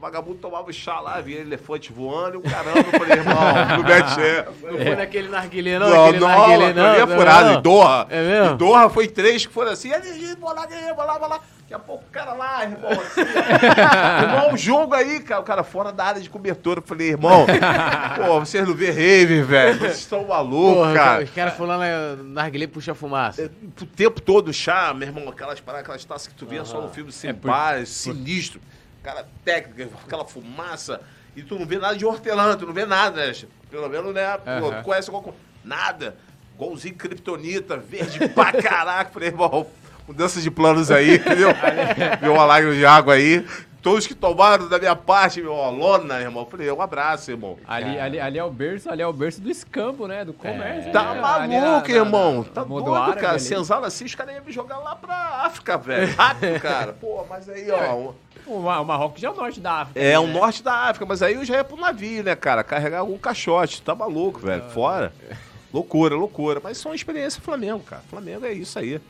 O vagabundo tomava chá lá, via elefante voando e o caramba. Eu falei, irmão, não mete essa. Não foi naquele narguilé, não? Não, aquele não, narguilé, não, é não, furado. não. Em Doha. É mesmo? Em Doha foi três que foram assim. "Ele, Vou lá, vou lá, vou lá. Daqui a pouco o cara lá, irmão, assim. irmão, o jogo aí, cara. O cara fora da área de cobertura. Eu falei, irmão, pô, vocês não vê rave, velho. Vocês estão malucos, Porra, cara. os caras falando narguilé puxa fumaça. O tempo todo chá, meu irmão, aquelas paradas, aquelas taças que tu via só no filme sem É, por- bar, sinistro. Cara, técnica, aquela fumaça. E tu não vê nada de hortelã, tu não vê nada, né? Pelo menos, né? Aham. Tu conhece alguma coisa? Nada. Igualzinho Kryptonita, verde pra caraca. Falei, irmão, mudança de planos aí, entendeu? Viu uma lágrima de água aí. Todos que tomaram da minha parte, meu, ó, lona, irmão. Falei, um abraço, irmão. Ali, ali, ali é o berço, ali é o berço do escampo, né? Do comércio. Tá né? maluco, na- na- irmão. na- tá no modo doido, árabe cara. ali. Senzala assim, os caras iam me jogar lá pra África, velho. Rápido, cara. Pô, mas aí, ó. O, Ma- o Marrocos já é o norte da África. É, né? o norte da África, mas aí eu já ia pro navio, né, cara? Carregar algum caixote. Tá maluco, velho. Fora. Loucura, loucura. Mas só uma experiência Flamengo, cara. Flamengo é isso aí.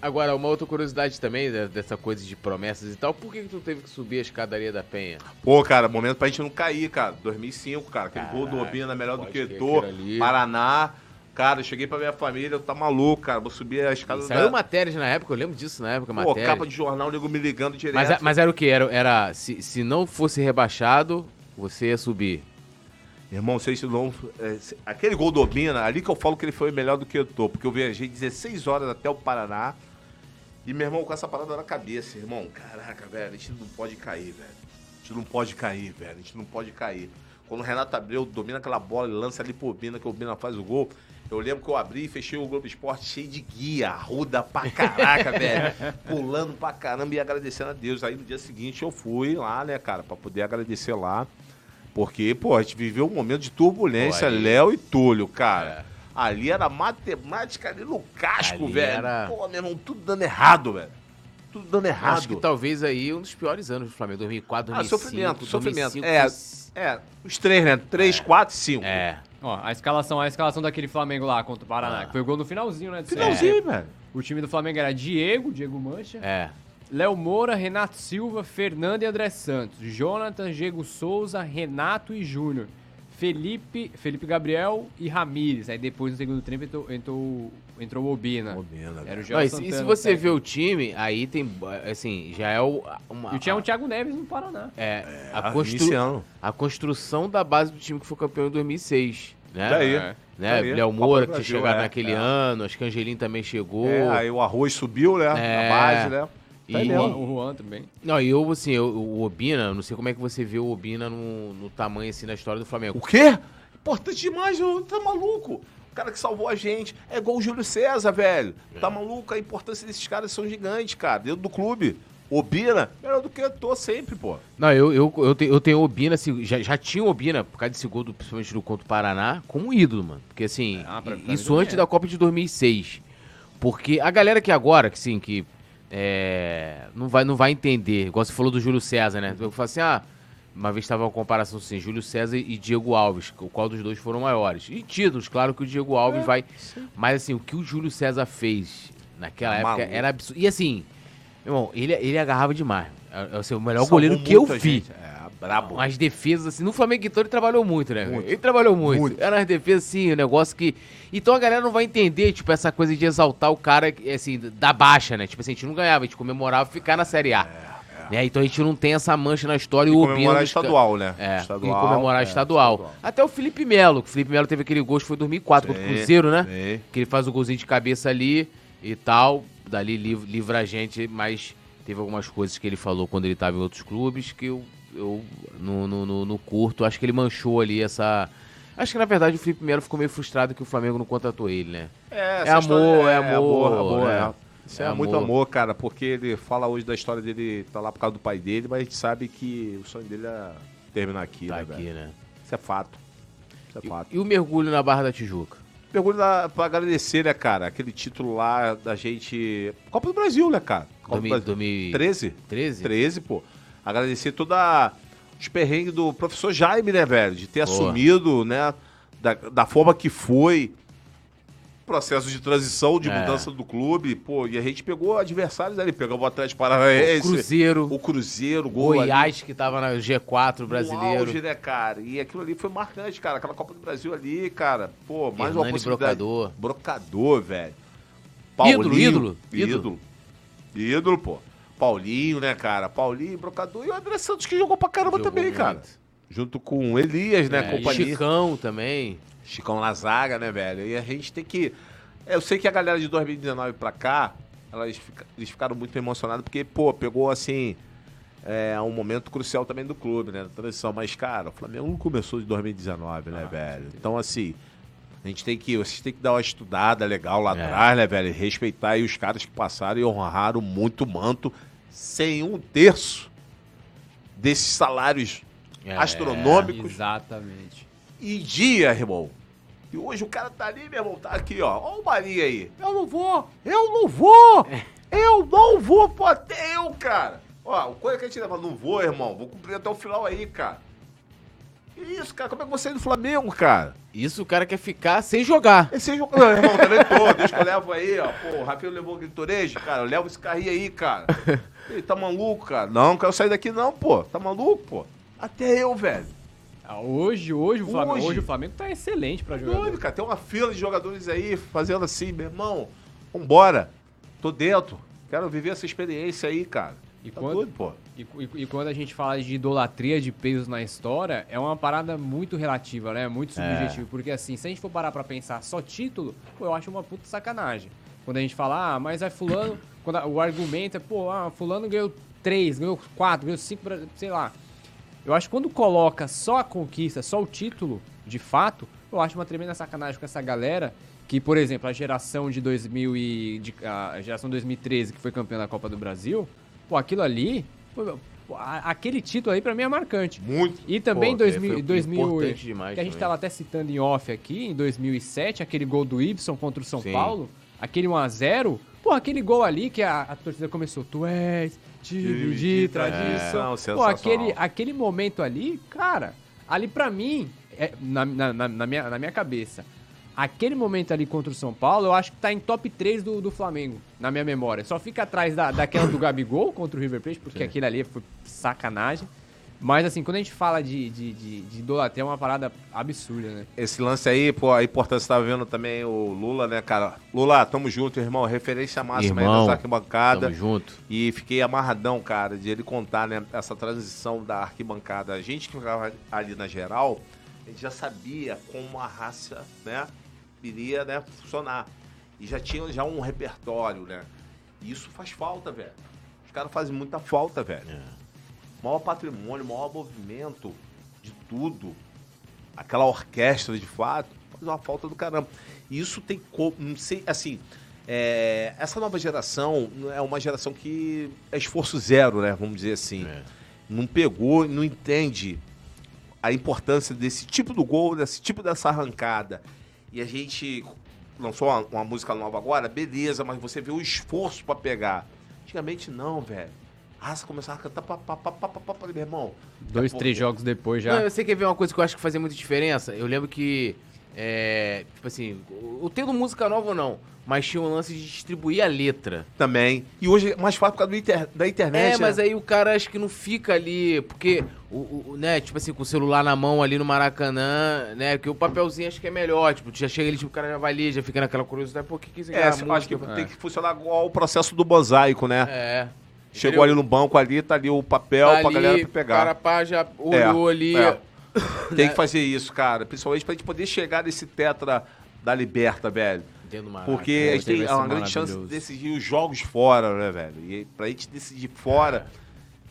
Agora, uma outra curiosidade também né, dessa coisa de promessas e tal. Por que, que tu teve que subir a escadaria da Penha? Pô, cara, momento pra gente não cair, cara. 2005, cara. Aquele gol do Caraca, Obina, melhor do que ali. Paraná. Cara, eu cheguei pra minha família, eu tá maluco, cara. Vou subir a escada Saiu matérias na época, eu lembro disso na época, Pô, matéria. capa de jornal, o nego me ligando direto. Mas, mas era o que? Era, era se, se não fosse rebaixado, você ia subir. Irmão, vocês não. é, se- aquele gol do Obina, ali que eu falo que ele foi melhor do que eu tô, porque eu viajei 16 horas até o Paraná. E meu irmão, com essa parada na cabeça, irmão, caraca, velho, a gente não pode cair, velho. A gente não pode cair, velho. A gente não pode cair. Quando o Renato Abreu domina aquela bola e lança ali pro Obina, que o Obina faz o gol. Eu lembro que eu abri e fechei o Globo Esporte cheio de guia, ruda pra caraca, velho. Pulando pra caramba e agradecendo a Deus. Aí no dia seguinte eu fui lá, né, cara, pra poder agradecer lá. Porque, pô, a gente viveu um momento de turbulência, ali- Léo e Túlio, cara. É. Ali era matemática ali no casco, Ali velho. era- Pô, meu irmão, tudo dando errado, velho. Tudo dando errado. Acho que talvez aí um dos piores anos do Flamengo, 2004, Ah, 2005. sofrimento, sofrimento. 2005, É, é, os três, né? Três, quatro, cinco. É. Ó, a escalação, a escalação daquele Flamengo lá contra o Paraná, Ah. que foi o gol no finalzinho, né? Finalzinho, velho. tempo. O time do Flamengo era Diego, Diego Mancha, É. Léo Moura, Renato Silva, Fernando e André Santos, Jonathan, Diego Souza, Renato e Júnior, Felipe, Felipe Gabriel e Ramires. Aí depois no segundo tempo entrou, entrou, entrou o Obina. Obina, Era o Não, e, se- Santana, e se você vê o time, aí tem, assim, já é o... Uma, E tinha o Thiago Neves no Paraná. É, a, Ah, constru- a construção da base do time que foi campeão em 2006, né? Daí. É. Né? Daí. Léo Copa Moura, que chegado é, naquele é. ano, acho que Angelim também chegou. É, aí o arroz subiu, né? É. A base, né? Tá E- O. Juan- o Juan também. Não, e eu, assim, eu- o Obina, não sei como é que você vê o Obina no, no tamanho, assim, na história do Flamengo. O quê? Importante demais, tá maluco? O cara que salvou a gente é igual o Júlio César, velho. Tá maluco? A importância desses caras são gigantes, cara, dentro do clube. Obina, melhor do que eu tô sempre, pô. Não, eu, eu, eu, tenho, eu tenho o Obina, assim, já, já tinha o Obina, por causa desse gol, do, principalmente do contra o Paraná, como ídolo, mano. Porque, assim, Ah, pra- i- pra mim isso antes é. da Copa de 2006. Porque a galera que agora, que sim, que é, não, vai, não vai entender, igual você falou do Júlio César, né? Eu falo assim, ah, uma vez estava uma comparação assim, Júlio César e Diego Alves, o qual dos dois foram maiores. E títulos, claro que o Diego Alves É, vai... Mas, assim, o que o Júlio César fez naquela Tá época maluco. era absurdo. E, assim, meu irmão, ele, ele agarrava demais. É, é, assim, o melhor Salvou goleiro que eu vi. gente. É, Brabo. Umas defesas, assim. No Flamengo então ele trabalhou muito, né? Muito. Ele trabalhou muito. Muito. Era umas defesas, assim, um negócio que. Então a galera não vai entender, tipo, essa coisa de exaltar o cara, assim, da baixa, né? Tipo assim, a gente não ganhava, a gente comemorava ficar na Série A. Né? Então a gente não tem essa mancha na história É, E o comemorar estadual, né? É, Estadual, e comemorar é, estadual. estadual. Até o Felipe Melo, que o Felipe Melo teve aquele gol, que foi em 2004 contra o Sim, Cruzeiro, né? sim. Que ele faz o golzinho de cabeça ali e tal. Dali liv- livra a gente, mas teve algumas coisas que ele falou quando ele estava em outros clubes que eu, eu no, no, no- no curto, acho que ele manchou ali essa. Acho que na verdade o Felipe Melo ficou meio frustrado que o Flamengo não contratou ele, né? É, essa É história amor, é amor, amor, né? é. Isso É é, muito amor. amor, cara, porque ele fala hoje da história dele, tá lá por causa do pai dele, mas a gente sabe que o sonho dele é terminar aqui, Tá né, aqui, velho? né? Isso é fato. Isso é fato. E, e o mergulho na Barra da Tijuca? Pergunta da- pra agradecer, né, cara? Aquele título lá da gente. Copa do Brasil, né, cara? Copa Domi- do Brasil. domi- 13? 13? 13, pô. Agradecer toda os perrengues do professor Jaime, né, velho? De ter Boa. assumido, né? Da, da forma que foi. Processo de transição, de É. mudança do clube, pô, e a gente pegou adversários ali, pegamos o Atlético Paranaense, O Cruzeiro, o Cruzeiro, o gol ali. Goiás, que tava na G4 brasileiro. No auge, né, cara? E aquilo ali foi marcante, cara. Aquela Copa do Brasil ali, cara. Pô, mais uma Hernani possibilidade. Brocador. Brocador, velho. Ídolo, ídolo, ídolo. Ídolo. Ídolo, pô. Paulinho, né, cara? Paulinho, Brocador. E o André Santos que jogou pra caramba Jogou também, muito. cara. Junto com Elias, né? É, e companhia. Chicão também. Chicão na zaga, né, velho? E a gente tem que. Eu sei que a galera de 2019 pra cá, elas fica- eles ficaram muito emocionados porque, pô, pegou assim. É um momento crucial também do clube, né? Da transição. Mas, cara, o Flamengo não começou de 2019, né, velho? Então, assim, a gente tem que. Vocês têm que dar uma estudada legal lá É. atrás, né, velho? E Respeitar aí os caras que passaram e honraram muito o manto sem um terço desses salários É. astronômicos Exatamente. em dia, irmão. E hoje o cara tá ali, meu irmão, tá aqui, ó. Ó o Marinho aí. Eu não vou, eu não vou, eu não vou, pô, até eu, cara. Ó, o coisa que a gente leva, não vou, irmão, vou cumprir até o final aí, cara. Que isso, cara, como é que você é do Flamengo, cara? Isso o cara quer ficar sem jogar. Esse aí, não, irmão, também tô, deixa que eu levo aí, ó. Pô, o Rafael levou o Gritorejo, cara, eu levo esse carrinho aí, cara. Ele tá maluco, cara? Não, não quero sair daqui não, pô. Tá maluco, pô? Até eu, velho. Ah, Hoje, hoje, o Flamengo, Hoje. hoje o Flamengo tá excelente pra Doido, jogador. cara. Tem uma fila de jogadores aí fazendo assim, meu irmão. Vambora. Tô dentro. Quero viver essa experiência aí, cara. E tá quando- doido, pô. E, e- e quando a gente fala de idolatria de pesos na história, é uma parada muito relativa, né? Muito subjetiva. Porque assim, se a gente for parar pra pensar só título, pô, eu acho uma puta sacanagem. Quando a gente fala, ah, mas é fulano, quando a- o argumento é, pô, ah, fulano ganhou três, ganhou quatro, ganhou cinco, bra- sei lá. Eu acho que quando coloca só a conquista, só o título, de fato, eu acho uma tremenda sacanagem com essa galera que, por exemplo, a geração de 2000 e de- a geração 2013 que foi campeã da Copa do Brasil, pô, aquilo ali, pô, a- aquele título aí pra mim é marcante. Muito. E também em Pô, 2000, foi 2000 importante demais que a gente também. tava até citando em off aqui, em 2007, aquele gol do Ibson contra o São Sim. Paulo, aquele 1x0, pô, aquele gol ali que a, a torcida começou, tu és time de tradição. É, pô, aquele, aquele momento ali, cara, ali pra mim, é, na, na, na- minha, na minha cabeça, aquele momento ali contra o São Paulo, eu acho que tá em top 3 do, do Flamengo, na minha memória. Só fica atrás da, daquela do Gabigol contra o River Plate, porque aquele ali foi sacanagem. Mas assim, quando a gente fala de, de, de, de idolatria, é uma parada absurda, né? Esse lance aí, pô, a importância, tava vendo também o Lula, né, cara? Lula, tamo junto, irmão. Referência máxima aí Irmão, das arquibancadas. Tamo junto. E fiquei amarradão, cara, de ele contar, né, essa transição da arquibancada. A gente que ficava ali na geral, a gente já sabia como a raça, né, iria, né, funcionar. E já tinha já um repertório, né? E isso faz falta, velho. Os caras fazem muita falta, velho. Maior patrimônio, maior movimento de tudo. Aquela orquestra, de fato, faz uma falta do caramba. E isso tem como, não sei, assim, é, essa nova geração é uma geração que é esforço zero, né? Vamos dizer assim. É. Não pegou, não entende a importância desse tipo do gol, desse tipo dessa arrancada. E a gente lançou uma, uma música nova agora, beleza, mas você vê o esforço pra pegar. Antigamente não, velho. Ah, você começava a cantar, pá, pá, pá, pá, pá, pá, pá, meu irmão. Dois, a três pouco- jogos depois Não, já. você quer ver uma coisa que eu acho que fazia muita diferença? Eu lembro que, é, tipo assim, o- tendo música nova ou não, mas tinha um lance de distribuir a letra. Também. E hoje é mais fácil por causa do inter- da internet. É, mas né? aí o cara acho que não fica ali, porque, o, o- né, tipo assim, com o celular na mão ali no Maracanã, né, que o papelzinho acho que é melhor, tipo, tu já chega ali, tipo, o cara já vai ali, já fica naquela curiosidade, pô, o que que isso aqui É, a acho que tem que funcionar igual o processo do mosaico, né? É. Chegou ali no banco ali, tá ali o papel Tá pra ali, galera pra O pegar. cara pá, já olhou ali. é. Tem que fazer isso, cara. Principalmente pra gente poder chegar nesse tetra da Liberta, velho. Porque a gente tem uma grande chance de decidir os jogos fora, né, velho? E pra gente decidir fora,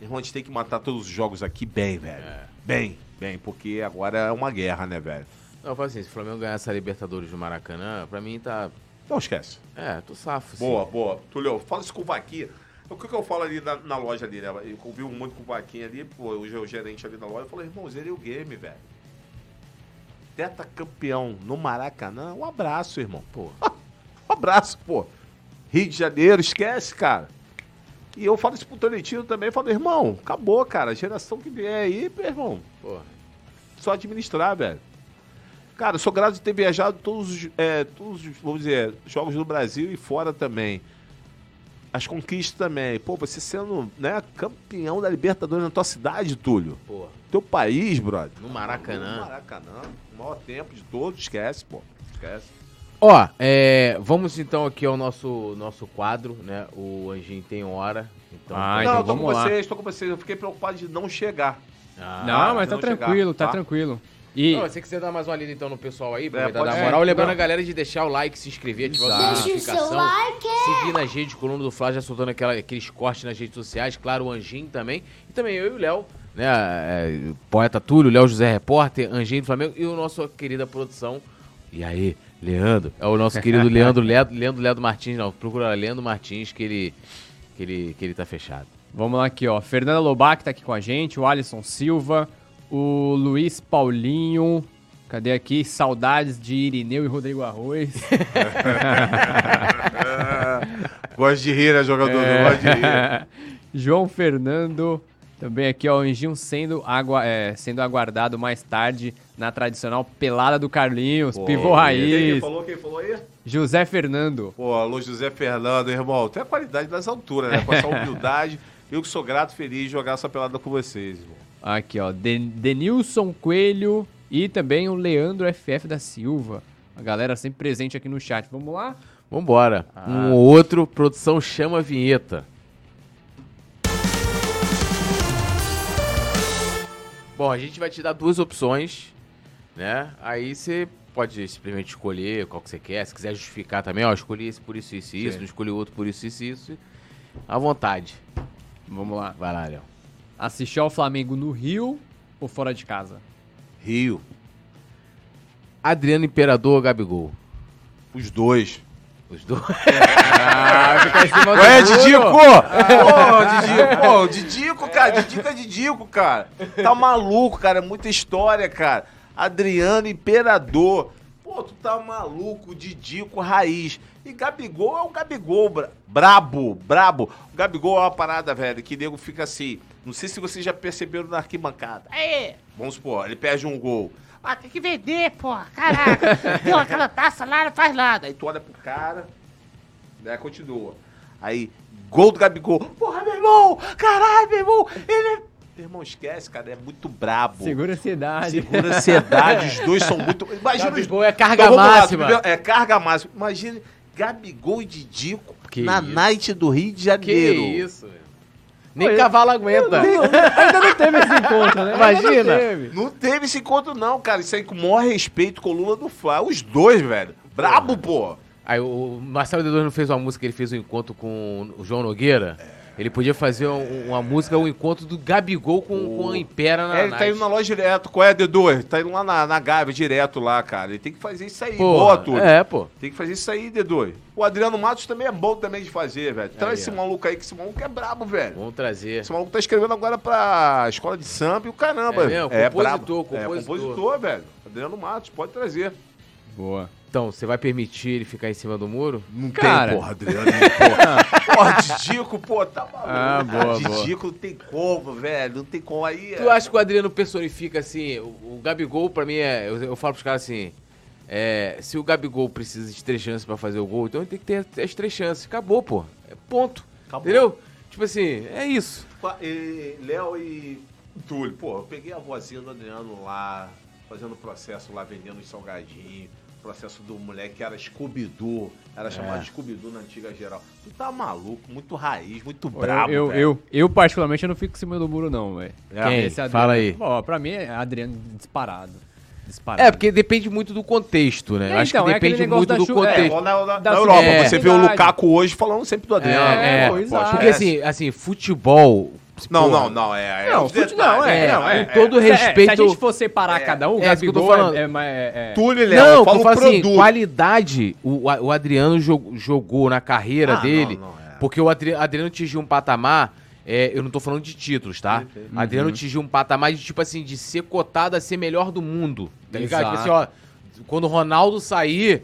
irmão, a gente tem que matar todos os jogos aqui bem, velho. Bem, bem, porque agora é uma guerra, né, velho? Não, eu falo assim, se o Flamengo ganhar essa Libertadores do Maracanã, pra mim tá... Não esquece. É, tô safo, sim. Boa, boa. Tulio, fala isso com o Vaquinha. O que, que eu falo ali na, na loja ali, né? Eu convivo muito com o Vaquinha ali, pô, hoje é o gerente ali da loja. Eu falei, irmão, zerei o game, velho. Teta campeão no Maracanã, um abraço, irmão. Pô, um abraço, pô. Rio de Janeiro, esquece, cara. E eu falo isso pro Toletinho também, falo, irmão, acabou, cara. A geração que vier aí, irmão, Pô, só administrar, velho. Cara, eu sou grato de ter viajado todos os, é, todos os, vamos dizer, jogos do Brasil e fora também. As conquistas também. Pô, você sendo né, campeão da Libertadores na tua cidade, Túlio. pô, Teu país, brother. no Maracanã. No Maracanã. O maior tempo de todos. Esquece, pô. Esquece. Ó, é, vamos então aqui ao nosso, nosso quadro, né? O Anjinho tem hora. Então, Ah, não, então eu tô vamos com lá. vocês, tô com vocês. Eu fiquei preocupado de não chegar. Ah, Não, mas tá não chegar, tranquilo, tá tá? tranquilo. E Não, você quiser dar mais uma lida então no pessoal aí, É, aproveitar pode dar ser. moral. Lembrando Não. a galera de deixar o like, se inscrever, ativar a notificação. Seguir nas redes, Coluna do Flá já soltando aquela, aqueles cortes nas redes sociais. Claro, o Anjinho também. E também eu e o Léo, né? é, poeta Túlio, Léo José Repórter, Anjinho do Flamengo e o nosso querida produção. E aí, Leandro? É o nosso querido Leandro Ledo, Leandro Ledo Martins, não. Procura Leandro Martins que ele, que ele, que ele tá fechado. vamos lá aqui, ó. Fernanda Lobac tá aqui com a gente, o Alisson Silva, o Luiz Paulinho. Cadê aqui? Saudades de Irineu e Rodrigo Arroz. Gosto de rir, né, jogador? É. Gosto de rir. João Fernando, também aqui, ó, o Anjinho sendo, agua, é, sendo aguardado mais tarde na tradicional pelada do Carlinhos, pivô Quem, raiz. quem falou? Quem falou aí? José Fernando. Pô, alô José Fernando, irmão. Tem a qualidade das alturas, né? Com essa humildade. Eu que sou grato e feliz de jogar essa pelada com vocês, irmão. Aqui, ó, Den- Denilson Coelho e também o Leandro FF da Silva. A galera sempre presente aqui no chat. Vamos lá? Vambora. Ah. Um ou outro, produção chama a vinheta. Bom, a gente vai te dar duas opções, né? Aí você pode simplesmente escolher qual que você quer. Se quiser justificar também, ó, escolhi esse por isso, isso e isso, não escolhi outro por isso, isso e isso. À vontade. Vamos lá. Vai lá, Léo. Assistir ao Flamengo no Rio ou fora de casa? Rio. Adriano Imperador ou Gabigol? Os dois. Os dois. Ah, fica em cima do Ué, muro. Didico! Ô, Didico, pô, Didico, cara, Didico é Didico, cara. Tá maluco, cara, é muita história, cara. Adriano Imperador. Pô, tu tá maluco, Didico raiz. E Gabigol é o Gabigol, bra- brabo, brabo. O Gabigol é uma parada, velho, que nego fica assim. Não sei se vocês já perceberam na arquibancada. Aí, Vamos supor, ele perde um gol. ah, tem que vender, pô. Caraca, deu aquela taça lá, não faz nada. Aí tu olha pro cara, né, continua. Aí, gol do Gabigol. Porra, meu irmão! Caralho, meu irmão! Ele é... Meu irmão, esquece, cara, é muito brabo. Segura a ansiedade. Segura a ansiedade, os dois são muito... Imagina os... Gabigol é carga Então, lá, máxima. primeiro- é, carga máxima. Imagina Gabigol e Didico Que na isso. night do Rio de Que Janeiro. isso, velho. Nem cavalo aguenta. Ainda não teve esse encontro, né? Imagina. Não teve. Não teve esse encontro não, cara. Isso aí com o maior respeito, coluna do Fla. Os dois, velho. Brabo, pô. Aí o Marcelo D2 não fez uma música, ele fez um encontro com o João Nogueira. Ele podia fazer um- uma música, um encontro do Gabigol com, com a Impera na É, ele tá indo na loja direto. Qual é, D2? Tá indo lá na, na Gávea direto lá, cara. Ele tem que fazer isso aí. Pô, Boa, tudo. É, pô. Tem que fazer isso aí, D2. O Adriano Matos também é bom também de fazer, velho. Traz Aí, esse ó. maluco aí, que esse maluco é brabo, velho. Vamos trazer. Esse maluco tá escrevendo agora pra escola de samba e o caramba. É mesmo? É, Compositor, brabo. É, compositor. compositor, velho. Adriano Matos, pode trazer. Boa. Então, você vai permitir ele ficar em cima do muro? Não Cara. tem, porra, Adriano. Porra, porra Didico, pô, tá maluco. Ah, boa, boa. Didico não tem como, velho. Não tem como aí. Tu acha que o Adriano personifica assim? O, o Gabigol, pra mim, é. Eu, eu falo pros caras assim. é, se o Gabigol precisa de três chances pra fazer o gol, então ele tem que ter as três chances. Acabou, pô. É ponto. Acabou. Entendeu? Tipo assim, é isso. Léo e Túlio, pô, eu peguei a vozinha do Adriano lá, fazendo processo lá, vendendo os salgadinhos. Processo do moleque que era Scooby-Doo, era chamado Scooby-Doo na antiga geral. Tu tá maluco, muito raiz, muito brabo, eu, velho. eu, eu, particularmente, eu não fico em cima do muro, não, velho. Quem? Esse Adriano- Fala aí. Ó, pra mim, é Adriano disparado. Disparado. É, porque depende muito do contexto, né? É, Eu acho então, que é aquele depende negócio muito da do é, É, contexto. igual na, na- Da na Europa, é, você vê o. Lukaku hoje falando sempre do Adriano. É, pô, pô, pô, exato. Porque assim, assim, futebol. Não, não, não, é. é Não, os fute- detalhes. não, é, É, não, é. com todo Se- é, respeito- Se a gente for separar É, cada um, é Gabigol falando. é, é, mais- é, é- Túlio e Léo, Não, eu eu falo assim, produto. qualidade, o, o Adriano jo- jogou na carreira Ah, dele, não, não, é. porque o Adri- Adriano atingiu um patamar, é, eu não tô falando de títulos, tá? Adriano atingiu um patamar de, tipo assim, de ser cotado a ser melhor do mundo, tá ligado? Tipo assim, ó, quando o Ronaldo sair,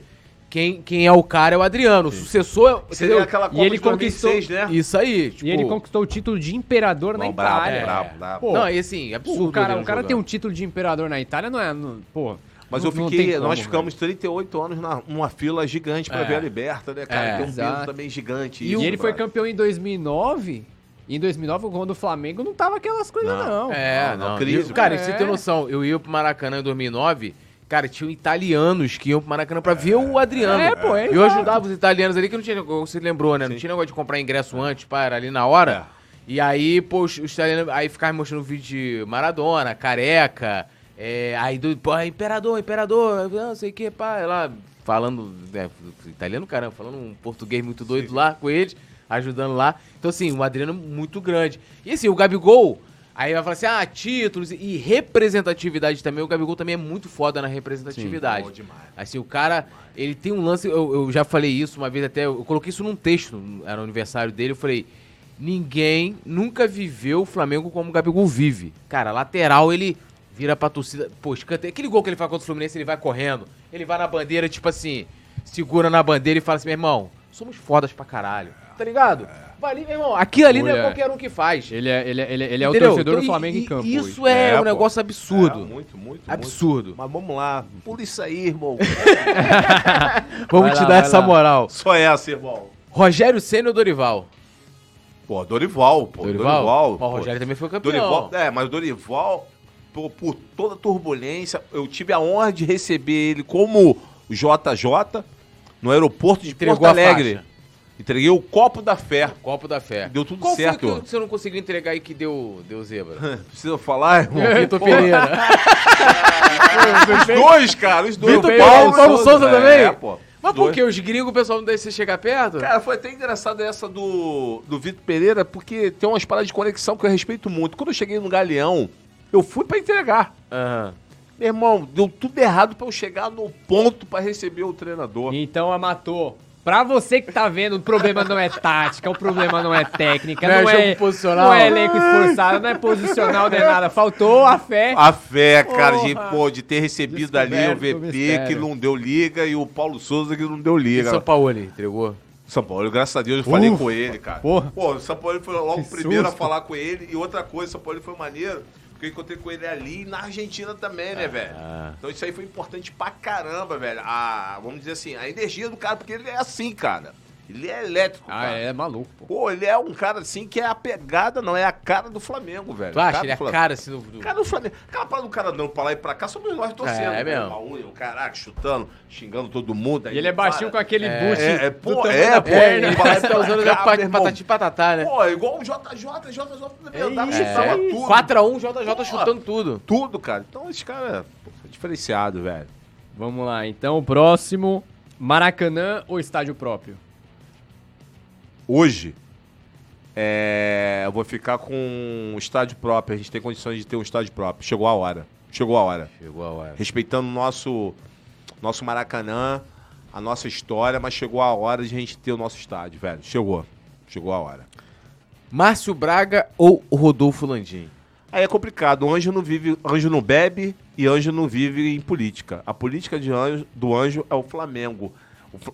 quem, quem é o cara é o Adriano, o sucessor é... Seria aquela E Copa ele de 2006, É. né? Isso aí, tipo... E ele conquistou o título de imperador na Itália. brabo, brabo. Pô, Não, e assim, absurdo. o cara, o cara tem um título de imperador na Itália, não é. Não, pô. Mas não- eu fiquei, como, nós ficamos 38 anos na- numa fila gigante pra É. ver a Liberta, né, cara? É, Tem um peso exato. também gigante. E, isso, ele foi campeão em 2009. E em 2009, quando o Flamengo não tava aquelas coisas, Não. não. É, Não, não. crise, E, cara, cara. você tem É. noção, eu ia pro Maracanã em 2009, cara, tinham italianos que iam pro Maracanã pra ver o Adriano. É, pô, é Eu exato. ajudava os italianos ali, que não tinha, você lembrou, né? Não tinha negócio de comprar ingresso antes, pá, era ali na hora. E aí, pô, os, os italianos, aí ficava mostrando vídeo de Maradona, careca, é, aí do, pô, imperador, imperador, não sei o que, pá, lá, falando, é, italiano, caramba, falando um português muito doido lá com eles, ajudando lá. Então, assim, um Adriano muito grande. E assim, o Gabigol, aí vai falar assim, ah, títulos e representatividade também, o Gabigol também é muito foda na representatividade. Demais. Assim, o cara, ele tem um lance, eu, eu já falei isso uma vez até, eu coloquei isso num texto, era o aniversário dele, eu falei, ninguém nunca viveu o Flamengo como o Gabigol vive. Cara, lateral, ele vira pra torcida, pô, escanteio, aquele gol que ele faz contra o Fluminense, ele vai correndo, ele vai na bandeira, tipo assim, segura na bandeira e fala assim, meu irmão, somos fodas pra caralho, tá ligado? Vai ali, meu irmão, aquilo ali não é qualquer um que faz. Ele é, ele é, ele é, ele é o Entendeu? torcedor do Então, Flamengo e- em campo. Isso hoje. é, É, um pô. negócio absurdo. É, muito, muito, Absurdo. muito. Mas vamos lá. Pula isso aí, irmão. Vamos Vai te lá, dar vai essa lá. moral. Só essa, irmão. Rogério Senna ou Dorival? Pô, Dorival, pô. Dorival. Ó, pô. o Rogério também foi campeão. Dorival, é, mas o Dorival, por, por toda a turbulência, eu tive a honra de receber ele como JJ no aeroporto de Entregou Porto a Alegre. faixa. Entreguei o copo da fé. Copo da Fé. Deu tudo Qual certo. foi que você não conseguiu entregar aí que deu, deu zebra? Precisa falar, irmão? Vitor Pô, Pereira. Os dois, cara, os dois. Vitor O Pereira e Paulo Souza também? É, pô. Mas por que? Os gringos, o pessoal não deixa você chegar perto? Cara, foi até engraçado essa do, do Vitor Pereira, porque tem umas paradas de conexão que eu respeito muito. Quando eu cheguei no Galeão, eu fui pra entregar. Aham. Meu irmão, deu tudo errado pra eu chegar no ponto pra receber o treinador. Então, Amator, pra você que tá vendo, o problema não é tática, o problema não é técnica, Não é não, é, posicional. não é elenco esforçado, não é posicional, não é nada. Faltou a fé. A fé, cara, de, Porra. pô, de ter recebido ali o o VP que não deu liga e o Paulo Souza que não deu E liga. São Paulo entregou. São Paulo, graças a Deus, eu falei com ele, cara. porra. Pô, o São Paulo foi logo o Que primeiro a falar com ele. E outra coisa, São Paulo foi maneiro, porque eu encontrei com ele ali na Argentina também, né, velho? Ah. Então isso aí foi importante pra caramba, velho. A, vamos dizer assim, a energia do cara, porque ele é assim, cara. Ele é elétrico, Ah, cara. é maluco, pô. Pô, ele é um cara assim que é a pegada, não é a cara do Flamengo, velho. Tu acha? Cara Ele é Flamengo. cara assim do... do- Cara do Flamengo. Aquela parada do cara dando pra lá e pra cá, somos nós torcendo. É, é mesmo. Uma unha, o caraca, chutando, xingando todo mundo. aí E ele é não baixinho com para. aquele É, boot é, pô, tamanho é, pô, É, perna. ele parece tá usando Cá, a pat- patati patatá, né? Pô, igual o JJ, JJ É andava, chutava é tudo. 4x1, JJ Pô. chutando tudo. Tudo, cara. Então esse cara pô, é diferenciado, velho. Vamos lá, então o próximo, Maracanã ou estádio próprio? Hoje, é, eu vou ficar com um estádio próprio. A gente tem condições de ter um estádio próprio. Chegou a hora. Chegou a hora. Chegou a hora. respeitando o nosso, nosso Maracanã, a nossa história, mas chegou a hora de a gente ter o nosso estádio, velho. Chegou. Chegou a hora. Márcio Braga ou Rodolfo Landim? Aí é complicado. O anjo não vive, anjo não bebe e anjo não vive em política. A política de anjo, do anjo é o Flamengo.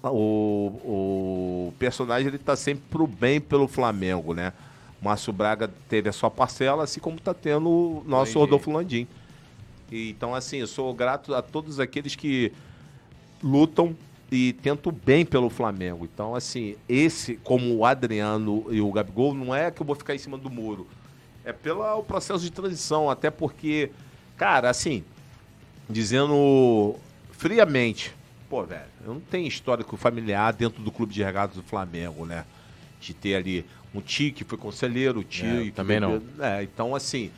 O, o, o personagem ele tá sempre pro bem pelo Flamengo, né? O Márcio Braga teve a sua parcela, assim como tá tendo o nosso Landim. Rodolfo Landim. E, então, assim, eu sou grato a todos aqueles que lutam e tentam bem pelo Flamengo. Então, assim, esse, como o Adriano e o Gabigol, não é que eu vou ficar em cima do muro. É pelo processo de transição, até porque, cara, assim, dizendo friamente, pô, velho, eu não tenho histórico familiar dentro do clube de regatas do Flamengo, né? De ter ali um tio que foi conselheiro, o tio É, também foi- não. É, então, assim,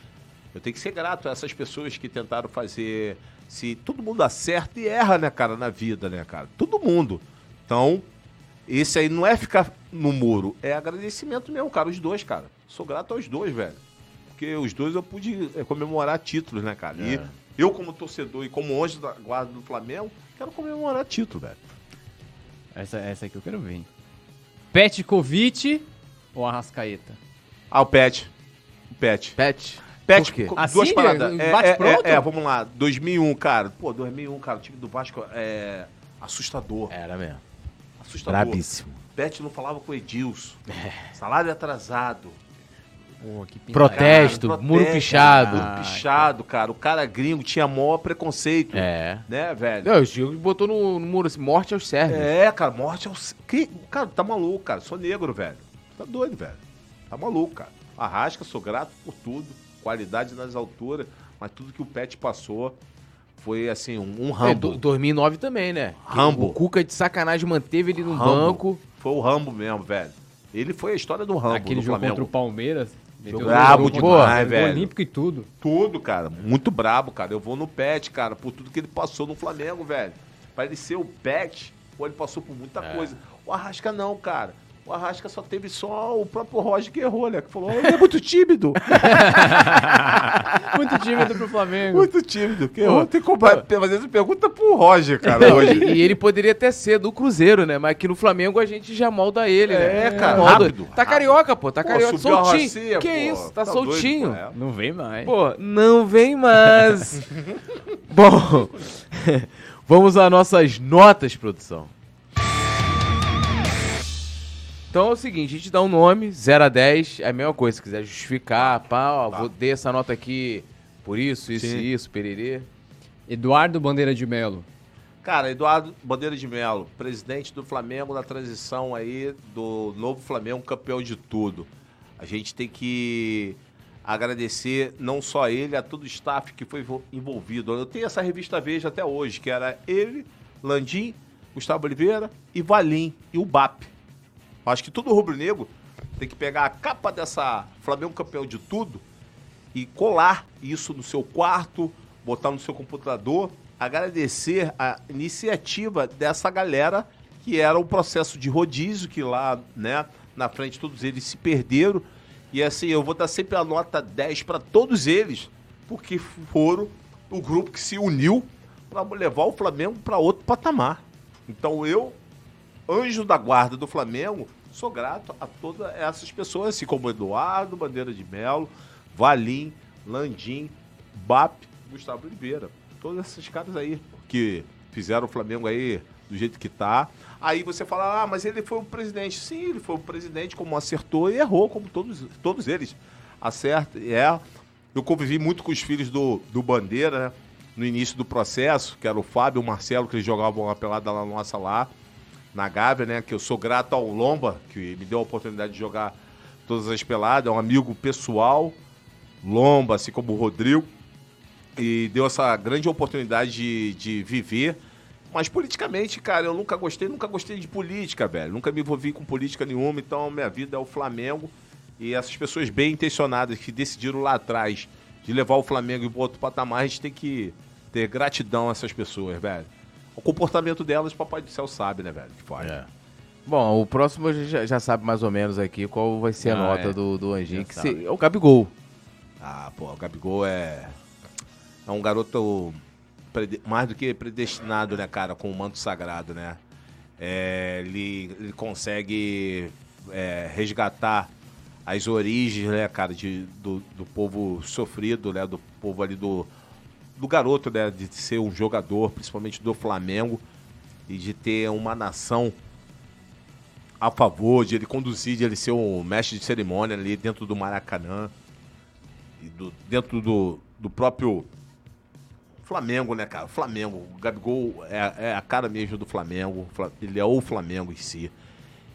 eu tenho que ser grato a essas pessoas que tentaram fazer. Se todo mundo acerta e erra, né, cara, na vida, né, cara? Todo mundo. Então, esse aí não é ficar no muro, é agradecimento mesmo, cara. Os dois, cara. Sou grato aos dois, velho. Porque os dois eu pude é, comemorar títulos, né, cara? E É. eu, como torcedor e como anjo da guarda do Flamengo, quero comemorar título, velho. Essa, essa aqui eu quero ver, hein? Petkovic ou Arrascaeta? Ah, o Pet. O Pet. Pet. Pet, Por quê? co- Assim, duas paradas. né? É, Bate é, pronto? é, é, vamos lá. 2001, cara. Pô, 2001, cara. O time do Vasco é assustador. Era mesmo. Assustador. Brabíssimo. Pet não falava com o Edilson. Salário atrasado. Que Protesto, Cara, muro protesto, pichado. Muro pichado, cara. O cara gringo tinha maior preconceito. É. Né, velho? Não, o Diego botou no, no muro assim, morte aos sérvios. É, cara, morte é o. Que... Cara, tá maluco, cara. Sou negro, velho. Tá doido, velho. Tá maluco, cara. Arrasca, sou grato por tudo. Qualidade nas alturas. Mas tudo que o Pet passou foi, assim, um, um É, rambo. do- 2009 também, né? Rambo. O Cuca de sacanagem manteve ele no Rambo. banco. Foi o Rambo mesmo, velho. Ele foi a história do Rambo Aquele do jogo Flamengo. contra o Palmeiras. Meteu brabo o velho. Olímpico e tudo. Tudo, cara. Muito brabo, cara. Eu vou no Pet, cara, por tudo que ele passou no Flamengo, velho. Pra ele ser o Pet, pô, ele passou por muita coisa. O Arrasca não, cara. O Arrasca só teve só o próprio Roger que errou, né? Que falou, ele é muito tímido. Muito tímido pro Flamengo. muito tímido. Que errou. Tem como fazer essa pergunta pro Roger, cara, Não, hoje. e, e ele poderia até ser do Cruzeiro, né? Mas aqui no Flamengo a gente já molda ele, né? É, cara, Molda. rápido, Tá rápido. carioca, pô. Tá Pô, carioca. Soltinho. Rocinha, que pô. isso? Tá, doido, soltinho. pô, é. Não vem mais. Pô, não vem mais. Bom, vamos às nossas notas, produção. Então é o seguinte, a gente dá um nome, 0 a 10, é a mesma coisa, se quiser justificar, pá, ó, vou dar essa nota aqui por isso, isso Sim. e isso, pererê. Eduardo Bandeira de Melo. Cara, Eduardo Bandeira de Melo, presidente do Flamengo na transição aí do novo Flamengo, campeão de tudo. A gente tem que agradecer não só ele, a todo o staff que foi envol- envolvido. Eu tenho essa revista Veja até hoje, que era ele, Landim, Gustavo Oliveira e Valim e o BAP. Acho que todo rubro-negro tem que pegar a capa dessa Flamengo campeão de tudo e colar isso no seu quarto, botar no seu computador, agradecer a iniciativa dessa galera que era o processo de rodízio que lá, né, na frente todos eles se perderam. E assim, eu vou dar sempre a nota 10 para todos eles, porque foram o grupo que se uniu para levar o Flamengo para outro patamar. Então eu anjo da guarda do Flamengo, sou grato a todas essas pessoas, assim como Eduardo, Bandeira de Melo, Valim, Landim, BAP, Gustavo Oliveira. Todos esses caras aí que fizeram o Flamengo aí do jeito que tá. Aí você fala, ah, mas ele foi o presidente. Sim, ele foi o presidente, como acertou e errou, como todos, todos eles. Acerta e erra. Eu convivi muito com os filhos do, do Bandeira, né? No início do processo, que era o Fábio e o Marcelo, que eles jogavam uma pelada lá nossa lá na Gávea, né? Que eu sou grato ao Lomba, que me deu a oportunidade de jogar todas as peladas, é um amigo pessoal, Lomba, assim como o Rodrigo, e deu essa grande oportunidade de, de viver. Mas politicamente, cara, eu nunca gostei, nunca gostei de política, velho. Nunca me envolvi com política nenhuma, então minha vida é o Flamengo. E essas pessoas bem intencionadas que decidiram lá atrás de levar o Flamengo para outro patamar, a gente tem que ter gratidão a essas pessoas, velho. O comportamento delas, papai do céu sabe, né, velho? Que faz. É. Bom, o próximo a gente já, já sabe mais ou menos aqui qual vai ser a Ah, nota é. do, do Anjinho, Já que sabe. se- é o Gabigol. Ah, pô, o Gabigol é. É um garoto prede- mais do que predestinado, né, cara, com o manto sagrado, né? É, ele, ele consegue é, resgatar as origens, né, cara, de, do, do povo sofrido, né? Do povo ali do. Do garoto, né? De ser um jogador, principalmente do Flamengo, e de ter uma nação a favor, de ele conduzir, de ele ser o mestre de cerimônia ali dentro do Maracanã e do- dentro do, do próprio Flamengo, né, cara? Flamengo. O Gabigol é, é a cara mesmo do Flamengo. Fla- Ele é o Flamengo em si.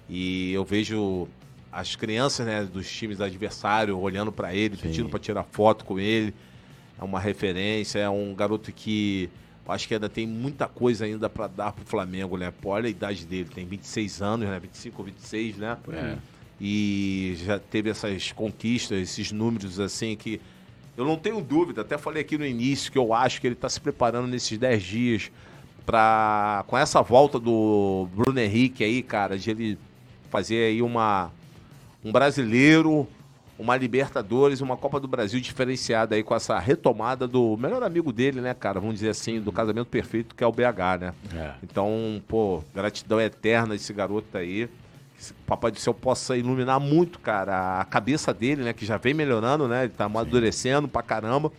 E eu vejo as crianças, né, dos times adversários olhando pra ele, pedindo pra tirar foto com ele. É uma referência, é um garoto que acho que ainda tem muita coisa ainda pra dar pro Flamengo, né? Pô, olha a idade dele, tem 26 anos, né? 25 ou 26, né? É. E já teve essas conquistas, esses números assim que eu não tenho dúvida, até falei aqui no início que eu acho que ele está se preparando nesses 10 dias para com essa volta do Bruno Henrique aí, cara, de ele fazer aí uma um brasileiro, uma Libertadores, uma Copa do Brasil diferenciada aí com essa retomada do melhor amigo dele, né, cara? Vamos dizer assim, do casamento perfeito que é o BH, né? É. Então, pô, gratidão eterna a esse garoto aí. Que esse Papai do Céu possa iluminar muito, cara, a cabeça dele, né? Que já vem melhorando, né? Ele tá amadurecendo pra caramba.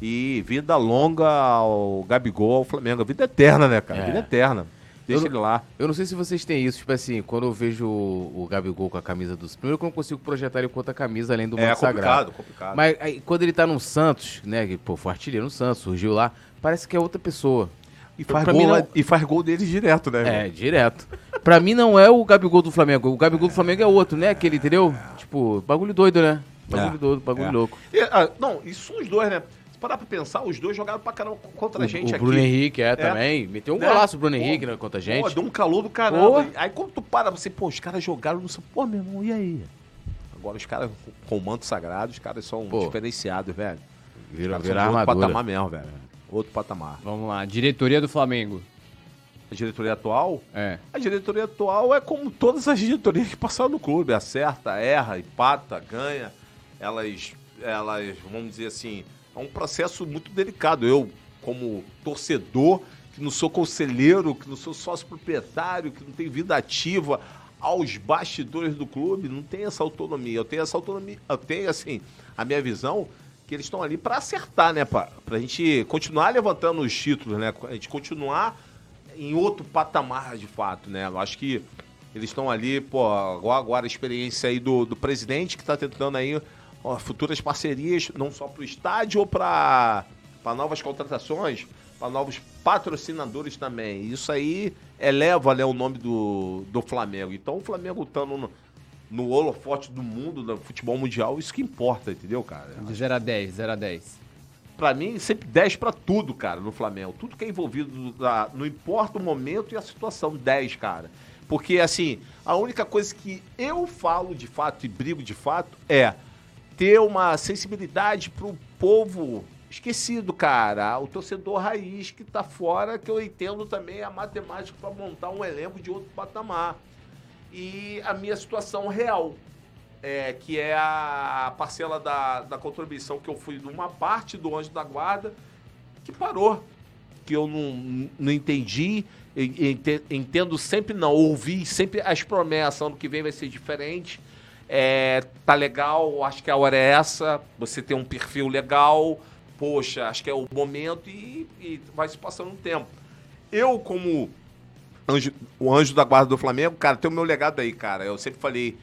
E vida longa ao Gabigol, ao Flamengo. Vida eterna, né, cara? É. Vida eterna. Deixa Eu ele lá. Eu não sei se vocês têm isso, tipo assim, quando eu vejo o, o Gabigol com a camisa dos. Primeiro que eu não consigo projetar ele com outra camisa além do É manto sagrado. complicado, complicado. Mas aí, quando ele tá no Santos, né? Que, pô, foi artilheiro no Santos, surgiu lá, parece que é outra pessoa. e, faz pra gol não- e faz gol deles direto, né? É, direto. Pra mim não é o Gabigol do Flamengo. O Gabigol do Flamengo é outro, né? Aquele, entendeu? Tipo, bagulho doido, né? Bagulho É. doido, bagulho É. louco. E, ah, não, isso são os dois, né? Parar pra pensar, os dois jogaram pra caramba contra a gente o aqui. Bruno Henrique é, também. Meteu um Né? golaço o Bruno Pô, Henrique né, contra a gente. Pô, deu um calor do caramba. Pô. Aí quando tu para, você, pô, os caras jogaram no seu. Pô, meu irmão, e aí? Agora os caras com o manto sagrado, os caras são Pô. diferenciados, velho. Vira, vira outro armadura. patamar mesmo, velho. Outro patamar. Vamos lá, diretoria do Flamengo. A diretoria atual? É. A diretoria atual é como todas as diretorias que passaram no clube. Acerta, erra, empata, ganha. Elas, elas, vamos dizer assim, é um processo muito delicado. Eu, como torcedor, que não sou conselheiro, que não sou sócio proprietário, que não tenho vida ativa aos bastidores do clube, não tenho essa autonomia. Eu tenho essa autonomia, eu tenho, assim, a minha visão que eles estão ali para acertar, né, para a gente continuar levantando os títulos, né, a gente continuar em outro patamar de fato, né? Eu acho que eles estão ali, pô, agora, agora a experiência aí do, do presidente que está tentando aí ó, futuras parcerias, não só para o estádio ou para novas contratações, para novos patrocinadores também. Isso aí eleva né, o nome do, do Flamengo. Então o Flamengo estando no, no holofote do mundo, do futebol mundial, isso que importa, entendeu, cara? De 0 a 10, 0 a 10. Pra mim, sempre 10 pra tudo, cara, no Flamengo. Tudo que é envolvido, da- não importa o momento e a situação, 10, cara. Porque, assim, a única coisa que eu falo de fato e brigo de fato é ter uma sensibilidade pro povo esquecido, cara. O torcedor raiz que tá fora, que eu entendo também a matemática pra montar um elenco de outro patamar. E a minha situação real, é, que é a parcela da, da contribuição que eu fui de uma parte do Anjo da Guarda que parou, que eu não, não entendi, ente- entendo sempre não, ouvi sempre as promessas, ano que vem vai ser diferente, é, tá legal, acho que a hora é essa, você tem um perfil legal, poxa, acho que é o momento e, e vai se passando um tempo. Eu, como anjo- o anjo da guarda do Flamengo, cara, tem o meu legado aí, cara. Eu sempre falei,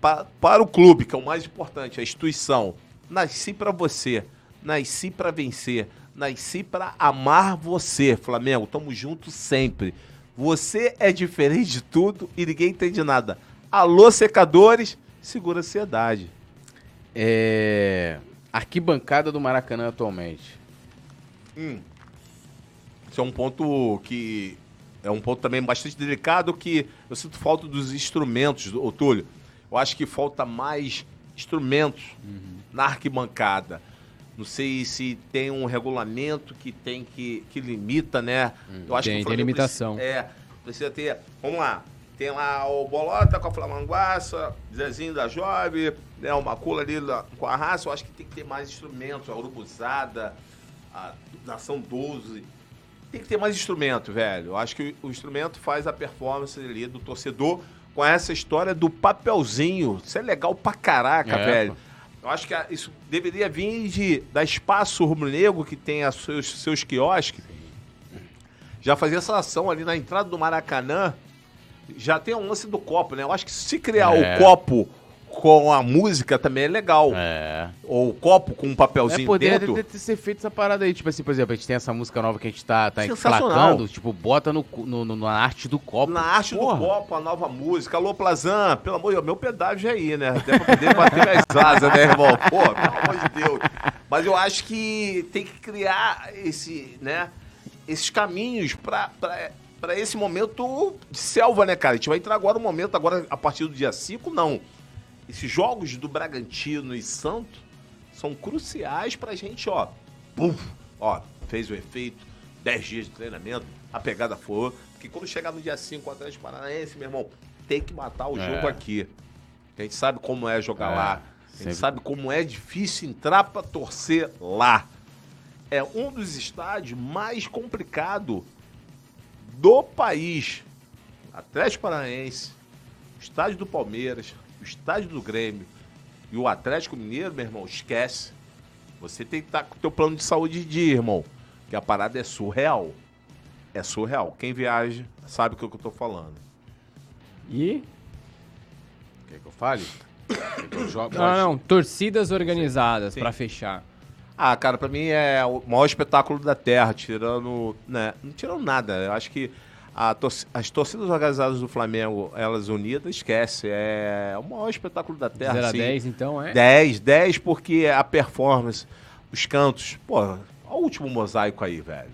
pa- para o clube, que é o mais importante, a instituição, nasci para você, nasci para vencer, nasci para amar você, Flamengo. Tamo junto sempre. Você é diferente de tudo e ninguém entende nada. Alô, secadores, segura a ansiedade. É. Arquibancada do Maracanã atualmente. Isso é um ponto que é um ponto também bastante delicado que eu sinto falta dos instrumentos, ô Túlio. Eu acho que falta mais instrumentos na arquibancada. Não sei se tem um regulamento que tem que, que limita, né? Eu acho tem- que o tem limitação. Precisa, é, precisa ter. Vamos lá. Tem lá o Bolota com a Flamanguaça, Zezinho da Job, né, o Macula ali lá com a raça. Eu acho que tem que ter mais instrumentos, a Urubuzada, a Nação 12. Tem que ter mais instrumento, velho. Eu acho que o instrumento faz a performance ali do torcedor com essa história do papelzinho. Isso é legal pra caraca, É, velho. Eu acho que isso deveria vir de, da Espaço Rubro-Negro, que tem seus, seus quiosques. Já fazer essa ação ali na entrada do Maracanã. Já tem um lance do copo, né? Eu acho que se criar É. o copo com a música também é legal. É. Ou o copo com um É, papelzinho poderia dentro. ter, ter ser feito essa parada aí. Tipo assim, por exemplo, a gente tem essa música nova que a gente tá, tá emplacando. Tipo, bota no, no- no- na arte do copo. Na arte Porra. do copo, a nova música. Alô, Plazan, pelo amor de Deus, meu pedágio é aí, né? Até pra poder bater minhas asas, né, irmão? Pô, pelo amor de Deus. Mas eu acho que tem que criar esse, né, esses caminhos pra, pra, pra esse momento de selva, né, cara? A gente vai entrar agora no momento, agora a partir do dia 5, não. Esses jogos do Bragantino e Santos são cruciais pra gente, ó. Puf, ó, fez o efeito, 10 dias de treinamento, a pegada foi. Porque quando chegar no dia 5 contra o Paranaense, meu irmão, tem que matar o É. jogo aqui. A gente sabe como é jogar É, lá. A gente sempre. sabe como é difícil entrar pra torcer lá. É um dos estádios mais complicados do país. Atlético Paranaense, estádio do Palmeiras, o estádio do Grêmio e o Atlético Mineiro, meu irmão, esquece. Você tem que estar com o teu plano de saúde de dia, irmão. Que a parada é surreal. É surreal. Quem viaja sabe o que eu tô falando. E. Quer que eu fale? Quer que eu jogue? Não, não, torcidas organizadas pra fechar. Ah, cara, pra mim é o maior espetáculo da Terra, tirando, né, não tirando nada. Eu acho que a torci- as torcidas organizadas do Flamengo, elas unidas, esquece, é o maior espetáculo da Terra. 0 a assim. 10, então é. 10, 10 porque a performance, os cantos, pô, olha o último mosaico aí, velho.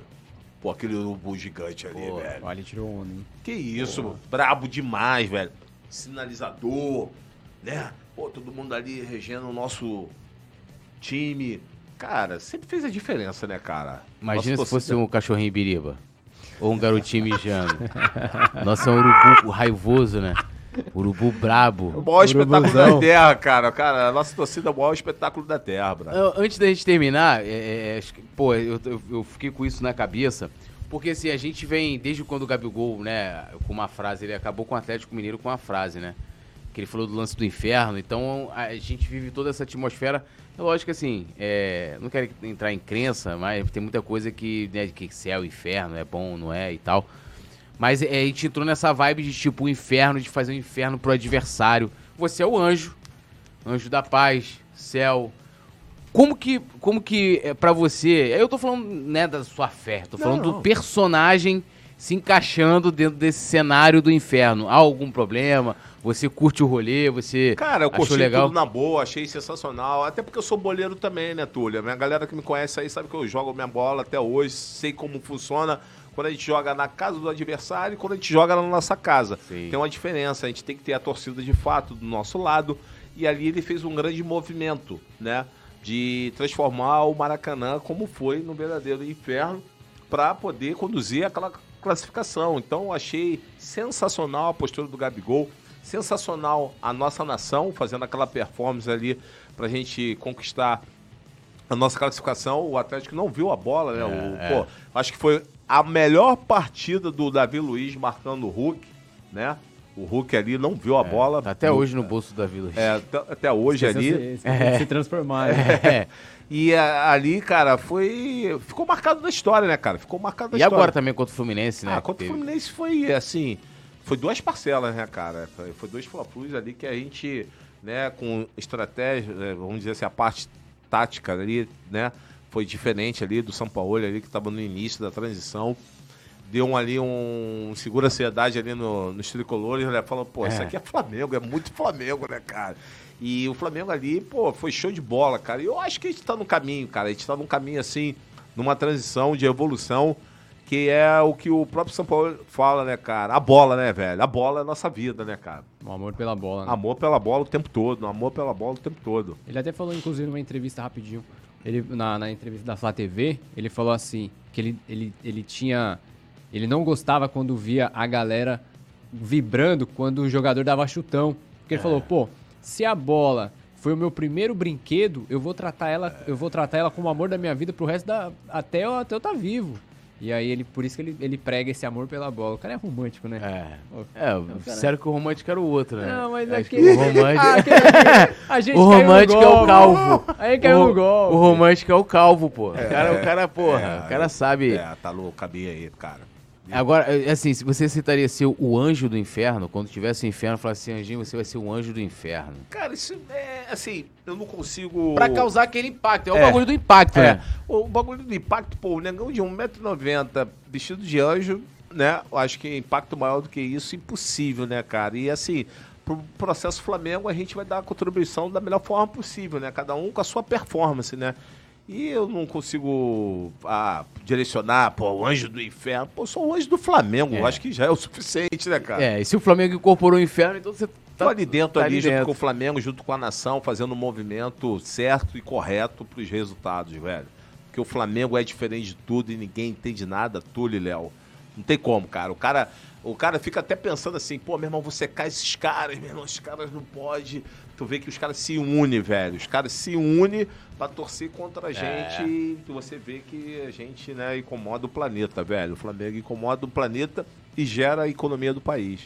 Pô, aquele urubu gigante ali, Pô, velho. Olha, ele tirou onda, hein? Que isso, brabo demais, velho. Sinalizador, né? Pô, todo mundo ali regendo o nosso time. Cara, sempre fez a diferença, né, cara? Imagina Nossa se fosse um cachorrinho biriba. Ou um garotinho mijando. Nossa, é um urubu raivoso, né? Urubu brabo. O maior espetáculo da Terra, cara. Cara, a nossa torcida é o maior espetáculo da Terra. Eu- Antes da gente terminar, é, é, que- pô, eu, eu- eu fiquei com isso na cabeça. Porque assim, a gente vem, desde quando o Gabigol, né, com uma frase, ele acabou com o Atlético Mineiro com uma frase, né? Que ele falou do lance do inferno. Então a gente vive toda essa atmosfera. É lógico que assim, é, não quero entrar em crença, mas tem muita coisa que, né, que céu, inferno, é bom, não é e tal. Mas é, a gente entrou nessa vibe de tipo o inferno, de fazer o inferno pro adversário. Você é o anjo, anjo da paz, céu. Como que, como que é pra você? Eu tô falando, né, da sua fé, tô falando Não. do personagem se encaixando dentro desse cenário do inferno. Há algum problema? Você curte o rolê? Você Cara, eu curti legal? tudo na boa, achei sensacional. Até porque eu sou boleiro também, né, Túlio? Minha galera que me conhece aí sabe que eu jogo minha bola até hoje, sei como funciona quando a gente joga na casa do adversário e quando a gente joga na nossa casa. Sim. Tem uma diferença, a gente tem que ter a torcida de fato do nosso lado. E ali ele fez um grande movimento, né? De transformar o Maracanã como foi no verdadeiro inferno para poder conduzir aquela classificação. Então eu achei sensacional a postura do Gabigol, sensacional a nossa nação fazendo aquela performance ali para a gente conquistar a nossa classificação. O Atlético não viu a bola, né? O- é. pô, acho que foi a melhor partida do Davi Luiz marcando o Hulk, né? O Hulk ali não viu a bola. Tá até hoje no bolso da Vila. É, até, até hoje ali. Se, se, se transformar. né? É. E a- ali, cara, foi. Ficou marcado na história, né, cara? Ficou marcado na E história. agora também contra o Fluminense, né? Ah, contra o Fluminense foi assim. Foi duas parcelas, né, cara? Foi, foi dois fla ali que a gente, né, com estratégia, né, vamos dizer assim, a parte tática ali, né, foi diferente ali do São Paulo ali, que estava no início da transição. Deu um, ali um segura-ansiedade ali no, nos tricolores, né? Falando, pô, isso É. aqui é Flamengo, é muito Flamengo, né, cara? E o Flamengo ali, pô, foi show de bola, cara. E eu acho que a gente tá no caminho, cara. A gente tá num caminho, assim, numa transição de evolução, que é o que o próprio São Paulo fala, né, cara? A bola, né, velho? A bola é a nossa vida, né, cara? O amor pela bola. né? Amor pela bola o tempo todo, amor pela bola o tempo todo. Ele até falou, inclusive, numa entrevista rapidinho. Ele, na, na entrevista da Flá TV, ele falou assim: que ele, ele, ele tinha. Ele não gostava quando via a galera vibrando quando o jogador dava chutão. Porque ele falou, pô, se a bola foi o meu primeiro brinquedo, eu vou tratar ela, eu vou tratar ela como o amor da minha vida pro resto da. até eu, até eu tá vivo. E aí ele, por isso que ele, ele prega esse amor pela bola. O cara é romântico, né? É. É, sério que o romântico era o outro, né? Não, mas Acho aquele. que O romântico, Ah, aquele- a gente o romântico é o calvo. Aí caiu o, gol. O romântico é o calvo, pô. O cara, o cara porra, É, o cara sabe. É, tá louco, cabia aí, cara. Agora, é, assim, se você citaria ser o anjo do inferno, quando tivesse o inferno, falar assim, Anjinho, você vai ser o anjo do inferno. Cara, isso é assim, eu não consigo. Pra causar aquele impacto, é o É. bagulho do impacto, É, né? o bagulho do impacto, pô, o negão de 1,90m vestido de anjo, né? Eu acho que impacto maior do que isso, impossível, né, cara? E assim, pro processo Flamengo, a gente vai dar a contribuição da melhor forma possível, né? Cada um com a sua performance, né? E eu não consigo ah, direcionar, pô, o anjo do inferno. Pô, sou o anjo do Flamengo, É. acho que já é o suficiente, né, cara? É, e se o Flamengo incorporou o inferno, então você Tô ali dentro, tá ali, ali junto dentro. com o Flamengo, junto com a nação, fazendo um movimento certo e correto pros resultados, velho. Porque o Flamengo é diferente de tudo e ninguém entende nada, Túlio e Léo. Não tem como, cara. O cara, o cara fica até pensando assim, pô, meu irmão, você cai esses caras, meu irmão, esses caras não pode. Tu vê que os caras se unem, velho. Os caras se unem pra torcer contra a gente e você vê que a gente, né, incomoda o planeta, velho. O Flamengo incomoda o planeta e gera a economia do país.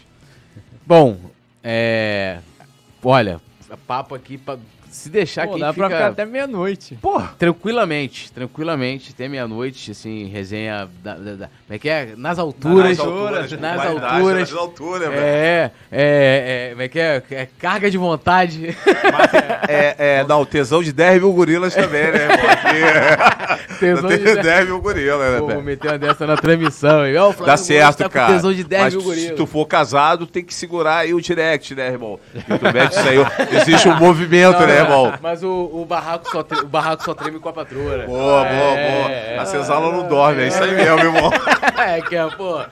Bom, é. Olha, papo aqui pra. Se deixar Pô, aqui. dá fica... pra ficar até meia-noite. Porra, tranquilamente, tranquilamente, até meia-noite, assim, resenha da, da- da- como é que é? Nas alturas. Nas alturas, nas qualidade, alturas. nas alturas. É, é, é, como é que é? É carga de vontade. É, é, não, o tesão de 10 mil gorilas também, né? Aqui, Tesão de tem 10 10 mil gorilas, né, Pô, vou meter uma dessa na transmissão. Ó, o Flamengo Dá certo, tá cara. tesão de 10 Mas mil se gorilas. tu for casado, tem que segurar aí o direct, né, irmão? E tu mete isso aí, existe um movimento, Não, né, não, irmão? Mas o, o, barraco só tre- o barraco só treme com a patroa. né? Boa, boa, boa. É, A senzala não dorme, é isso aí mesmo, irmão. é, que é, pô.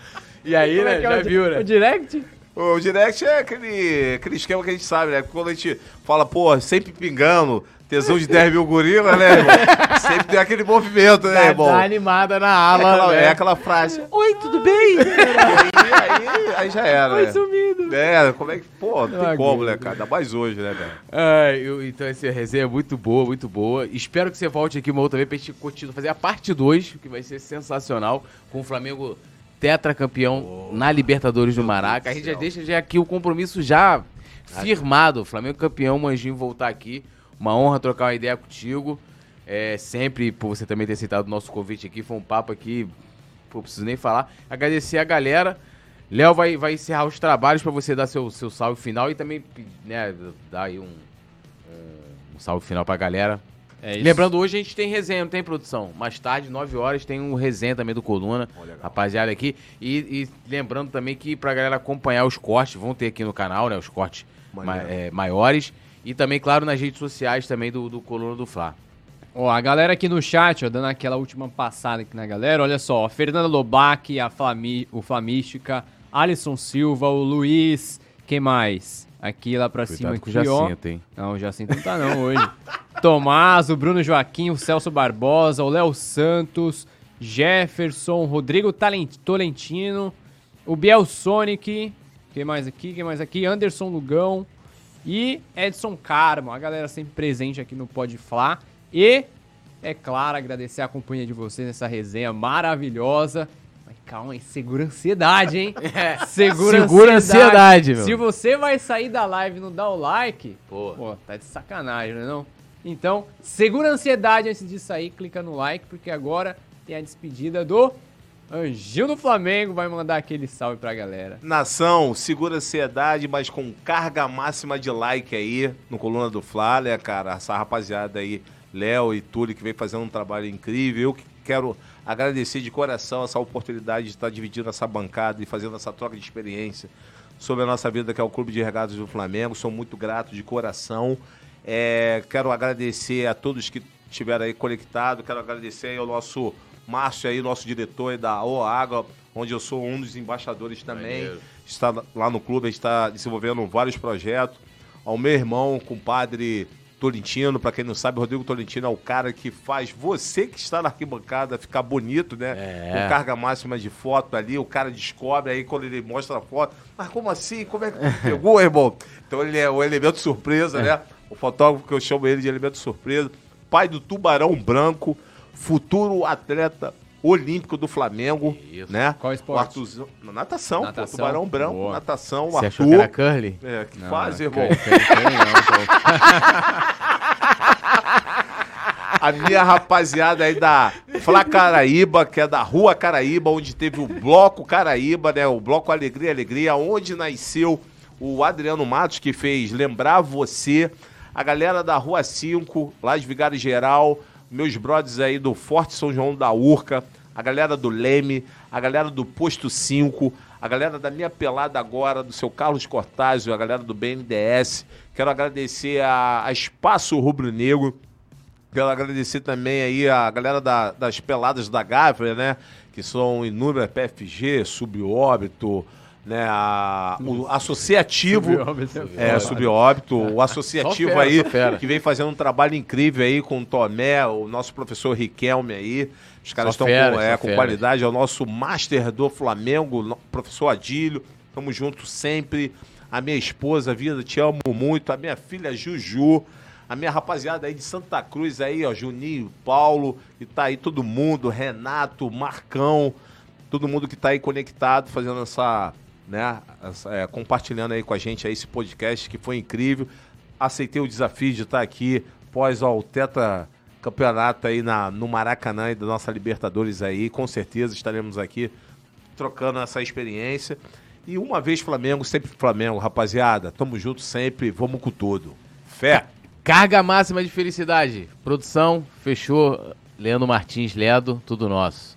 E aí, Como é né, que é já o viu, O né? direct? O direct é aquele, aquele esquema que a gente sabe, né? Quando a gente fala, pô, sempre pingando, tesão de 10 mil gorilas, né, irmão? Sempre tem aquele movimento, né, irmão? dá animada na É ala, aquela, né? é aquela frase, oi, tudo bem? aí, aí, aí já era, Foi né? sumido. É, como é que. Pô, não tem Ah, como, né, cara? Ainda mais hoje, né, velho? Eu- então essa resenha é muito boa, muito boa. Espero que você volte aqui uma outra vez pra gente continuar, fazer a parte 2, que vai ser sensacional, com o Flamengo tetracampeão na Libertadores do Maraca. A gente já deixa já aqui o compromisso já firmado. Flamengo campeão, Manjinho voltar aqui. Uma honra trocar uma ideia contigo. É, sempre por você também ter aceitado o nosso convite aqui. Foi um papo aqui, pô, preciso nem falar. Agradecer a galera. Léo vai, vai encerrar os trabalhos pra você dar seu, seu salve final e também né, dar aí um, um, um salve final pra galera. É. Lembrando, hoje a gente tem resenha, não tem produção. Mais tarde, 9 horas, tem um resenha também do Coluna. rapaziada aqui. E, e lembrando também que pra galera acompanhar os cortes, vão ter aqui no canal, né? Os cortes ma- é, maiores. E também, claro, nas redes sociais também do, do Coluna do Fla. Ó, a galera aqui no chat, ó, dando aquela última passada aqui na galera, olha só, ó, Fernanda Lobac, a Flami, o Flamística, Alisson Silva, o Luiz, quem mais? Aqui lá pra cima, Cuidado com o aqui, ó. Jacinto, hein? Não, o Jacinto não tá não hoje. Tomás, o Bruno Joaquim, o Celso Barbosa, o Léo Santos, Jefferson, Rodrigo Talent, Tolentino, o Biel Sonic, quem mais aqui, quem mais aqui? Anderson Lugão e Edson Carmo, a galera sempre presente aqui no Pode Flá. E, é claro, agradecer a companhia de vocês nessa resenha maravilhosa. Mas calma aí, segura a ansiedade, hein? Segura, a Segura a ansiedade, meu. Se você vai sair da live e não dar o like, Pô. pô, tá de sacanagem, né não? Então, segura a ansiedade antes de sair, clica no like, porque agora tem a despedida do Anjinho do Flamengo, vai mandar aquele salve pra galera. Nação, segura a ansiedade, mas com carga máxima de like aí no Coluna do Fla, né, cara? Essa rapaziada aí, Léo e Túlio, que vem fazendo um trabalho incrível. Eu que quero agradecer de coração essa oportunidade de estar dividindo essa bancada e fazendo essa troca de experiência sobre a nossa vida, que é o Clube de Regatas do Flamengo. Sou muito grato de coração. É, quero agradecer a todos que estiveram aí conectados. Quero agradecer ao nosso Márcio aí, nosso diretor da O Água, onde eu sou um dos embaixadores também. Maneiro. Está lá no clube, a gente está desenvolvendo vários projetos. Ao meu irmão, compadre Tolentino, para quem não sabe, Rodrigo Tolentino é o cara que faz você que está na arquibancada ficar bonito, né? É. Com carga máxima de foto ali, o cara descobre aí quando ele mostra a foto. Mas como assim? Como é que pegou, irmão? Então ele é o elemento surpresa, né? O fotógrafo que eu chamo ele de elemento surpresa. Pai do Tubarão Branco, futuro atleta olímpico do Flamengo, Isso. né? Qual O esporte? Arthurzão- natação, Natação? pô, Tubarão Branco, Boa. natação, o Você achou que Arthur. era curly? É, que Não, faz, não, irmão? quem- quem não. A a minha rapaziada aí da Fla Caraíba, que é da Rua Caraíba, onde teve o Bloco Caraíba, né? O Bloco Alegria Alegria, onde nasceu o Adriano Matos, que fez Lembrar Você, a galera da Rua 5, lá de Vigário Geral, meus brothers aí do Forte São João da Urca, a galera do Leme, a galera do Posto 5, a galera da minha pelada agora, do seu Carlos Cortázio, a galera do BNDS. Quero agradecer a, a Espaço Rubro Negro. Quero agradecer também aí a galera da- das peladas da Gávea, né? Que são inúmeras PFG, Subóbito, né? A, o associativo. Subóbito é. Subóbito, o associativo aí, que vem fazendo um trabalho incrível aí com o Tomé, o nosso professor Riquelme aí. Os caras estão com, é, com qualidade, é o nosso master do Flamengo, professor Adílio. Tamo junto sempre. A minha esposa, vida, te amo muito. A minha filha Juju. A minha rapaziada aí de Santa Cruz aí, ó, Juninho, Paulo, que tá aí todo mundo, Renato, Marcão, todo mundo que tá aí conectado, fazendo essa, né, é, compartilhando aí com a gente aí esse podcast que foi incrível. Aceitei o desafio de estar aqui pós ó, o Teta Campeonato aí na, no Maracanã e da nossa Libertadores aí. Com certeza estaremos aqui trocando essa experiência. E uma vez Flamengo, sempre Flamengo, rapaziada. Tamo junto sempre, vamos com tudo. Fé! Carga máxima de felicidade. Produção, fechou. Leandro Martins, Ledo, tudo nosso.